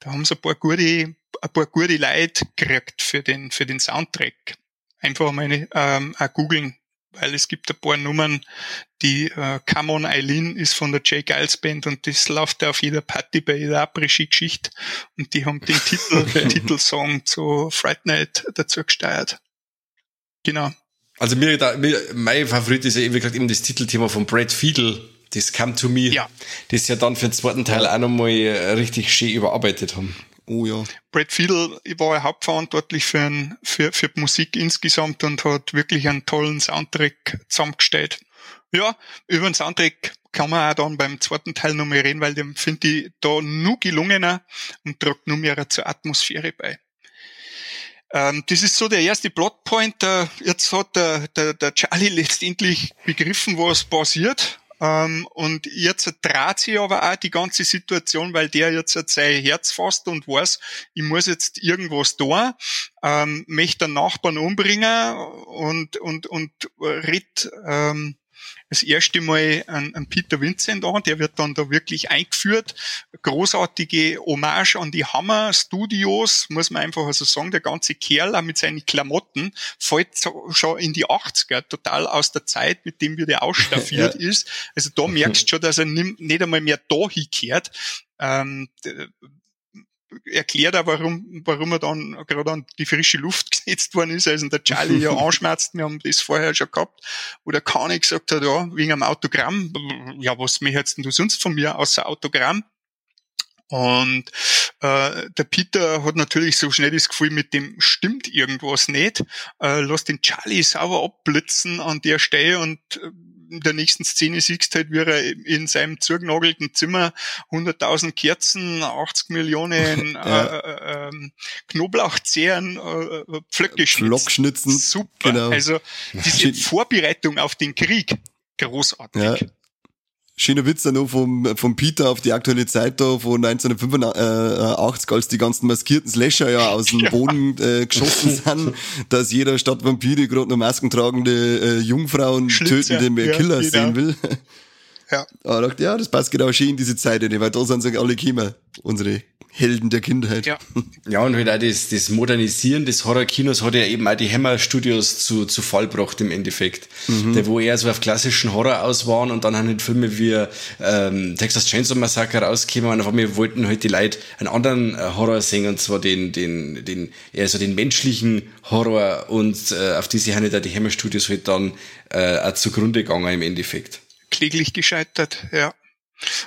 da haben sie ein paar gute, ein paar gute Leute gekriegt für den, für den Soundtrack. Einfach mal ähm, googeln, weil es gibt ein paar Nummern, die äh, Come on Eileen ist von der Jay Giles Band und das läuft auf jeder Party bei jeder Après-Ski-Geschichte und die haben den Titel, den Titelsong zu Fright Night dazu gesteuert. Genau. Also mir, da, mir mein Favorit ist ja wie gesagt eben das Titelthema von Brad Fiedel, das Come to Me. Ja. Das ja dann für den zweiten Teil auch nochmal richtig schön überarbeitet haben. Oh ja. Brad Fiedel war ja hauptverantwortlich für, ein, für, für Musik insgesamt und hat wirklich einen tollen Soundtrack zusammengestellt. Ja, über den Soundtrack kann man auch dann beim zweiten Teil noch mehr reden, weil den finde ich da nur gelungener und trägt nur mehr zur Atmosphäre bei. Ähm, das ist so der erste Plotpoint. Jetzt hat der, der, der Charlie letztendlich begriffen, was passiert ähm, und jetzt dreht sich aber auch die ganze Situation, weil der jetzt sein Herz fasst und weiß, ich muss jetzt irgendwas tun, ähm, möchte den Nachbarn umbringen und, und, und ritt ähm, das erste Mal an, an Peter Vincent an, der wird dann da wirklich eingeführt. Großartige Hommage an die Hammer Studios, muss man einfach also sagen, der ganze Kerl auch mit seinen Klamotten fällt so, schon in die 80er, total aus der Zeit, mit dem wir der ausstaffiert ja. ist. Also da merkst du schon, dass er nicht einmal mehr da hinkehrt. Ähm, erklärt auch, warum, warum er dann gerade an die frische Luft gesetzt worden ist, also der Charlie ja anschmerzt, wir haben das vorher schon gehabt, wo der Kani gesagt hat, ja, wegen einem Autogramm, ja, was möchtest du sonst von mir außer Autogramm? Und äh, der Peter hat natürlich so schnell das Gefühl, mit dem stimmt irgendwas nicht. Äh, lass den Charlie sauber abblitzen an der Stelle und äh, in der nächsten Szene siehst halt, wie er in seinem zugenagelten Zimmer 100.000 Kerzen, 80 Millionen ja. äh, äh, Knoblauchzehren, äh, Pflöcke schnitzen. Super. Genau. Also diese Vorbereitung auf den Krieg, großartig. Ja schöner Witz dann noch vom, vom Peter auf die aktuelle Zeit da von 1985, als die ganzen maskierten Slasher ja aus dem Boden äh, geschossen sind, dass jeder statt Vampire gerade noch maskentragende äh, Jungfrauen Schlitzer. tötende ja, Killer genau. sehen will. Ja. Aber ich dachte, ja, das passt genau schön in diese Zeit, weil da sind sie alle gekommen, unsere Helden der Kindheit. Ja, ja und halt auch das, das Modernisieren des Horrorkinos hat ja eben auch die Hammer Studios zu, zu Fall gebracht im Endeffekt. Mhm. Der, wo eher so auf klassischen Horror aus waren und dann haben halt Filme wie ähm, Texas Chainsaw Massacre rausgekommen und auf einmal wollten halt die Leute einen anderen äh, Horror sehen und zwar den, den, den, eher so den menschlichen Horror und äh, auf diese haben halt auch die Hammer Studios halt dann äh, auch zugrunde gegangen im Endeffekt. Kläglich gescheitert, ja.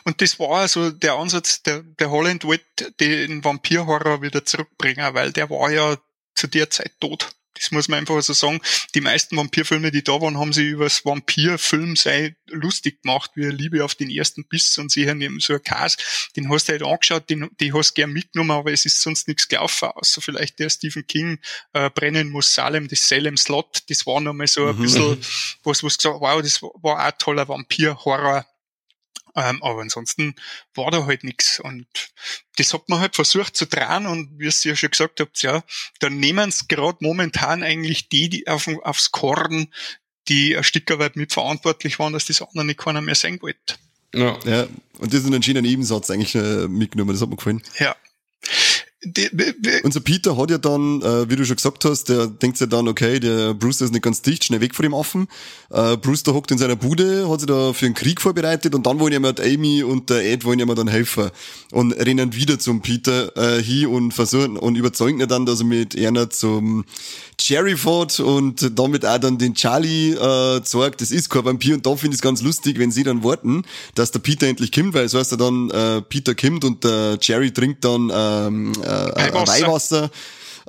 Und das war also der Ansatz, der, der Holland wollte den Vampirhorror wieder zurückbringen, weil der war ja zu der Zeit tot. Das muss man einfach so sagen. Die meisten Vampirfilme, die da waren, haben sie über das Vampirfilm sei lustig gemacht, wie Liebe auf den ersten Biss und sie haben eben so ein Cast, den hast du halt angeschaut, den, den hast du gern mitgenommen, aber es ist sonst nichts gelaufen, außer vielleicht der Stephen King, äh, Brennen muss Salem, das Salem Slot, das war nochmal so ein mhm. bisschen was, was gesagt, wow, das war, war auch toller Vampir-Horror ähm, aber ansonsten war da halt nichts Und das hat man halt versucht zu drehen und wie ihr ja schon gesagt habt, ja, dann nehmen es gerade momentan eigentlich die, die auf, aufs Korn, die ein Stück weit mitverantwortlich waren, dass das andere nicht keiner mehr sein wollte. Ja. ja, und das ist ein entschiedener Nebensatz eigentlich äh, mitgenommen, das hat mir gefallen. Ja. Unser Peter hat ja dann, äh, wie du schon gesagt hast, der denkt sich dann, okay, der Bruce ist nicht ganz dicht, schnell weg von dem Affen. Äh, Bruce da hockt in seiner Bude, hat sich da für einen Krieg vorbereitet und dann wollen ihm Amy und der Ed wollen ihm dann helfen und rennen wieder zum Peter äh, hin und versuchen und überzeugen ihn dann, dass er mit einer zum Jerry fährt und damit auch dann den Charlie äh, zeigt, das ist kein Vampir und da finde ich es ganz lustig, wenn sie dann warten, dass der Peter endlich kommt, weil so heißt er dann, äh, Peter kommt und der Jerry trinkt dann ähm, äh, Weihwasser. Weihwasser.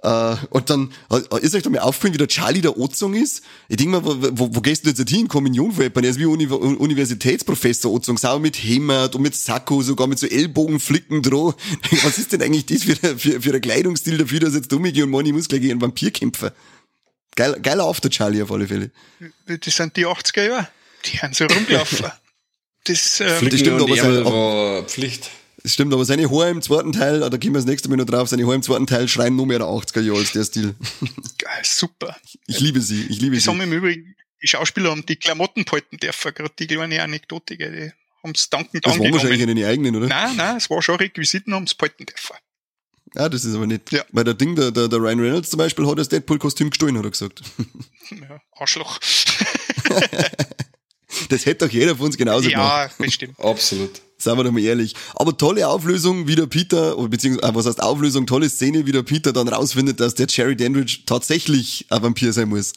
Uh, und dann uh, ist euch da mal aufgefallen, wie der Charlie der Ozung ist. Ich denke mal, wo, wo, wo gehst du jetzt hin? Kommunion Er ist wie Uni Universitätsprofessor Ozung, sauer mit Hämmert und mit Sakko, sogar mit so Ellbogenflicken droh. Was ist denn eigentlich das für, für, für ein Kleidungsstil dafür, dass jetzt Dummi und Moni muss gleich gegen einen Vampir kämpfen? Geil, geiler After Charlie auf alle Fälle. Das sind die 80er Jahre. Die haben so rumgelaufen. Das, ähm, das stimmt, aber war Pflicht. Das stimmt, aber seine Haare im zweiten Teil, da kommen wir das nächste Mal noch drauf, seine Haare im zweiten Teil schreien nur mehr 80er Jahre als der Stil. Geil, super. Ich liebe sie, ich liebe die sie. Sagen im Übrigen, die Schauspieler haben die Klamotten behalten dürfen, gerade die kleine Anekdote, gell, die haben es dankend Das war wahrscheinlich eine eigenen, oder? Nein, nein, es war schon Requisiten, haben es behalten dürfen. Ja, das ist aber nicht. Ja. Weil der Ding, der, der, der Ryan Reynolds zum Beispiel hat das Deadpool-Kostüm gestohlen, hat er gesagt. Ja, Arschloch. das hätte doch jeder von uns genauso ja, gemacht. Ja, bestimmt. Absolut. Seien wir doch mal ehrlich. Aber tolle Auflösung, wie der Peter, beziehungsweise, äh, was heißt Auflösung, tolle Szene, wie der Peter dann rausfindet, dass der Jerry Dandridge tatsächlich ein Vampir sein muss.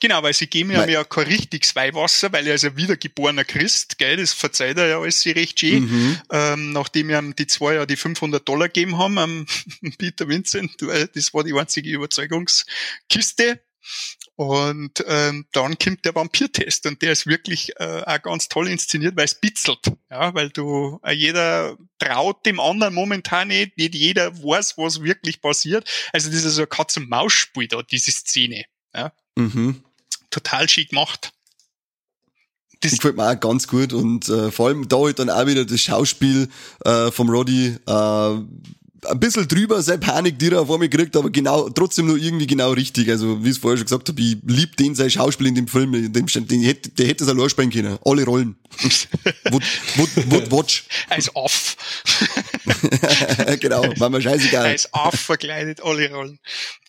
Genau, weil sie geben ihm ja kein richtiges Weihwasser, weil er ist ein wiedergeborener Christ, gell, das verzeiht er ja alles recht schön, mhm. ähm, nachdem ihm die zwei ja die 500 Dollar gegeben haben, am Peter Vincent, weil das war die einzige Überzeugungskiste. Und ähm, dann kommt der Vampirtest und der ist wirklich äh, auch ganz toll inszeniert, weil es bitzelt. Ja, weil du äh, jeder traut dem anderen momentan nicht, nicht jeder weiß, was wirklich passiert. Also das ist so ein Katz-und-Maus-Spiel da, diese Szene. Ja. Mhm. Total schick gemacht. Das gefällt mir auch ganz gut und äh, vor allem da halt dann auch wieder das Schauspiel äh, vom Roddy äh, ein bisschen drüber, seine Panik, die er auf einmal kriegt, aber genau, trotzdem nur irgendwie genau richtig. Also, wie ich es vorher schon gesagt habe, ich lieb den sein Schauspiel in dem Film, den, den hätte, der hätte es allein spielen können. Alle Rollen. would, would, would watch. Als off. genau, war mir scheißegal. Als off verkleidet, alle Rollen.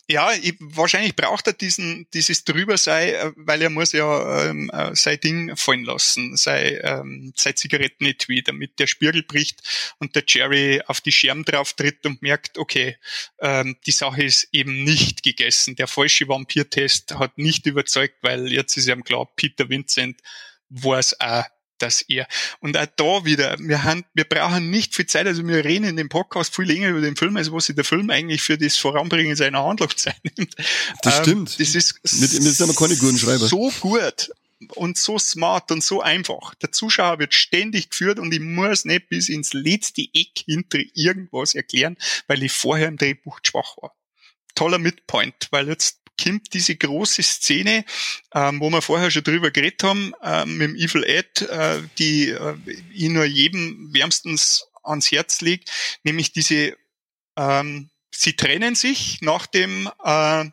Ja, ich, wahrscheinlich braucht er diesen, dieses drüber sei, äh, weil er muss ja ähm, äh, sein Ding fallen lassen, sein, ähm, sein Zigarettenetui, damit der Spiegel bricht und der Jerry auf die Scherben drauf tritt und merkt, okay, ähm, die Sache ist eben nicht gegessen. Der falsche Vampirtest hat nicht überzeugt, weil jetzt ist ihm klar, Peter Vincent war es auch dass er, und auch da wieder, wir haben, wir brauchen nicht viel Zeit, also wir reden in dem Podcast viel länger über den Film, als was sich der Film eigentlich für das Voranbringen seiner Handlung Zeit nimmt. Das ähm, stimmt. Das ist, mit, mit sind wir keine guten Schreiber. so gut und so smart und so einfach. Der Zuschauer wird ständig geführt und ich muss nicht bis ins letzte Eck hinter irgendwas erklären, weil ich vorher im Drehbuch schwach war. Toller Midpoint, weil jetzt kommt diese große Szene, ähm, wo wir vorher schon drüber geredet haben, äh, mit dem Evil Ed, äh, die äh, ich nur jedem wärmstens ans Herz liegt, nämlich diese, ähm, sie trennen sich nach dem äh,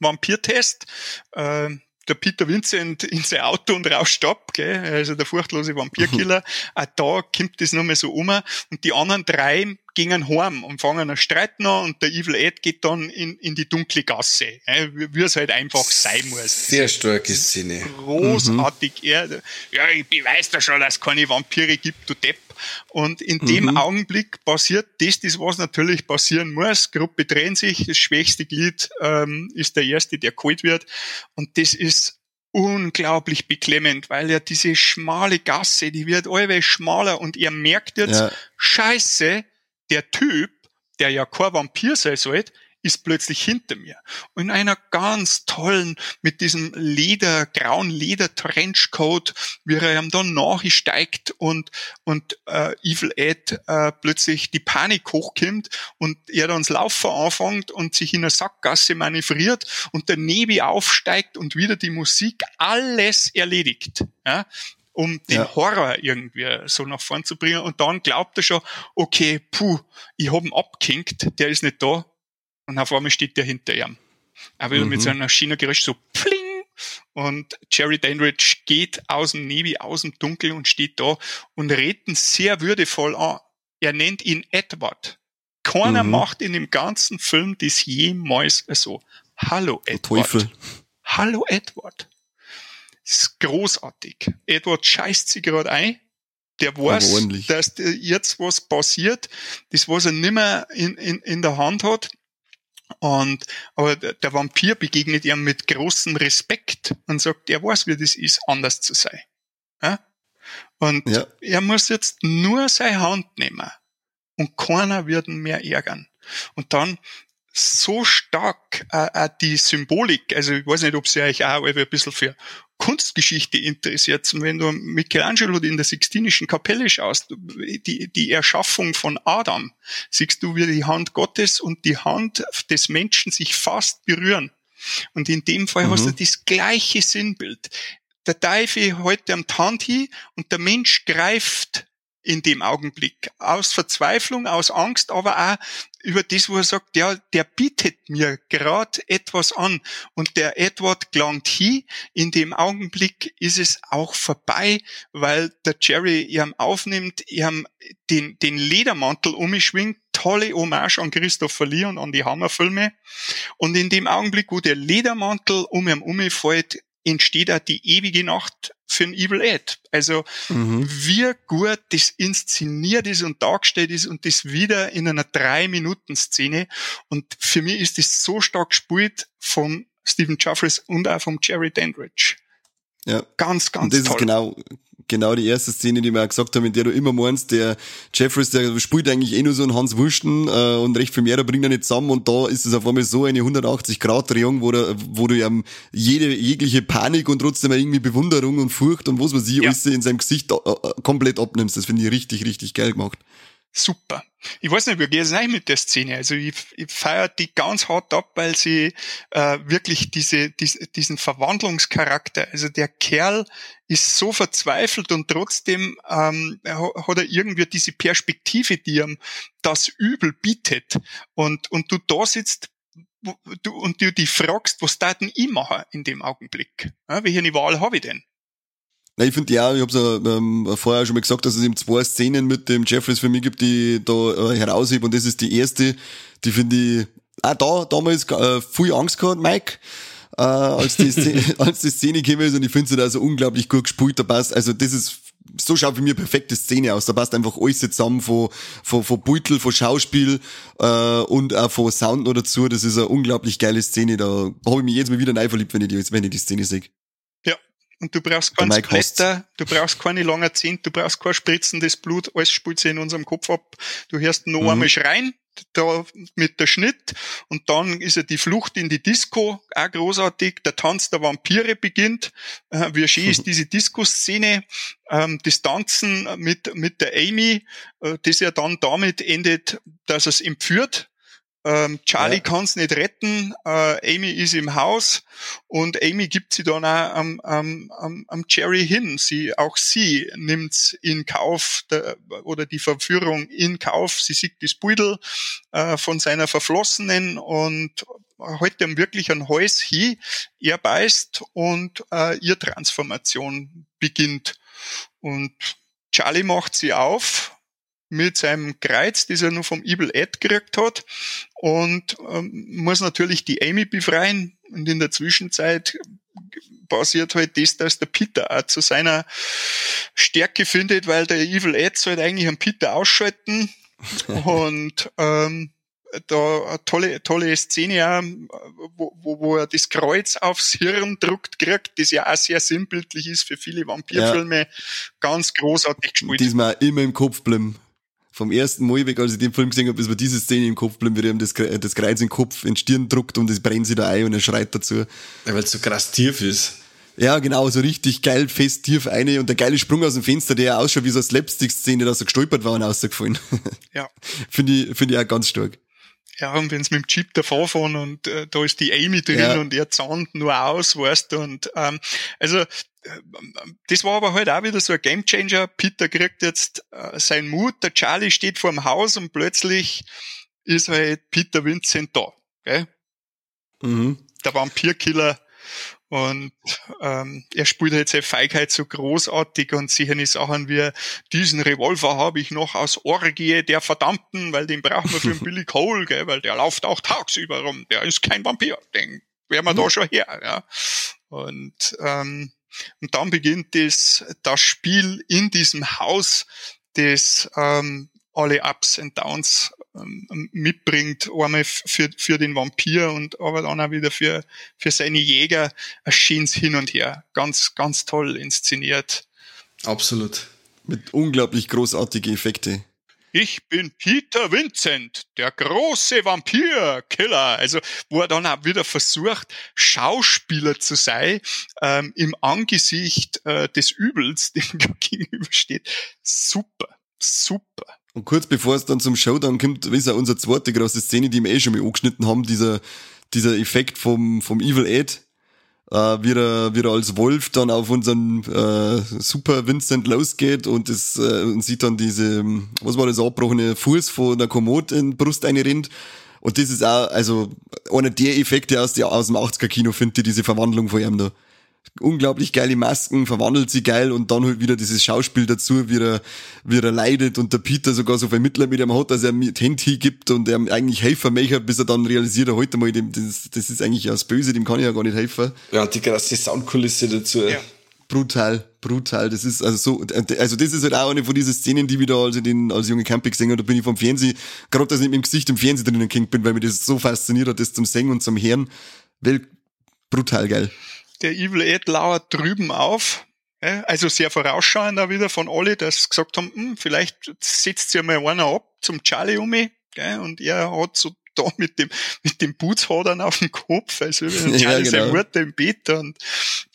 Vampirtest. Äh, der Peter Vincent in sein Auto und rauscht ab, gell? also der furchtlose Vampirkiller. Auch da kommt das nochmal so um. Und die anderen drei gingen heim und fangen einen Streit an und der Evil Ed geht dann in, in die dunkle Gasse, wie es halt einfach sein muss. Sehr starke Szene. Großartig. Mhm. Er, ja, ich beweise da schon, dass es keine Vampire gibt, du Depp. Und in dem mhm. Augenblick passiert das, das, was natürlich passieren muss. Gruppe trennt sich, das schwächste Glied ähm, ist der erste, der kalt wird. Und das ist unglaublich beklemmend, weil er diese schmale Gasse, die wird allweil schmaler und er merkt jetzt, ja. scheiße, der Typ, der ja kein Vampir sein sollte, ist plötzlich hinter mir. Und in einer ganz tollen, mit diesem Leder, grauen Leder-Trenchcoat, wie er ihm dann nachsteigt und, und äh, Evil Ed äh, plötzlich die Panik hochkommt und er dann das Laufen anfängt und sich in der Sackgasse manövriert und der Nebi aufsteigt und wieder die Musik alles erledigt. Ja? Um den ja. Horror irgendwie so nach vorn zu bringen. Und dann glaubt er schon, okay, puh, ich hab ihn abkinkt, der ist nicht da. Und auf einmal steht der hinter ihm. Aber mhm. mit seiner China-Gerüst so pling. Und Jerry Dandridge geht aus dem Nebel, aus dem Dunkel und steht da und redet ihn sehr würdevoll an. Er nennt ihn Edward. Keiner mhm. macht in dem ganzen Film das jemals so. Hallo Edward. Teufel. Hallo Edward ist großartig. Edward scheißt sich gerade ein. Der weiß, dass jetzt was passiert, das was er nimmer in, in, in der Hand hat. Und, aber der Vampir begegnet ihm mit großem Respekt und sagt, er weiß, wie das ist, anders zu sein. Ja? Und ja. er muss jetzt nur seine Hand nehmen. Und keiner wird ihn mehr ärgern. Und dann so stark äh, äh die Symbolik, also ich weiß nicht, ob sie euch auch ein bisschen für Kunstgeschichte interessiert, wenn du Michelangelo in der Sixtinischen Kapelle schaust, die, die Erschaffung von Adam, siehst du, wie die Hand Gottes und die Hand des Menschen sich fast berühren. Und in dem Fall mhm. hast du das gleiche Sinnbild. Der Teufel hält am hin und der Mensch greift in dem Augenblick. Aus Verzweiflung, aus Angst, aber auch über das, wo er sagt, ja, der bietet mir gerade etwas an. Und der Edward gelangt hin. In dem Augenblick ist es auch vorbei, weil der Jerry ihm aufnimmt, ihm den, den Ledermantel umschwingt. Tolle Hommage an Christopher Lee und an die Hammerfilme. Und in dem Augenblick, wo der Ledermantel um ihn umfällt, entsteht auch die ewige Nacht für ein Evil Ed. Also mhm. wie gut das inszeniert ist und dargestellt ist und das wieder in einer drei-Minuten-Szene. Und für mich ist das so stark gespielt vom Stephen Jeffries und auch vom Jerry Dandridge. Ja. Ganz, ganz und das toll. Ist genau, genau die erste Szene, die wir auch gesagt haben, in der du immer meinst, der Jeffries, der spielt eigentlich eh nur so einen Hans Wursten äh, und recht viel mehr, da bringt er nicht zusammen und da ist es auf einmal so eine 180-Grad-Drehung, wo, da, wo du ja jede jegliche Panik und trotzdem irgendwie Bewunderung und Furcht und was weiß ich, ja. alles in seinem Gesicht äh, äh, komplett abnimmst. Das finde ich richtig, richtig geil gemacht super. Ich weiß nicht, wie geht es eigentlich mit der Szene? Also ich, ich feiere die ganz hart ab, weil sie äh, wirklich diese, diese, diesen Verwandlungscharakter, also der Kerl ist so verzweifelt und trotzdem ähm, hat er irgendwie diese Perspektive, die ihm das Übel bietet. Und, und du da sitzt du, und du dich fragst, was da denn ich mache in dem Augenblick? Ja, welche Wahl habe ich denn? Na, ich finde ja, ich habe es ähm, vorher schon mal gesagt, dass es eben zwei Szenen mit dem Jeffries für mich gibt, die da äh, herausheben und das ist die erste, die finde ich auch da damals äh, viel Angst gehabt, Mike. Äh, als, die Szene, als die Szene gekommen ist und ich finde es halt so unglaublich gut gespielt, da passt, also das ist so schaut für mich eine perfekte Szene aus. Da passt einfach alles zusammen von, von, von Beutel, von Schauspiel äh, und auch von Sound noch dazu. Das ist eine unglaublich geile Szene. Da habe ich mich jetzt mal wieder neu verliebt, wenn ich die, wenn ich die Szene sehe. Und du brauchst keinen Splatter, du brauchst keine lange Zehnt, du brauchst kein spritzendes Blut, alles spielt sich in unserem Kopf ab. Du hörst noch mhm. einmal schreien, da mit der Schnitt und dann ist ja die Flucht in die Disco auch großartig. Der Tanz der Vampire beginnt. Äh, wie schön ist diese Disco-Szene. Ähm, das Tanzen mit, mit der Amy, äh, das ja dann damit endet, dass es entführt ähm, Charlie ja. kann es nicht retten, äh, Amy ist im Haus und Amy gibt sie dann auch am, am, am, am Jerry hin. Sie, auch sie nimmt in Kauf der, oder die Verführung in Kauf. Sie sieht das Beutel äh, von seiner Verflossenen und heute ihm wirklich ein Häus hin. Er beißt und äh, ihr Transformation beginnt. Und Charlie macht sie auf mit seinem Kreuz, das er nur vom Evil Ed gekriegt hat und ähm, muss natürlich die Amy befreien und in der Zwischenzeit passiert halt das, dass der Peter auch zu seiner Stärke findet, weil der Evil Ed sollte eigentlich einen Peter ausschalten und ähm, da eine tolle, tolle Szene, auch, wo, wo er das Kreuz aufs Hirn druckt kriegt, das ja auch sehr sinnbildlich ist für viele Vampirfilme. Ja. Ganz großartig gespielt. Diesmal immer im Kopf bleiben vom ersten Mal weg, als ich den Film gesehen habe, ist mir diese Szene im Kopf bleiben, wie er ihm das, das Kreuz in den Kopf, in die Stirn druckt und es brennt sich da ein und er schreit dazu. Ja, weil es so krass tief ist. Ja, genau, so richtig geil, fest, tief eine und der geile Sprung aus dem Fenster, der ja ausschaut wie so eine Slapstick-Szene, dass er gestolpert war und rausgefallen. Ja. Finde ich, finde ich auch ganz stark. Ja, und wenn sie mit dem Jeep davor fahren und äh, da ist die Amy drin ja. und er zahnt nur aus, weißt du, und ähm, also das war aber halt auch wieder so ein Gamechanger. Peter kriegt jetzt äh, seinen Mut, der Charlie steht vor dem Haus und plötzlich ist halt Peter Vincent da. Gell? Mhm. Der Vampirkiller. Und ähm, er spielt halt seine Feigheit so großartig und sicher Sachen wie, diesen Revolver habe ich noch aus Orgie der Verdammten, weil den brauchen wir für einen Billy Cole, gell, weil der läuft auch tagsüber rum. Der ist kein Vampir, den wären wir mhm. da schon her. Ja. Und ähm, und dann beginnt das, das Spiel in diesem Haus, das ähm, alle Ups und Downs ähm, mitbringt, einmal für, für den Vampir und aber dann auch wieder für, für seine Jäger, ein schönes Hin und Her. Ganz, ganz toll inszeniert. Absolut. Mit unglaublich großartigen Effekten. Ich bin Peter Vincent, der große Vampirkiller. Also, wo er dann auch wieder versucht, Schauspieler zu sein, ähm, im Angesicht äh, des Übels, dem er gegenübersteht. Super, super. Und kurz bevor es dann zum Showdown kommt, ist ja unsere zweite große Szene, die wir eh schon mal angeschnitten haben, dieser, dieser Effekt vom, vom Evil Ed, äh, wie, er, wie er als Wolf dann auf unseren äh, Super Vincent losgeht und das äh, und sieht dann diese, was war das, abgebrochene Fuß von der Kommode in Brust reinrennt. Und das ist auch, also, einer der Effekte aus, der, aus dem 80er-Kino, finde ich, diese Verwandlung von ihm da unglaublich geile Masken, verwandelt sie geil und dann halt wieder dieses Schauspiel dazu, wie er, wie er leidet und der Peter sogar so viel Mittler mit ihm hat, dass er mit Handy gibt und er eigentlich helfen möchte, bis er dann realisiert, er heute mal, dem, das, das ist eigentlich das Böse, dem kann ich ja gar nicht helfen. Ja, die krasse Soundkulisse dazu. Ja. Brutal, brutal. Das ist also so, also das ist halt auch eine von diesen Szenen, die wir da als, den, als junge Camping gesehen habe. Da bin ich vom Fernsehen, gerade dass ich mit dem Gesicht im Fernsehen drinnen gehängt bin, weil mich das so fasziniert hat, das zum Singen und zum Hören. Weil brutal geil der Evil Ed lauert drüben auf. Also sehr vorausschauend da wieder von alle, dass gesagt haben, hm, vielleicht setzt sich mal einer ab zum Charlie um mich. Und er hat so da mit dem, mit dem Bootshodern auf dem Kopf, also Charlie ja, genau. sein Mutter im Bett und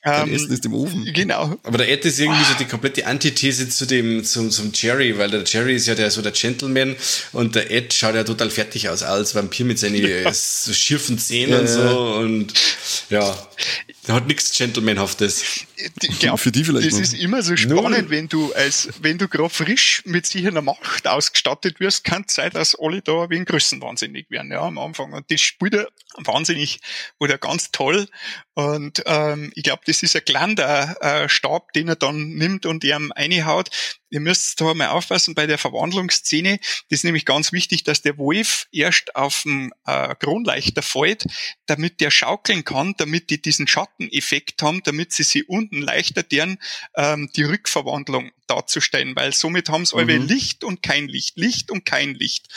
ähm, Essen ist im Ofen. Genau. Aber der Ed ist irgendwie so die komplette Antithese zu dem, zum, zum Jerry, weil der Jerry ist ja der, so der Gentleman und der Ed schaut ja total fertig aus als Vampir mit seinen ja. so schierfen Zähnen ja, und so und ja, der hat nichts Gentlemanhaftes. Ich glaub, Für die vielleicht. Das noch. ist immer so spannend, no. wenn du als, wenn du gerade frisch mit sich einer Macht ausgestattet wirst, kann es sein, dass alle da ein wenig größenwahnsinnig werden, ja, am Anfang. Und das spielt er wahnsinnig oder ganz toll. Und ähm, ich glaube, das ist ein kleiner äh, Stab, den er dann nimmt und ihm reinhaut. Ihr müsst da mal aufpassen bei der Verwandlungsszene. Das ist nämlich ganz wichtig, dass der Wolf erst auf dem äh, Kronleuchter fällt, damit der schaukeln kann, damit die diesen Schatteneffekt haben, damit sie sich unten leichter deren ähm, die Rückverwandlung darzustellen, weil somit haben sie mhm. Licht und kein Licht, Licht und kein Licht.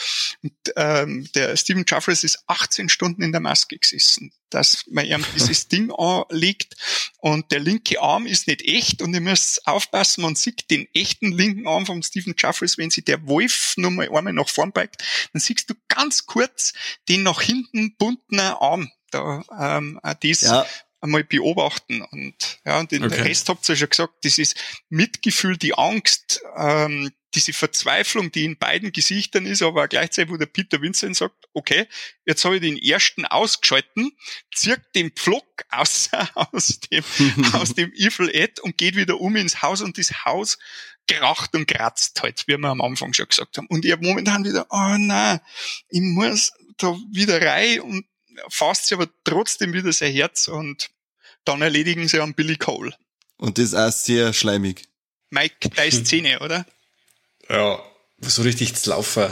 Und ähm, der Stephen Jeffries ist 18 Stunden in der Maske gesessen, dass man ihm dieses Ding anlegt und der linke Arm ist nicht echt und ihr müsst aufpassen, man sieht den echten linken Arm von Stephen Jeffries, wenn sich der Wolf nur mal einmal nach vorn beigt, dann siehst du ganz kurz den nach hinten bunten Arm da ähm, das ja einmal beobachten. Und ja, und den okay. Rest habt ihr ja schon gesagt, das ist Mitgefühl, die Angst, ähm, diese Verzweiflung, die in beiden Gesichtern ist, aber auch gleichzeitig, wo der Peter Vincent sagt, okay, jetzt habe ich den ersten ausgeschalten, zirkt den Pflock aus, aus dem, aus dem Evil Ed und geht wieder um ins Haus und das Haus kracht und kratzt halt, wie wir am Anfang schon gesagt haben. Und ich habe momentan wieder, oh nein, ich muss da wieder rein und fasst sie aber trotzdem wieder sein Herz und dann erledigen sie an Billy Cole. Und das ist auch sehr schleimig. Mike, deine Szene, oder? Ja, so richtig zu laufen.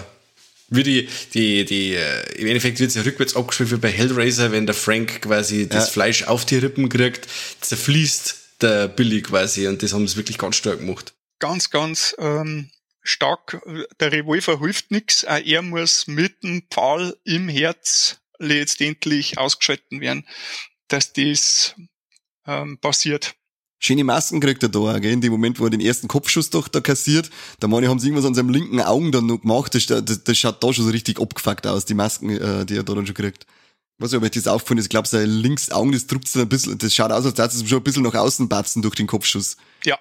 Wie die, die, die, äh, im Endeffekt wird es ja rückwärts abgespielt wie bei Hellraiser, wenn der Frank quasi das Fleisch auf die Rippen kriegt, zerfließt der Billy quasi und das haben sie wirklich ganz stark gemacht. Ganz, ganz ähm, stark. Der Revolver hilft nichts, auch er muss mit dem Pfahl im Herz letztendlich ausgeschalten werden, dass das ähm, passiert. Schöne Masken kriegt er da, gell? in dem Moment, wo er den ersten Kopfschuss doch da kassiert. Da meine, haben sie irgendwas an seinem linken Augen dann noch gemacht. Das, das, das schaut da schon so richtig abgefuckt aus, die Masken, äh, die er da dann schon kriegt. Ich weiß nicht, ob euch das aufgefallen ist. Ich glaube, sein links Augen, das drückt ein bisschen, das schaut aus, als würde es schon ein bisschen nach außen batzen durch den Kopfschuss. Ja.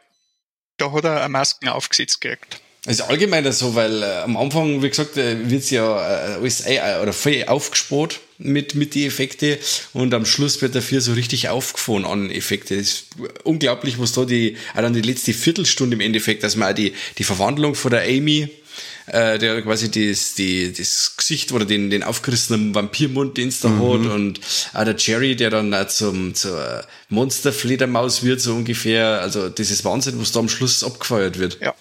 Da hat er eine Masken aufgesetzt gekriegt. Ist allgemein so, weil äh, am Anfang, wie gesagt, äh, wird's ja äh, alles äh, oder voll aufgespart mit, mit die Effekte und am Schluss wird dafür so richtig aufgefahren an Effekte. Das ist unglaublich, was da die, auch dann die letzte Viertelstunde im Endeffekt, dass man auch die, die Verwandlung von der Amy, äh, der quasi das, die, das Gesicht oder den, den aufgerissenen Vampirmund, den es da mhm. hat und auch der Jerry, der dann auch zum, zur Monsterfledermaus wird, so ungefähr. Also das ist Wahnsinn, was da am Schluss abgefeuert wird. Ja.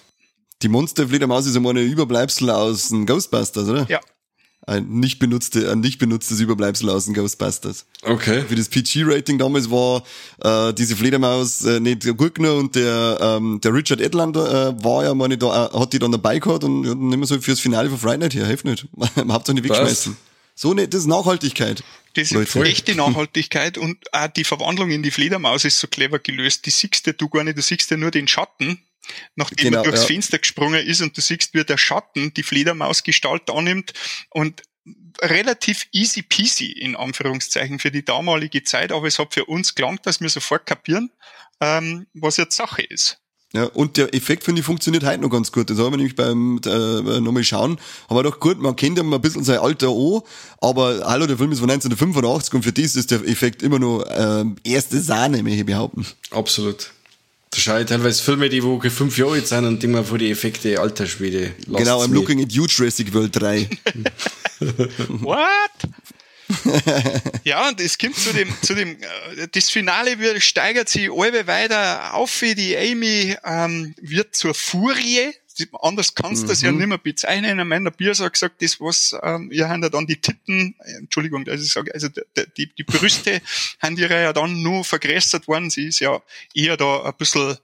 Die Monsterfledermaus ist ja mal ein Überbleibsel aus den Ghostbusters, oder? Ja. Ein nicht, benutzte, ein nicht benutztes Überbleibsel aus den Ghostbusters. Okay. Für das PG-Rating damals war äh, diese Fledermaus äh, nicht der Gurkner und der, ähm, der Richard Edlander äh, war ja, meine, da, äh, hat die dann dabei gehabt und, und nicht mehr so fürs Finale von Friday Night hier, hilft nicht. Man habt nicht wegschmeißen. So ne, das ist Nachhaltigkeit. Das ist Leute. echte Nachhaltigkeit und auch die Verwandlung in die Fledermaus ist so clever gelöst. Die siehst du gar nicht, du siehst ja nur den Schatten nachdem genau, er durchs ja. Fenster gesprungen ist und du siehst, wie der Schatten die Fledermausgestalt annimmt und relativ easy peasy in Anführungszeichen für die damalige Zeit, aber es hat für uns gelangt, dass wir sofort kapieren, ähm, was jetzt Sache ist. Ja, und der Effekt, finde ich, funktioniert heute noch ganz gut. Das haben wir nämlich beim äh, nochmal schauen. Aber doch gut, man kennt ja mal ein bisschen sein Alter an, aber hallo, der Film ist von 1985 und für das ist der Effekt immer noch äh, erste Sahne, möchte ich behaupten. Absolut. Da schaue ich teilweise Filme, die wo fünf Jahre alt sind und immer vor die Effekte alter Schwede. Genau, I'm looking at you, Jurassic World 3. What? ja, und es kommt zu dem, zu dem, äh, das Finale wird, steigert sich alle weiter auf, die Amy ähm, wird zur Furie, anders kannst du mhm. das ja nicht mehr bezeichnen. In meiner Bier hat gesagt, das was, ähm, ihr habt ja dann die Titten, äh, Entschuldigung, also ich sage, also die, die Brüste haben ihre ja dann nur vergrößert worden. Sie ist ja eher da ein bisschen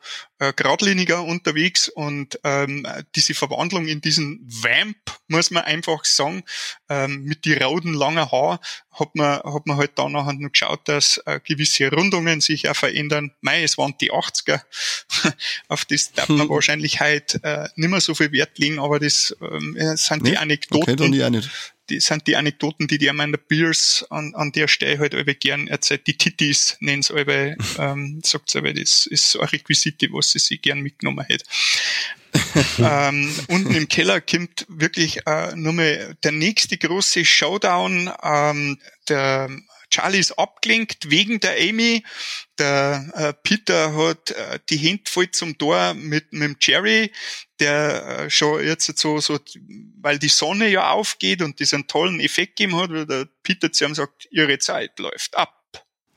äh, geradliniger unterwegs und ähm, diese Verwandlung in diesen Vamp, muss man einfach sagen, ähm, mit die rauden langen Haar, hat man, hat man halt da nachher noch geschaut, dass äh, gewisse Rundungen sich auch verändern. Mei, es waren die 80er. Auf das darf man hm. wahrscheinlich halt äh, nicht mehr so viel Wert legen, aber das ähm, sind nee? die Anekdoten. Okay, die, auch nicht. Die sind die Anekdoten, die die Amanda Beers an, an der Stelle halt alle gern erzählt. Die Tittis nennen sie alle, ähm, sagt sie das ist so ein Requisite, was sie sich gern mitgenommen hat. ähm, unten im Keller kommt wirklich äh, nur mal der nächste große Showdown. Ähm, der Charlie ist abgelenkt wegen der Amy. Der äh, Peter hat äh, die Hände voll zum Tor mit, mit dem Jerry, der äh, schon jetzt so, so, weil die Sonne ja aufgeht und diesen tollen Effekt gegeben hat, weil der Peter zu ihm sagt, ihre Zeit läuft ab.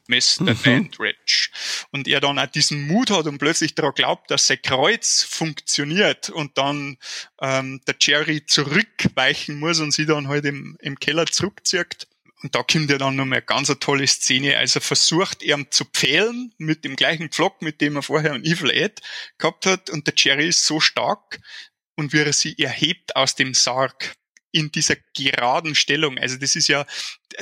Mr. Mhm. Dandridge. Und er dann auch diesen Mut hat und plötzlich daran glaubt, dass sein Kreuz funktioniert und dann ähm, der Jerry zurückweichen muss und sie dann halt im, im Keller zurückzieht. Und da kommt ja dann nochmal ganz eine tolle Szene. Also versucht er zu pfählen mit dem gleichen Pflock, mit dem er vorher einen Evil Ed gehabt hat. Und der Jerry ist so stark und wie er sie erhebt aus dem Sarg in dieser geraden Stellung. Also das ist ja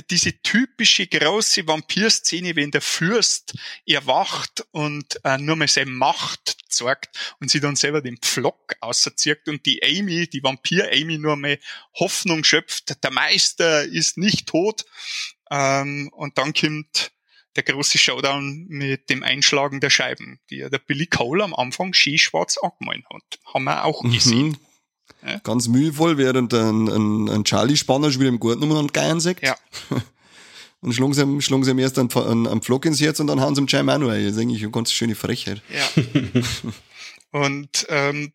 diese typische große Vampirszene, wenn der Fürst erwacht und äh, nur mal seine Macht zeigt und sie dann selber den Pflock auserzieht und die Amy, die Vampir-Amy nur mal Hoffnung schöpft, der Meister ist nicht tot. Ähm, und dann kommt der große Showdown mit dem Einschlagen der Scheiben, die ja der Billy Cole am Anfang schwarz angemalt hat. Haben wir auch mhm. Ja. Ganz mühevoll, während ein, ein, ein Charlie Spanner schon wieder im Garten um und geiern sagt. Ja. Und schlagen sie, ihm, schlagen sie ihm erst einen, einen, einen Pflock ins Herz und dann hauen sie ihm Jai Manuel. Das ist eigentlich eine ganz schöne Frechheit. Ja. Und ähm,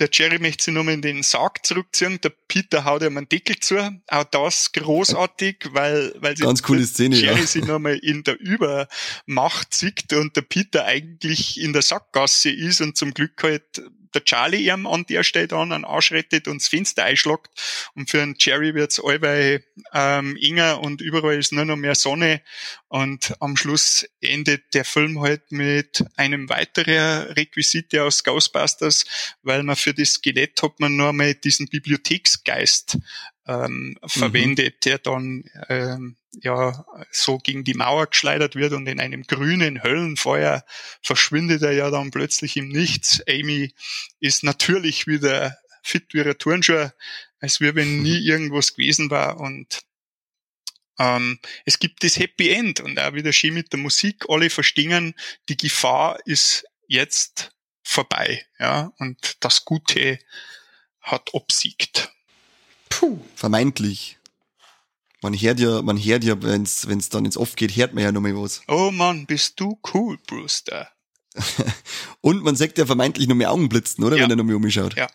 der Jerry möchte sich nochmal in den Sarg zurückziehen. Der Peter haut ihm einen Deckel zu. Auch das großartig, weil, weil sie Ganz coole Szene, Jerry ja. sich nochmal in der Übermacht sieht und der Peter eigentlich in der Sackgasse ist und zum Glück halt der Charlie ihm an der Stelle dann einen Arsch rettet und das Fenster einschlagt. Und für einen Jerry wird's allweil ähm, enger und überall ist nur noch mehr Sonne. Und am Schluss endet der Film halt mit einem weiteren Requisite aus Ghostbusters, weil man für das Skelett hat man nur einmal diesen Bibliotheksgeist ähm, mhm. verwendet, der dann ähm, ja so gegen die Mauer geschleudert wird und in einem grünen Höllenfeuer verschwindet er ja dann plötzlich im Nichts. Amy ist natürlich wieder fit wie ein Turnschuh, als wäre wenn nie irgendwas gewesen war und ähm, es gibt das Happy End und auch wieder schön mit der Musik, alle verstehen, die Gefahr ist jetzt vorbei, ja, und das Gute hat obsiegt. Puh. Vermeintlich. Man hört ja, man hört ja, wenn's, wenn's dann ins Off geht, hört man ja noch mal was. Oh Mann, bist du cool, Brewster. und man sagt ja vermeintlich noch mehr Augenblitzen, oder? Ja. Wenn er noch mal umschaut. Ja.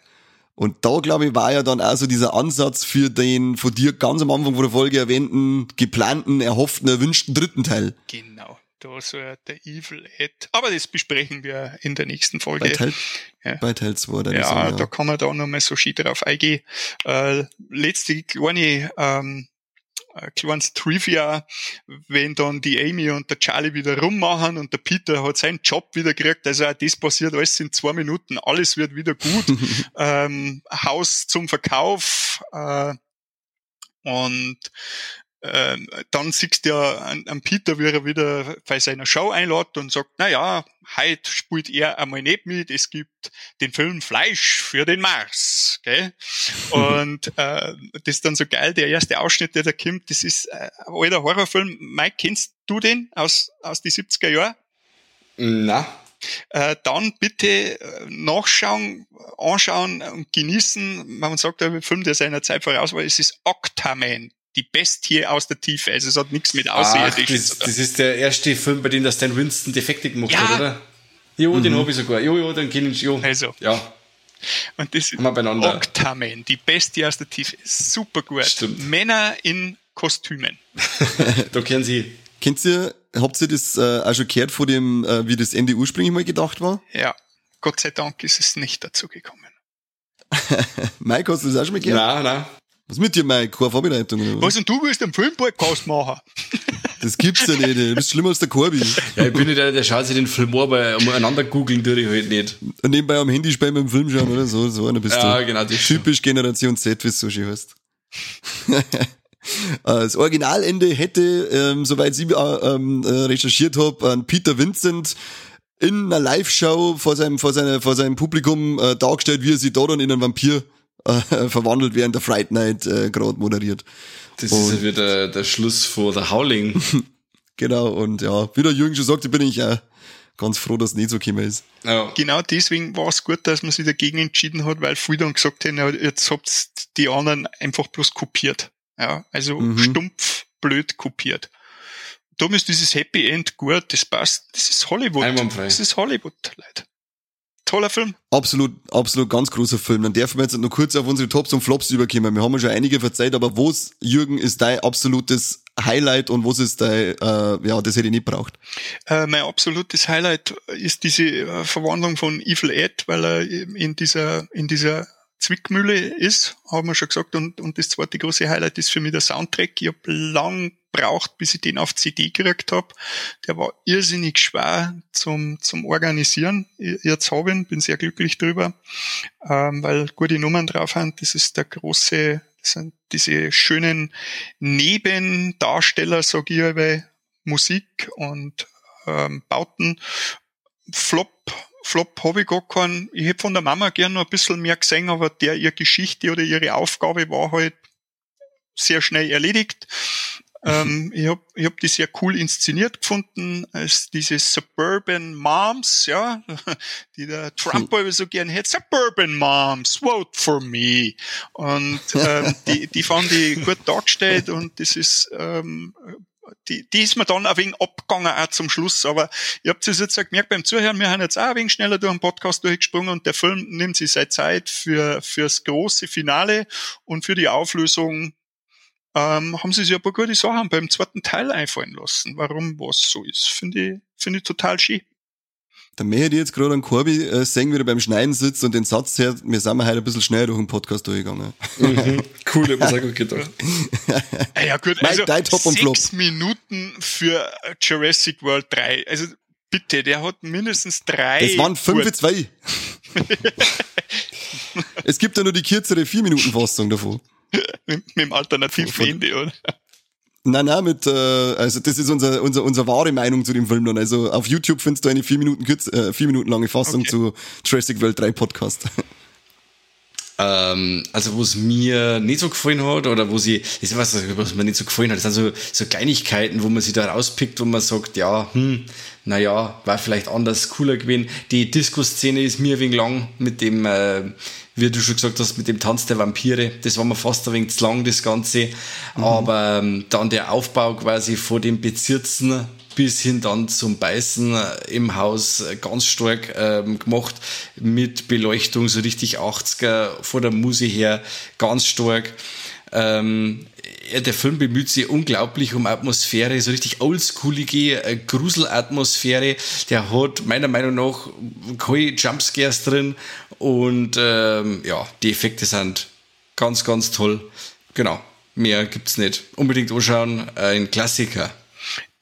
Und da, glaube ich, war ja dann auch so dieser Ansatz für den von dir ganz am Anfang von der Folge erwähnten, geplanten, erhofften, erwünschten dritten Teil. Genau. Da soll der Evil Ed. Aber das besprechen wir in der nächsten Folge. Bei Teil, ja. bei Teil 2. Ja, ja, da kann man da nochmal so schön drauf eingehen. Äh, letzte kleine ähm, ein kleines Trivia, wenn dann die Amy und der Charlie wieder rummachen und der Peter hat seinen Job wieder gekriegt, also auch das passiert alles in zwei Minuten, alles wird wieder gut, ähm, Haus zum Verkauf äh, und ähm, dann siehst du ja an, an, Peter, wie er wieder bei seiner Show einlädt und sagt, na ja, heute spielt er einmal nicht mit, es gibt den Film Fleisch für den Mars, gell? Und äh, das ist dann so geil, der erste Ausschnitt, der da kommt, das ist äh, ein alter Horrorfilm. Mike, kennst du den aus, aus die 70er Jahren? Na. Äh, dann bitte äh, nachschauen, anschauen und genießen. Man sagt, der Film, der seiner Zeit voraus war, es ist Octaman die Bestie aus der Tiefe. Also es hat nichts mit Außerirdischen das, das ist der erste Film, bei dem der Stan Winston Defekte gemacht ja. hat, oder? Jo, mhm. den habe ich sogar. Jo, jo, den kenne ich. Jo. Also. Ja. Und das ist Octaman, die Bestie aus der Tiefe. Super gut. Stimmt. Männer in Kostümen. da kennen Sie. Kennt ihr, habt ihr das äh, auch schon gehört vor dem, äh, wie das Ende ursprünglich mal gedacht war? Ja. Gott sei Dank ist es nicht dazu gekommen. Mike, hast du das auch schon mal gehört? Nein, nein. Was mit dir, Mike? Keine Vorbereitung? Oder? Was, und du willst einen Filmpodcast machen? Das gibt's ja nicht. Du bist schlimmer als der Corby. Ja, ich bin nicht der, der schaut sich den Film an, aber umeinander googeln tue ich halt nicht. Und nebenbei am Handy spielen mit dem Film schauen, oder? So, so einer bist ja, du. Ja, genau. Das Typisch schon. Generation Z, wie es so schön heißt. Das Originalende hätte, ähm, soweit ich äh, ähm, äh, recherchiert habe, an Peter Vincent in einer Live-Show vor seinem, vor, seiner, vor seinem Publikum äh, dargestellt, wie er sich da dann in einen Vampir äh, verwandelt, während der Fright Night äh, gerade moderiert. Das und, ist ja wieder der Schluss vor der Howling. genau, und ja, wie der Jürgen schon sagte, bin ich ja ganz froh, dass es nicht so gekommen ist. Ja. Genau deswegen war es gut, dass man sich dagegen entschieden hat, weil viele dann gesagt haben, jetzt habt die anderen einfach bloß kopiert. Ja, also mhm. stumpf blöd kopiert. Darum ist dieses Happy End gut, das passt. Das ist Hollywood. Einwandfrei. Das ist Hollywood, Leute toller Film. Absolut, absolut ganz großer Film. Dann dürfen wir jetzt noch kurz auf unsere Tops und Flops überkommen. Wir haben ja schon einige verzeiht, aber wo's, Jürgen, ist dein absolutes Highlight und was ist dein, äh, ja, das hätte ich nicht braucht? Äh, mein absolutes Highlight ist diese äh, Verwandlung von Evil Ed, weil er in dieser, in dieser Zwickmühle ist, haben wir schon gesagt. Und, und das zweite große Highlight ist für mich der Soundtrack. Ich habe lang braucht, bis ich den auf CD gekriegt habe. Der war irrsinnig schwer zum, zum Organisieren. Jetzt habe ich ihn, bin sehr glücklich drüber, ähm, weil gute Nummern drauf haben. Das ist der große, das sind diese schönen Nebendarsteller, sag ich weil Musik und ähm, Bauten. Flop Flop habe ich gar keinen. Ich hätte von der Mama gern noch ein bisschen mehr gesehen, aber der ihre Geschichte oder ihre Aufgabe war halt sehr schnell erledigt. Ähm, ich habe ich hab die sehr cool inszeniert gefunden, als diese Suburban Moms, ja, die der Trump hm. so gern hätte. Suburban Moms, vote for me. Und ähm, die, die fand ich gut dargestellt und das ist ähm, die, die ist mir dann ein wenig abgegangen auch zum Schluss, aber ihr habt es jetzt gemerkt beim Zuhören, wir haben jetzt auch ein wenig schneller durch den Podcast durchgesprungen und der Film nimmt sich seine Zeit für, fürs große Finale und für die Auflösung ähm, haben sie sich ein paar gute Sachen beim zweiten Teil einfallen lassen, warum was so ist. Finde ich, finde ich total schön. Mehr hätte jetzt gerade an Corby äh, sehen, wie er beim Schneiden sitzt und den Satz hört, wir sind heute ein bisschen schneller durch den Podcast durchgegangen. Mhm. Cool, ich habe mir gut gedacht. ja gut, also Mike, Top sechs Flop. Minuten für Jurassic World 3. Also bitte, der hat mindestens drei. Das waren fünf zwei. es gibt ja nur die kürzere vier Minuten Fassung davon. mit, mit dem Alternativende, oder? Nein, nein, mit, äh, also das ist unser, unser, unsere wahre Meinung zu dem Film dann. Also auf YouTube findest du eine vier Minuten, kürz, äh, vier Minuten lange Fassung okay. zu Jurassic World 3 Podcast. Ähm, also wo es mir nicht so gefallen hat oder wo sie, das ist was, was mir nicht so gefallen hat, das sind so, so Kleinigkeiten, wo man sich da rauspickt, wo man sagt, ja, hm, naja, war vielleicht anders cooler gewesen. Die Disco-Szene ist mir ein wenig lang mit dem, äh, wie du schon gesagt hast, mit dem Tanz der Vampire. Das war mir fast ein wenig zu lang, das Ganze. Mhm. Aber ähm, dann der Aufbau quasi vor dem Bezirzen bis hin dann zum Beißen im Haus ganz stark ähm, gemacht mit Beleuchtung, so richtig 80er, vor der Muse her ganz stark. Ähm, der Film bemüht sich unglaublich um Atmosphäre, so richtig oldschoolige äh, Gruselatmosphäre. Der hat meiner Meinung nach keine Jumpscares drin und ähm, ja, die Effekte sind ganz, ganz toll. Genau, mehr gibt's nicht. Unbedingt anschauen, ein Klassiker.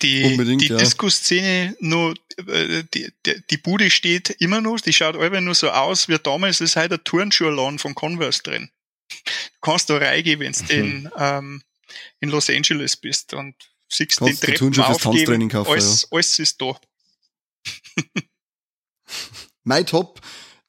Die, Unbedingt, die ja. Disco-Szene nur, äh, die, die, die Bude steht immer noch, die schaut einfach nur so aus wie damals, ist halt der Turnschuhladen von Converse drin. Du kannst da reingehen, wenn du mhm. in, ähm, in Los Angeles bist und siehst kannst den Treppen aufgeben, kaufen, alles, ja. alles ist da. mein Top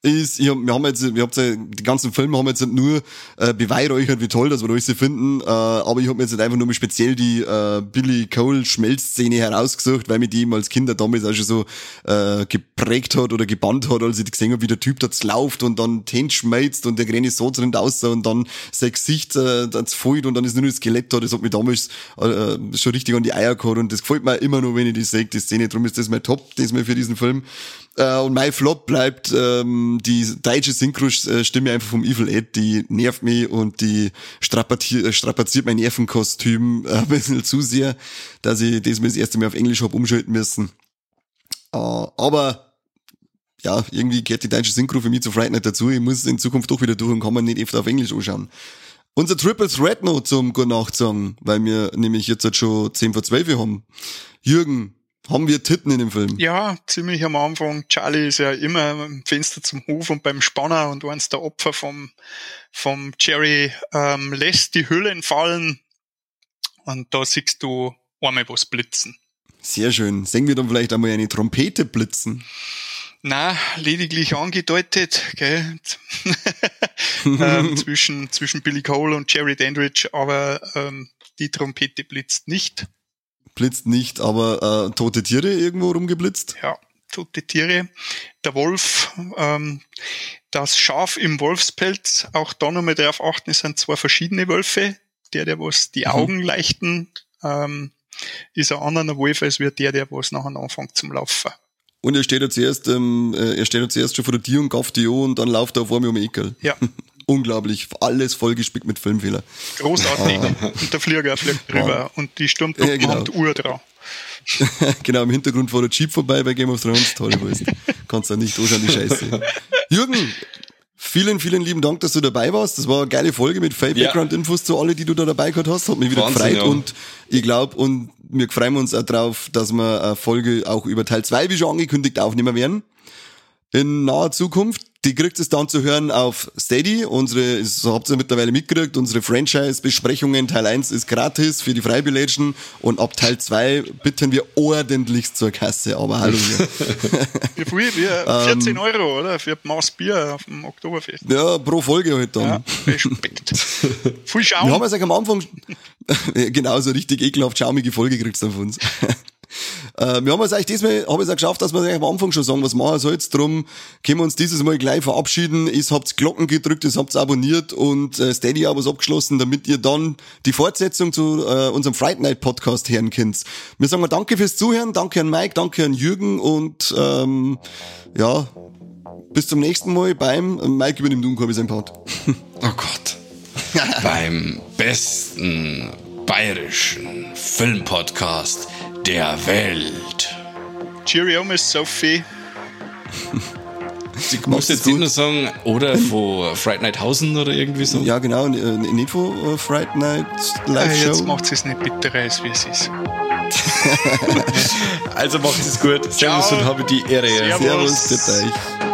ist, ich hab, wir haben jetzt, wir habt ja, die ganzen Filme haben jetzt nur äh, beweihräuchert, wie toll, dass wir euch sie finden, äh, aber ich habe mir jetzt einfach nur mal speziell die äh, Billy Cole Schmelzszene herausgesucht, weil mich die eben als Kinder damals auch schon so äh, geprägt hat oder gebannt hat, als ich gesehen habe, wie der Typ da läuft und dann den schmelzt und der Granny so drin aussah und dann sein Gesicht äh, das fällt und dann ist nur das Skelett da, das hat mich damals äh, schon richtig an die Eier gehabt und das gefällt mir immer noch, wenn ich die sehe, die Szene, darum ist das mein Top, das mir für diesen Film. Äh, und mein Flop bleibt ähm, die deutsche Synchro-Stimme einfach vom Evil Ed, die nervt mich und die strapaziert, äh, strapaziert mein Nervenkostüm äh, ein bisschen zu sehr, dass ich das mal das erste Mal auf Englisch hab umschalten müssen. Äh, aber ja, irgendwie gehört die deutsche Synchro für mich zu Fright Night dazu. Ich muss in Zukunft doch wieder durch und kann man nicht öfter auf Englisch anschauen. Unser Triple Threat noch zum Gute Nacht sagen, weil wir nämlich jetzt halt schon 10 vor 12 haben. Jürgen, haben wir Titten in dem Film? Ja, ziemlich am Anfang. Charlie ist ja immer im Fenster zum Hof und beim Spanner und eins der Opfer vom, vom Jerry ähm, lässt die Hüllen fallen und da siehst du einmal was blitzen. Sehr schön. Sehen wir dann vielleicht einmal eine Trompete blitzen? Na, lediglich angedeutet, gell? ähm, zwischen, zwischen Billy Cole und Jerry Dandridge, aber ähm, die Trompete blitzt nicht blitzt nicht, aber äh, tote Tiere irgendwo rumgeblitzt? Ja, tote Tiere. Der Wolf, ähm, das Schaf im Wolfspelz, auch da nochmal darauf achten, es sind zwei verschiedene Wölfe. Der, der was die mhm. Augen leichten, ähm, ist ein anderer Wolf als wie der, der was nachher anfängt zum Laufen. Und er steht ja zuerst, ähm, äh, er steht ja zuerst schon vor der Tür und gafft die an und dann läuft er auf einmal um den Eckel. Ja, unglaublich. Alles vollgespickt mit Filmfehler. Großartig. und der Flieger fliegt drüber und die Sturmtruppe Ja, genau. und Uhr drauf. genau, im Hintergrund fährt der Jeep vorbei bei Game of Thrones. Toll, weißt. Kannst du nicht anschauen, die Scheiße. Jürgen, vielen, vielen lieben Dank, dass du dabei warst. Das war eine geile Folge mit Fake Ja. Background-Infos zu alle, die du da dabei gehabt hast. Hat mich wieder Wahnsinn, gefreut ja. und ich glaube, und wir freuen uns auch drauf, dass wir eine Folge auch über Teil 2, wie schon angekündigt, aufnehmen werden. In naher Zukunft. Die kriegt es dann zu hören auf Steady. Unsere, so habt ihr mittlerweile mitgekriegt, unsere Franchise-Besprechungen. Teil 1 ist gratis für die Freibelägen und ab Teil 2 bitten wir ordentlich zur Kasse. Aber hallo hier. Wie viel? Wie Ähm. 14 Euro, oder? Für ein Maß Bier auf dem Oktoberfest. Ja, pro Folge halt dann. Ja, Respekt. Viel Wir Schaum. haben es euch am Anfang genau so richtig ekelhaft schaumige Folge gekriegt von uns. Äh, wir haben es eigentlich diesmal, habe ich es auch geschafft, dass wir euch am Anfang schon sagen, was machen soll. Drum können wir uns dieses Mal gleich verabschieden. Ihr habt Glocken gedrückt, ihr habt abonniert und äh, Steady aber abgeschlossen, damit ihr dann die Fortsetzung zu äh, unserem Fright Night Podcast hören könnt. Wir sagen mal danke fürs Zuhören, danke an Mike, danke an Jürgen und ähm, ja, bis zum nächsten Mal beim äh, Mike übernimmt Unkorbi sein Part. Oh Gott. Beim besten bayerischen Filmpodcast der Welt. Cheerio, Miss Sophie. Ich muss jetzt nicht nur sagen, oder von Fright Night Hausen oder irgendwie so. Ja, genau, eine eine Info äh, Fright Night Äh, Live Show. jetzt macht es nicht bitterer, als wie es ist. Also macht es gut. Servus Ciao. und habe die Ehre. Servus. Servus, bitte euch.